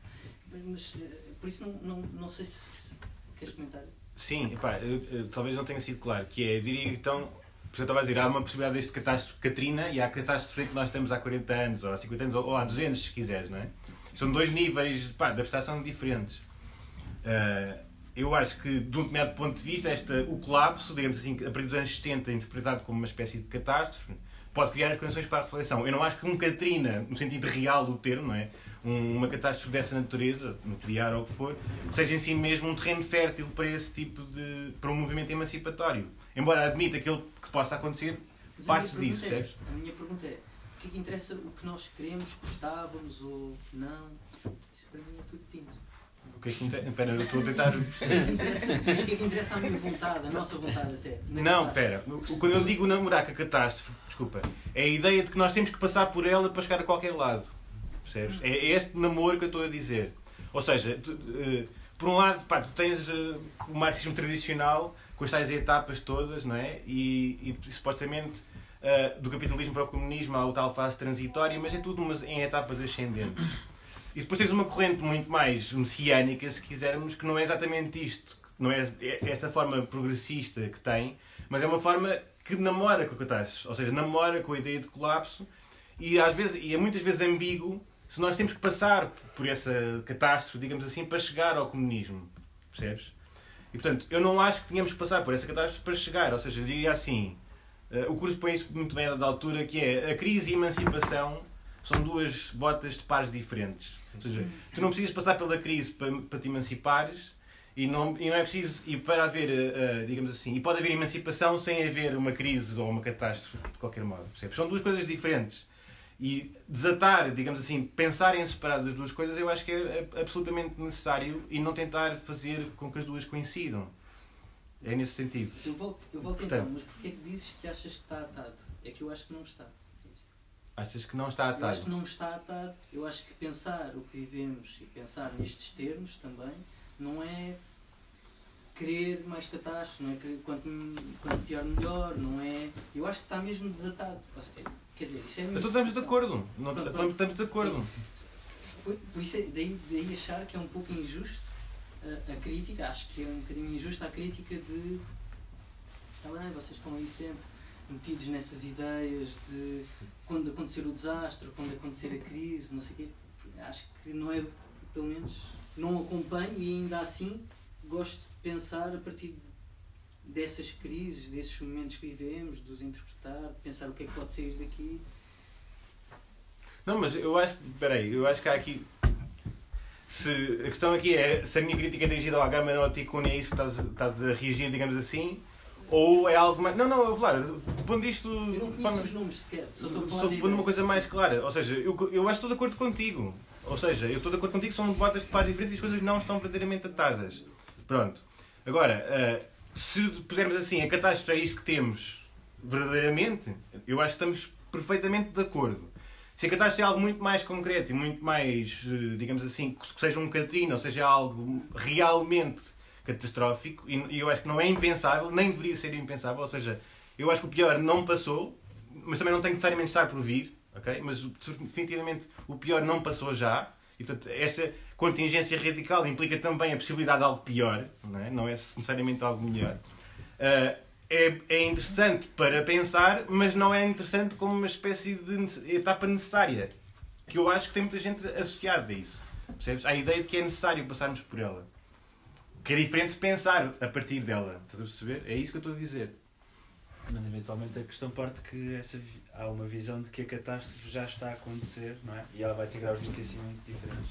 Mas, eh, por isso, não, não, não sei se queres comentar. Sim, epá, eu, eu, talvez não tenha sido claro, que é, diria então, porque eu estava a dizer, há uma possibilidade deste catástrofe Katrina e há a catástrofe que nós temos há 40 anos, ou há 50 anos, ou, ou há 200, se quiseres, não é? São dois níveis pá, de abstração diferentes. Uh, eu acho que, de um determinado ponto de vista, esta, o colapso, digamos assim, a partir dos anos 70, interpretado como uma espécie de catástrofe, pode criar as condições para a reflexão. Eu não acho que um Katrina, no sentido real do termo, não é? Um, uma catástrofe dessa natureza, nuclear ou o que for, seja em si mesmo um terreno fértil para esse tipo de. para um movimento emancipatório. Embora admita que, ele, que possa acontecer, Mas disso, é- percebes? A minha pergunta é: o que é que interessa o que nós queremos, gostávamos ou não? Isso para mim é tudo tinto. O que é que inter... Espera, eu estou a tentar. O que é que interessa, interessa à minha vontade, à nossa vontade até? Não, catástrofe? espera. O- Quando eu digo namorar com a catástrofe, desculpa, é a ideia de que nós temos que passar por ela para chegar a qualquer lado. Percebes? É este namoro que eu estou a dizer. Ou seja, tu, eh, por um lado, pá, tu tens eh, o marxismo tradicional, com as tais etapas todas, não é? E, e supostamente eh, do capitalismo para o comunismo há o tal fase transitória, mas é tudo umas, em etapas ascendentes. E depois tens uma corrente muito mais messiânica, se quisermos, que não é exatamente isto, não é esta forma progressista que tem, mas é uma forma que namora com a catástrofe, ou seja, namora com a ideia de colapso e às vezes e é muitas vezes ambíguo se nós temos que passar por essa catástrofe, digamos assim, para chegar ao comunismo, percebes? E portanto, eu não acho que tínhamos que passar por essa catástrofe para chegar, ou seja, diria assim, eh, o curso põe isso muito bem a dada altura, que é a crise e a emancipação são duas botas de pares diferentes. Ou seja, tu não precisas passar pela crise para, para te emancipares e não, e não é preciso, e para haver, eh, digamos assim, e pode haver emancipação sem haver uma crise ou uma catástrofe de qualquer modo. Percebes? São duas coisas diferentes. E desatar, digamos assim, pensar em separar das duas coisas, eu acho que é é absolutamente necessário e não tentar fazer com que as duas coincidam. É nesse sentido. Eu volto, eu volto então, Portanto. mas porquê que dizes que achas que está atado? É que eu acho que não está. Achas que não está Eu acho atado? que não está atado. Eu acho que pensar o que vivemos e pensar nestes termos também não é querer mais catástrofe, não é querer quanto, quanto pior melhor, não é. Eu acho que está mesmo desatado. Seja, quer dizer, isso é a minha Então estamos de acordo. Não, Pronto, estamos, estamos de acordo. Por, por isso, é- daí, daí achar que é um pouco injusto a, a crítica, acho que é um bocadinho injusta a crítica de. Está bem, vocês estão aí sempre metidos nessas ideias de quando acontecer o desastre, quando acontecer a crise, não sei o quê. Acho que não é, pelo menos, não acompanho e ainda assim gosto de pensar a partir dessas crises, desses momentos que vivemos, de os interpretar, pensar o que é que pode sair daqui. Não, mas eu acho. Espera aí, eu acho que há aqui. Se, a questão aqui é se a minha crítica é dirigida ao ao Ticune, é isso que estás, estás a reagir, digamos assim, ou é algo mais. Não, não, eu vou pondo isto. Eu não conheço os nomes sequer, só pondo uma coisa mais clara. Ou seja, eu, eu acho que estou de acordo contigo. Ou seja, eu estou de acordo contigo que são botas de pares diferentes e as coisas não estão verdadeiramente atadas. Pronto. Agora, ah, se pusermos assim, a catástrofe é isto que temos verdadeiramente, eu acho que estamos perfeitamente de acordo. Se a catástrofe é algo muito mais concreto e muito mais, eh, digamos assim, que seja um Katrina, ou seja, algo realmente catastrófico, e eu acho que não é impensável, nem deveria ser impensável, ou seja, eu acho que o pior não passou, mas também não tem necessariamente estar por vir, ok? Mas definitivamente o pior não passou já, e portanto esta contingência radical implica também a possibilidade de algo pior, não é, não é necessariamente algo melhor. Ah, é, é interessante para pensar, mas não é interessante como uma espécie de etapa necessária. Que eu acho que tem muita gente associada a isso. Percebes? A ideia de que é necessário passarmos por ela. Que é diferente pensar a partir dela. Estás a perceber? É isso que eu estou a dizer. Mas eventualmente a questão parte que essa, há uma visão de que a catástrofe já está a acontecer, não é? E ela vai ter graus de notíciamento diferentes.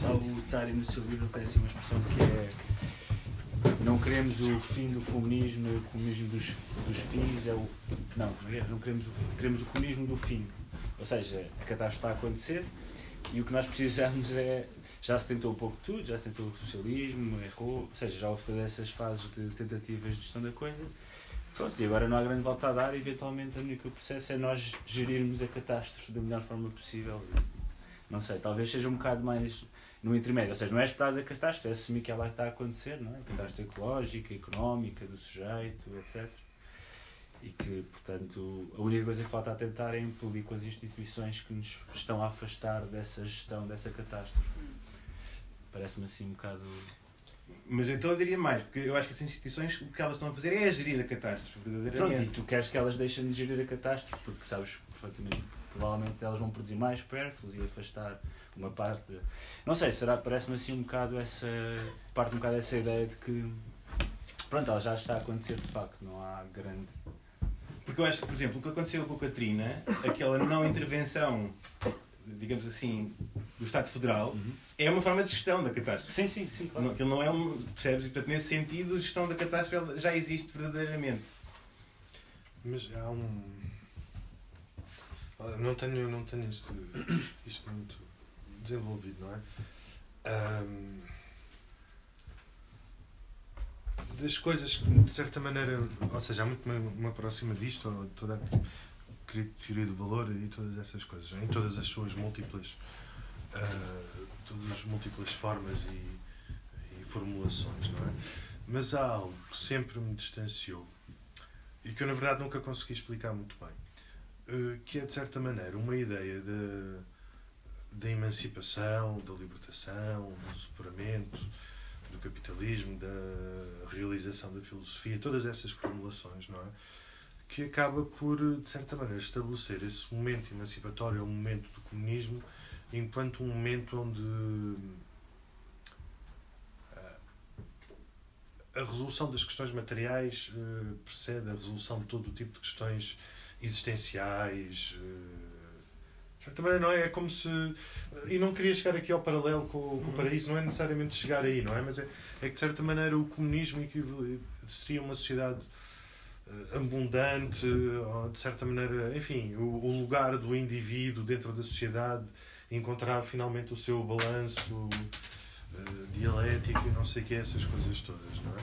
Só o Tari no seu livro tem assim uma expressão que é não queremos o fim do comunismo, o comunismo dos, dos fins é o. Não, não queremos o, queremos o comunismo do fim. Ou seja, a catástrofe está a acontecer e o que nós precisamos é. Já se tentou um pouco tudo, já se tentou o socialismo, errou, ou seja, já houve todas essas fases de tentativas de gestão da coisa. Pronto, e agora não há grande volta a dar, e eventualmente o único processo é nós gerirmos a catástrofe da melhor forma possível. Não sei, talvez seja um bocado mais no intermédio, ou seja, não é esperar da catástrofe, é assumir que ela está a acontecer, não é? Catástrofe ecológica, económica, do sujeito, etc. E que, portanto, a única coisa que falta a tentar é impedir com as instituições que nos estão a afastar dessa gestão, dessa catástrofe. Parece-me assim um bocado. Mas então eu diria mais, porque eu acho que as instituições o que elas estão a fazer é gerir a catástrofe Pronto, e verdadeiramente. tu queres que elas deixem de gerir a catástrofe, porque sabes perfeitamente que provavelmente elas vão produzir mais pérfilos e afastar uma parte. de- Não sei, será, parece-me assim um bocado essa. parte um bocado dessa ideia de que. Pronto, ela já está a acontecer de facto, não há grande. Porque eu acho que, por exemplo, o que aconteceu com a Catarina, aquela não intervenção, digamos assim, do Estado Federal, é uma forma de gestão da catástrofe. Sim, sim, sim, claro. Não, aquilo não é um. Percebes? E, portanto, nesse sentido, a gestão da catástrofe já existe verdadeiramente. Mas há um. Não tenho, não tenho isto, isto muito desenvolvido, não é? Ahm, das coisas que, de certa maneira, ou seja, há muito me, me aproxima disto, ou toda a teoria do valor e todas essas coisas, em todas as suas múltiplas, ah, todas as múltiplas formas e, e formulações, não é? Mas há algo que sempre me distanciou e que eu na verdade nunca consegui explicar muito bem, eh, que é de certa maneira uma ideia de, da emancipação, da libertação, do superamento, do capitalismo, da realização da filosofia, todas essas formulações, não é? Que acaba por, de certa maneira, estabelecer esse momento emancipatório, o momento do comunismo, enquanto um momento onde a resolução das questões materiais eh, precede a resolução de todo o tipo de questões existenciais. eh, de certa maneira, não é? É como se. E não queria chegar aqui ao paralelo com, com o paraíso, não é necessariamente chegar aí, não é? Mas é, é que, de certa maneira, o comunismo seria uma sociedade eh, abundante, ou, de certa maneira, enfim, o, o lugar do indivíduo dentro da sociedade, encontrar finalmente o seu balanço eh, dialético e não sei o que, essas coisas todas, não é?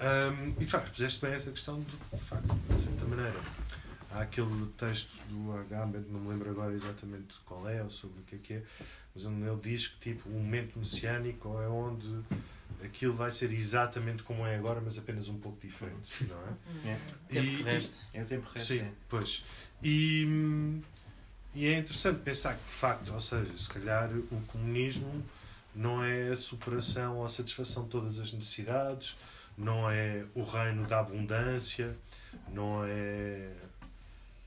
Ahm, e de facto, puseste bem essa questão de, de facto, de certa maneira. Há aquele texto do Agamben, não me lembro agora exatamente qual é ou sobre o que é que é, mas onde ele diz que tipo, o momento messiânico é onde aquilo vai ser exatamente como é agora, mas apenas um pouco diferente, não é? É, Tempo E- reste. é o tempo resto. Sim, é. pois. E, hum, e é interessante pensar que, de facto, ou seja, se calhar o comunismo não é a superação ou a satisfação de todas as necessidades, não é o reino da abundância, não é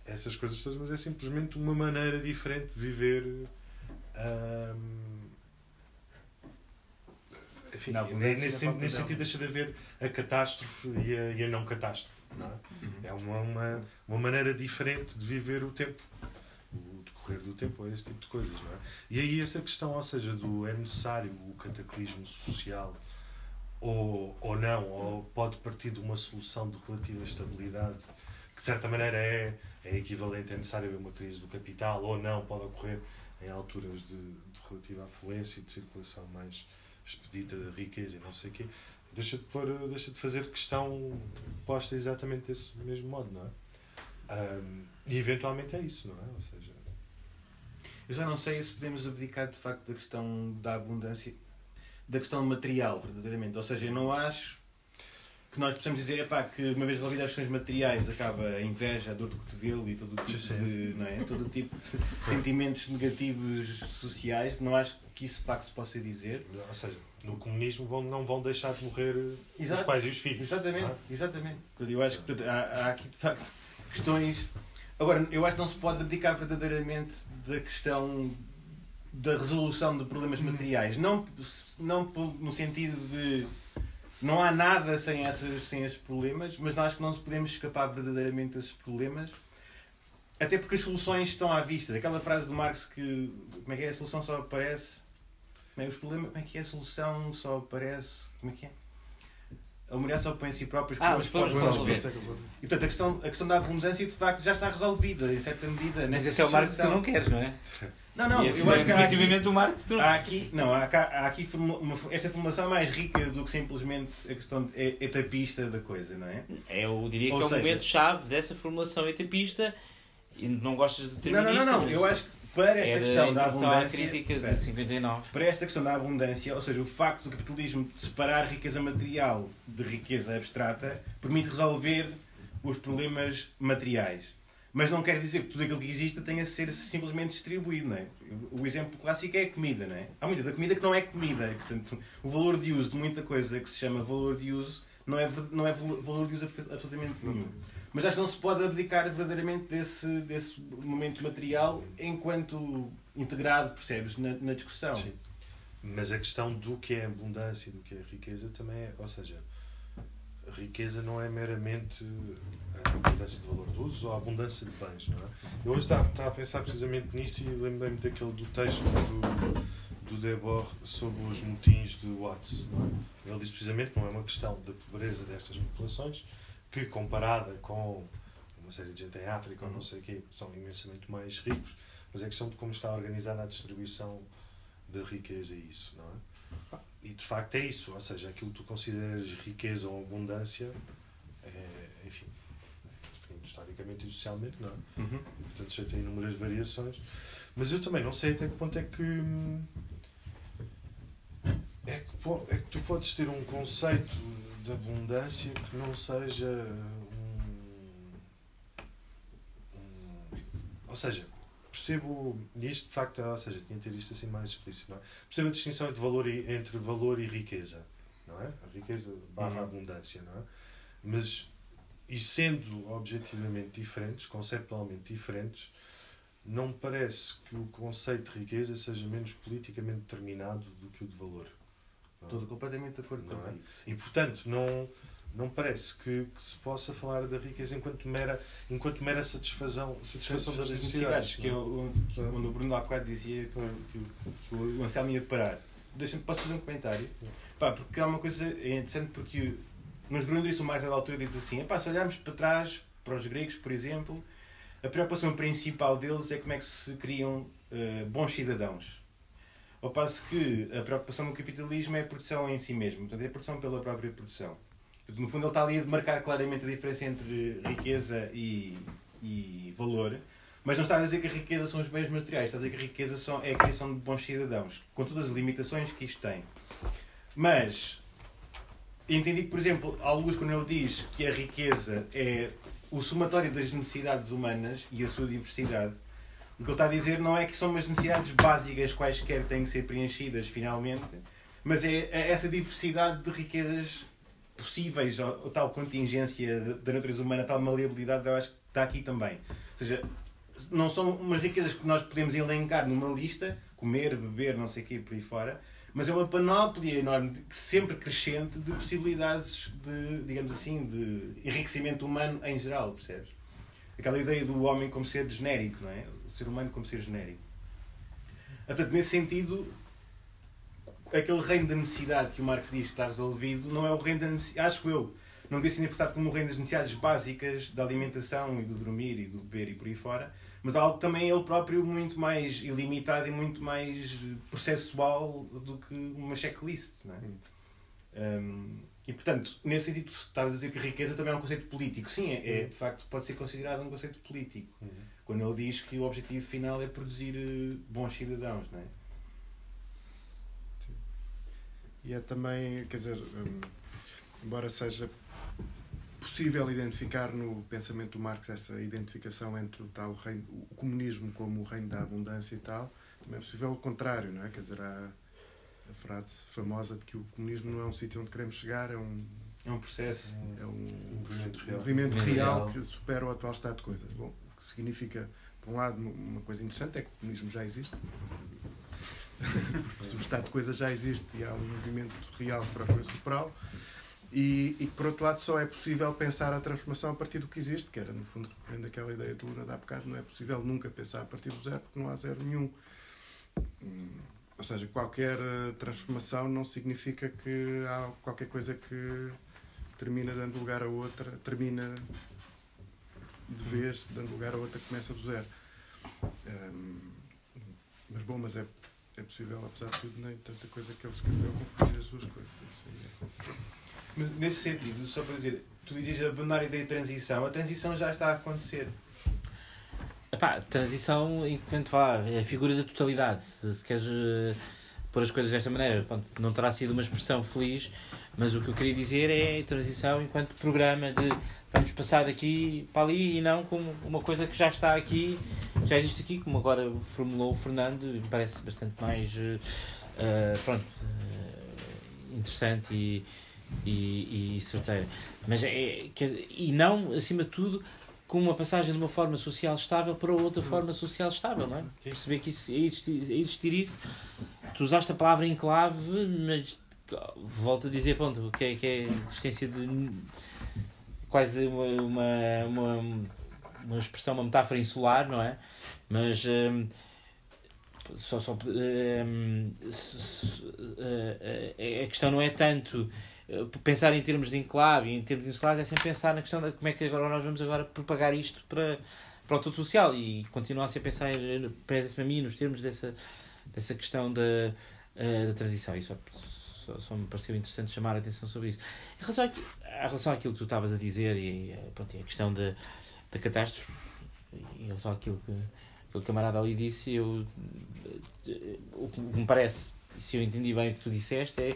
essas coisas todas, mas é simplesmente uma maneira diferente de viver. hum, enfim, e nesse, nesse sentido deixa de haver a catástrofe e a, e a não catástrofe. Não é? É uma, uma, uma maneira diferente de viver o tempo, o decorrer do tempo, esse tipo de coisas, não é? E aí essa questão, ou seja, do é necessário o cataclismo social ou, ou não, ou pode partir de uma solução de relativa estabilidade, que de certa maneira é, é equivalente, é necessário haver uma crise do capital, ou não, pode ocorrer em alturas de, de relativa afluência e de circulação mais expedita da riqueza e não sei o quê, deixa de, pôr, deixa de fazer questão posta exatamente desse mesmo modo, não é? Ahm, e eventualmente é isso, não é? Ou seja, Eu já não sei se podemos abdicar de facto da questão da abundância, da questão material, verdadeiramente. Ou seja, eu não acho que nós possamos dizer epá, que uma vez resolvidas as questões materiais acaba a inveja, a dor de cotovelo e todo o tipo de, não é? todo o tipo de sentimentos negativos sociais. Não acho que isso de facto se possa dizer. ou seja, no comunismo vão, não vão deixar de morrer os Exato. pais e os filhos. Exatamente, é? exatamente. Eu acho que há, há aqui de facto questões. Agora, eu acho que não se pode abdicar verdadeiramente da questão da resolução de problemas materiais. Não, não no sentido de não há nada sem, essas, sem esses problemas, mas nós acho que não podemos escapar verdadeiramente desses problemas. Até porque as soluções estão à vista. Aquela frase do Marx que como é que é? A solução só aparece. Como é, os problemas, como é que é? A solução só aparece. Como é que é? A mulher só põe em si própria os Ah, problemas os problemas resolver. E portanto a questão, a questão da abundância de facto já está resolvida, em certa medida. Mas esse é o Marx que tu não queres, não é? Não, não, eu acho é que há aqui, definitivamente o Marx tu não há aqui, não, há, há aqui formula- uma- esta formulação é mais rica do que simplesmente a questão é- etapista da coisa, não é? Eu diria Ou que é o momento-chave dessa formulação etapista e não gostas de Não, determinista. não, não, não, mas eu acho que para esta era questão da abundância. crítica espera. de 59. para esta questão da abundância, ou seja, o facto do capitalismo de separar riqueza material de riqueza abstrata, permite resolver os problemas materiais. Mas não quer dizer que tudo aquilo que exista tenha de ser simplesmente distribuído, não é? O exemplo clássico é a comida, não é? Há muita da comida que não é comida. Portanto, o valor de uso de muita coisa que se chama valor de uso não é, não é val- valor de uso absolutamente nenhum. Mas acho que não se pode abdicar verdadeiramente desse, desse momento material enquanto integrado, percebes, na, na discussão. Sim. Mas a questão do que é abundância e do que é riqueza também é, ou seja, riqueza não é meramente a abundância de valor de uso ou a abundância de bens, não é? Eu hoje estava, estava a pensar precisamente nisso e lembrei-me daquele do texto do, do Debord sobre os motins de Watts. É? Ele diz precisamente que não é uma questão da pobreza destas populações, que comparada com uma série de gente em África ou não sei o quê, são imensamente mais ricos, mas é questão de como está organizada a distribuição da riqueza e isso, não é? E de facto é isso, ou seja, aquilo que tu consideras riqueza ou abundância, é, enfim, definido historicamente e socialmente, não é? Uhum. E, portanto, já tem inúmeras variações. Mas eu também não sei até que ponto é que. hum, É que, é que tu podes ter um conceito de abundância que não seja um. um- ou seja, percebo. Isto de facto, ou seja, tinha de ter isto assim mais explícito, não é? Percebo a distinção entre valor e, entre valor e riqueza, não é? A riqueza barra Uhum. abundância, não é? Mas, e sendo objetivamente diferentes, conceptualmente diferentes, não me parece que o conceito de riqueza seja menos politicamente determinado do que o de valor. É? Estou completamente de acordo é? contigo. E portanto, não, não parece que, que se possa falar da riqueza enquanto mera, enquanto mera satisfação, satisfação das necessidades. que, eu, que Não. onde o Bruno há bocado dizia que, o- que, o- que o Anselmo ia parar. Deixa-me, posso fazer um comentário? Pá, porque há uma coisa é interessante porque nos Grundris o Marx da altura diz assim, epá, se olharmos para trás, para os gregos, por exemplo, a preocupação principal deles é como é que se criam eh, bons cidadãos. Ao passo que a preocupação do capitalismo é a produção em si mesmo, portanto é a produção pela própria produção. Portanto, no fundo ele está ali a demarcar claramente a diferença entre riqueza e, e valor, mas não está a dizer que a riqueza são os bens materiais, está a dizer que a riqueza são, é a criação de bons cidadãos, com todas as limitações que isto tem. Mas, entendi que, por exemplo, luz quando ele diz que a riqueza é o somatório das necessidades humanas e a sua diversidade, o que ele está a dizer não é que são umas necessidades básicas quaisquer têm que ser preenchidas finalmente, mas é é essa diversidade de riquezas possíveis, ou, tal contingência da natureza humana, tal maleabilidade, eu acho que está aqui também. Ou seja, não são umas riquezas que nós podemos elencar numa lista, comer, beber, não sei o quê, por aí fora, mas é uma panóplia enorme, sempre crescente, de possibilidades de, digamos assim, de enriquecimento humano em geral, percebes? Aquela ideia do homem como ser genérico, não é? Ser humano como ser genérico. Portanto, nesse sentido, aquele reino da necessidade que o Marx diz que está resolvido não é o reino da necessidade, acho eu, não devia ser interpretado como o reino das necessidades básicas da alimentação e do dormir e do beber e por aí fora, mas algo também ele próprio muito mais ilimitado e muito mais processual do que uma checklist. Não é? Um, e portanto, nesse sentido, estavas a dizer que a riqueza também é um conceito político. Sim, é, é, de facto pode ser considerado um conceito político. Uhum. Quando ele diz que o objetivo final é produzir eh, bons cidadãos, não é? E é também, quer dizer, hum, embora seja possível identificar no pensamento do Marx essa identificação entre o tal reino, o comunismo como o reino da abundância e tal, também é possível o contrário, não é? Quer dizer, há a frase famosa de que o comunismo não é um sítio onde queremos chegar, é um, É um processo. é um movimento real. movimento real real. que supera o atual estado de coisas. Bom, significa, por um lado, uma coisa interessante é que o comunismo já existe. Porque se o estado de coisas já existe e há um movimento real procura superá-lo. E, e por outro lado, só é possível pensar a transformação a partir do que existe, que era, no fundo, repreende aquela ideia de Luna de há bocado, não é possível nunca pensar a partir do zero, porque não há zero nenhum. Hum, Ou seja, qualquer eh, transformação não significa que há qualquer coisa que termina dando lugar a outra, termina de vez, dando lugar a outra que começa do zero. Hum, mas bom, mas é, é possível, apesar de tudo, nem tanta coisa que ele escreveu confundir as duas coisas. É. Mas nesse sentido, só para dizer, tu dizes abandonar a ideia de transição, a transição já está a acontecer. Epá, transição enquanto vá, é a figura da totalidade. Se, se queres eh, pôr as coisas desta maneira, pronto, não terá sido uma expressão feliz, mas o que eu queria dizer é transição enquanto programa de vamos passar daqui para ali e não como uma coisa que já está aqui, já existe aqui, como agora formulou o Fernando, me parece bastante mais eh, pronto, eh, interessante e, e, e certeira. Mas é, quer- e não, acima de tudo, com uma passagem de uma forma social estável para outra forma social estável, não é? Perceber que isso, existir, existir isso. Tu usaste a palavra enclave, mas volto a dizer, pronto, que é, que é a existência de quase uma, uma, uma, uma expressão, uma metáfora insular, não é? Mas hum, só, só s- eh, eh, a questão não é tanto eh, pensar em termos de enclave em termos insulares, é sempre pensar na questão de como é que agora nós vamos agora propagar isto para, para o todo social e continuar a pensar, eh, parece para mim, nos termos dessa, dessa questão da, da transição. Só, só, só me pareceu interessante chamar a atenção sobre isso. Em relação, àqui- em relação àquilo que tu estavas a dizer e, eh, pronto, e a questão da, da catástrofe, em relação àquilo que, que o camarada ali disse, eu, eh, o que me parece, se eu entendi bem o que tu disseste, é,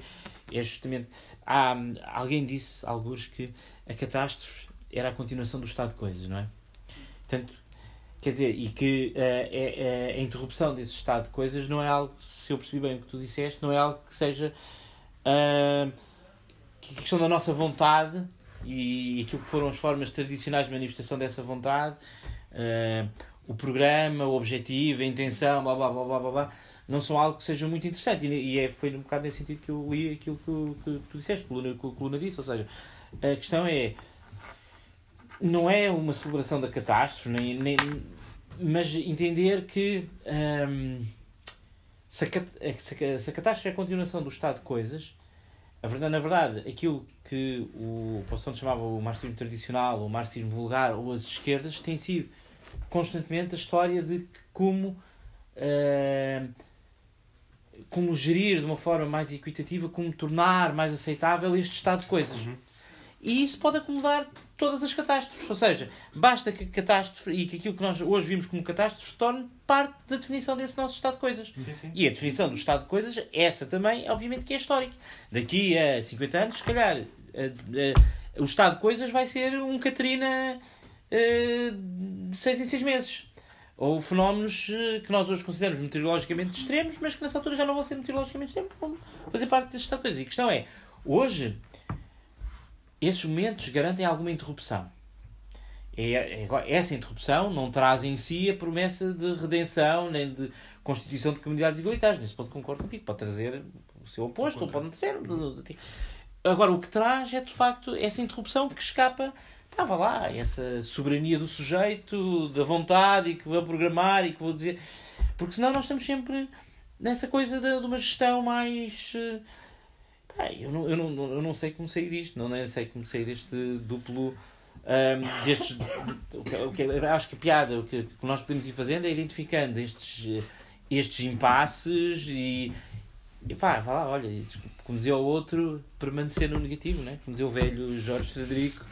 é justamente. Há, alguém disse, alguns, que a catástrofe era a continuação do estado de coisas, não é? Portanto, quer dizer, e que eh, é- é- a interrupção desse estado de coisas não é algo, se eu percebi bem o que tu disseste, não é algo que seja. Ah, que a questão da nossa vontade e aquilo que foram as formas tradicionais de manifestação dessa vontade, ah, o programa, o objetivo, a intenção, blá blá blá blá blá, blá não são algo que seja muito interessante. E, e é, foi um bocado nesse sentido que eu li aquilo que, que, que tu disseste, que o Luna, que o Luna disse. Ou seja, a questão é. Não é uma celebração da catástrofe, nem, nem, mas entender que. hum, se, a, cat- se, catástrofe é a continuação do estado de coisas, a verdade, na verdade, aquilo que o Possonto chamava o marxismo tradicional, o marxismo vulgar, ou as esquerdas, tem sido constantemente a história de como. hum, como gerir de uma forma mais equitativa, como tornar mais aceitável este estado de coisas. E isso pode acomodar todas as catástrofes. Ou seja, basta que a catástrofe e que aquilo que nós hoje vimos como catástrofe se torne parte da definição desse nosso estado de coisas. E a definição do estado de coisas, essa também, obviamente, que é histórica. Daqui a 50 anos, se calhar, o estado de coisas vai ser um Catarina eh, de 6 em 6 meses. Ou fenómenos eh, que nós hoje consideramos meteorologicamente extremos, mas que nessa altura já não vão ser meteorologicamente extremos, vão fazer parte desse estado de coisas. E a questão é, hoje, esses momentos garantem alguma interrupção. É, é- essa interrupção não traz em si a promessa de redenção nem de constituição de comunidades igualitárias. Nesse ponto concordo contigo. Pode trazer o seu oposto ou pode não ser. Agora, o que traz é de facto essa interrupção que escapa. Ah, vá lá, essa soberania do sujeito, da vontade e que vou programar e que vou dizer. Porque senão nós estamos sempre nessa coisa de, de uma gestão mais. eh, pá, eu, não, eu, não, eu não sei como sair disto, não, nem sei como sair deste duplo. ahm, destes, o que- que- eu acho que a piada, o que, que nós podemos ir fazendo é identificando estes, estes impasses e. E pá, vá lá, olha, como dizia o outro, permanecer no negativo, né? como dizia o velho Jorge Frederico,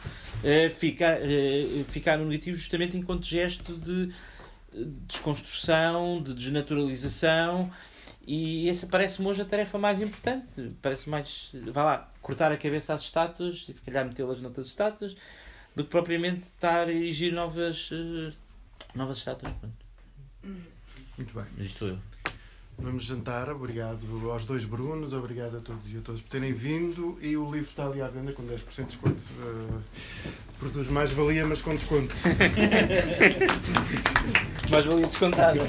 eh, ficar, eh, ficar no negativo justamente enquanto gesto de desconstrução, de desnaturalização, e essa parece-me hoje a tarefa mais importante. Parece mais, vá lá, cortar a cabeça às estátuas e se calhar metê-las noutras estátuas, do que propriamente estar a erigir novas, eh, novas estátuas. Muito bem. Isto sou eu. Vamos jantar. Obrigado aos dois Brunos, obrigado a todos e a todas por terem vindo. E o livro está ali à venda com 10% de desconto. Uh, produz mais valia, mas com desconto. Mais valia descontada.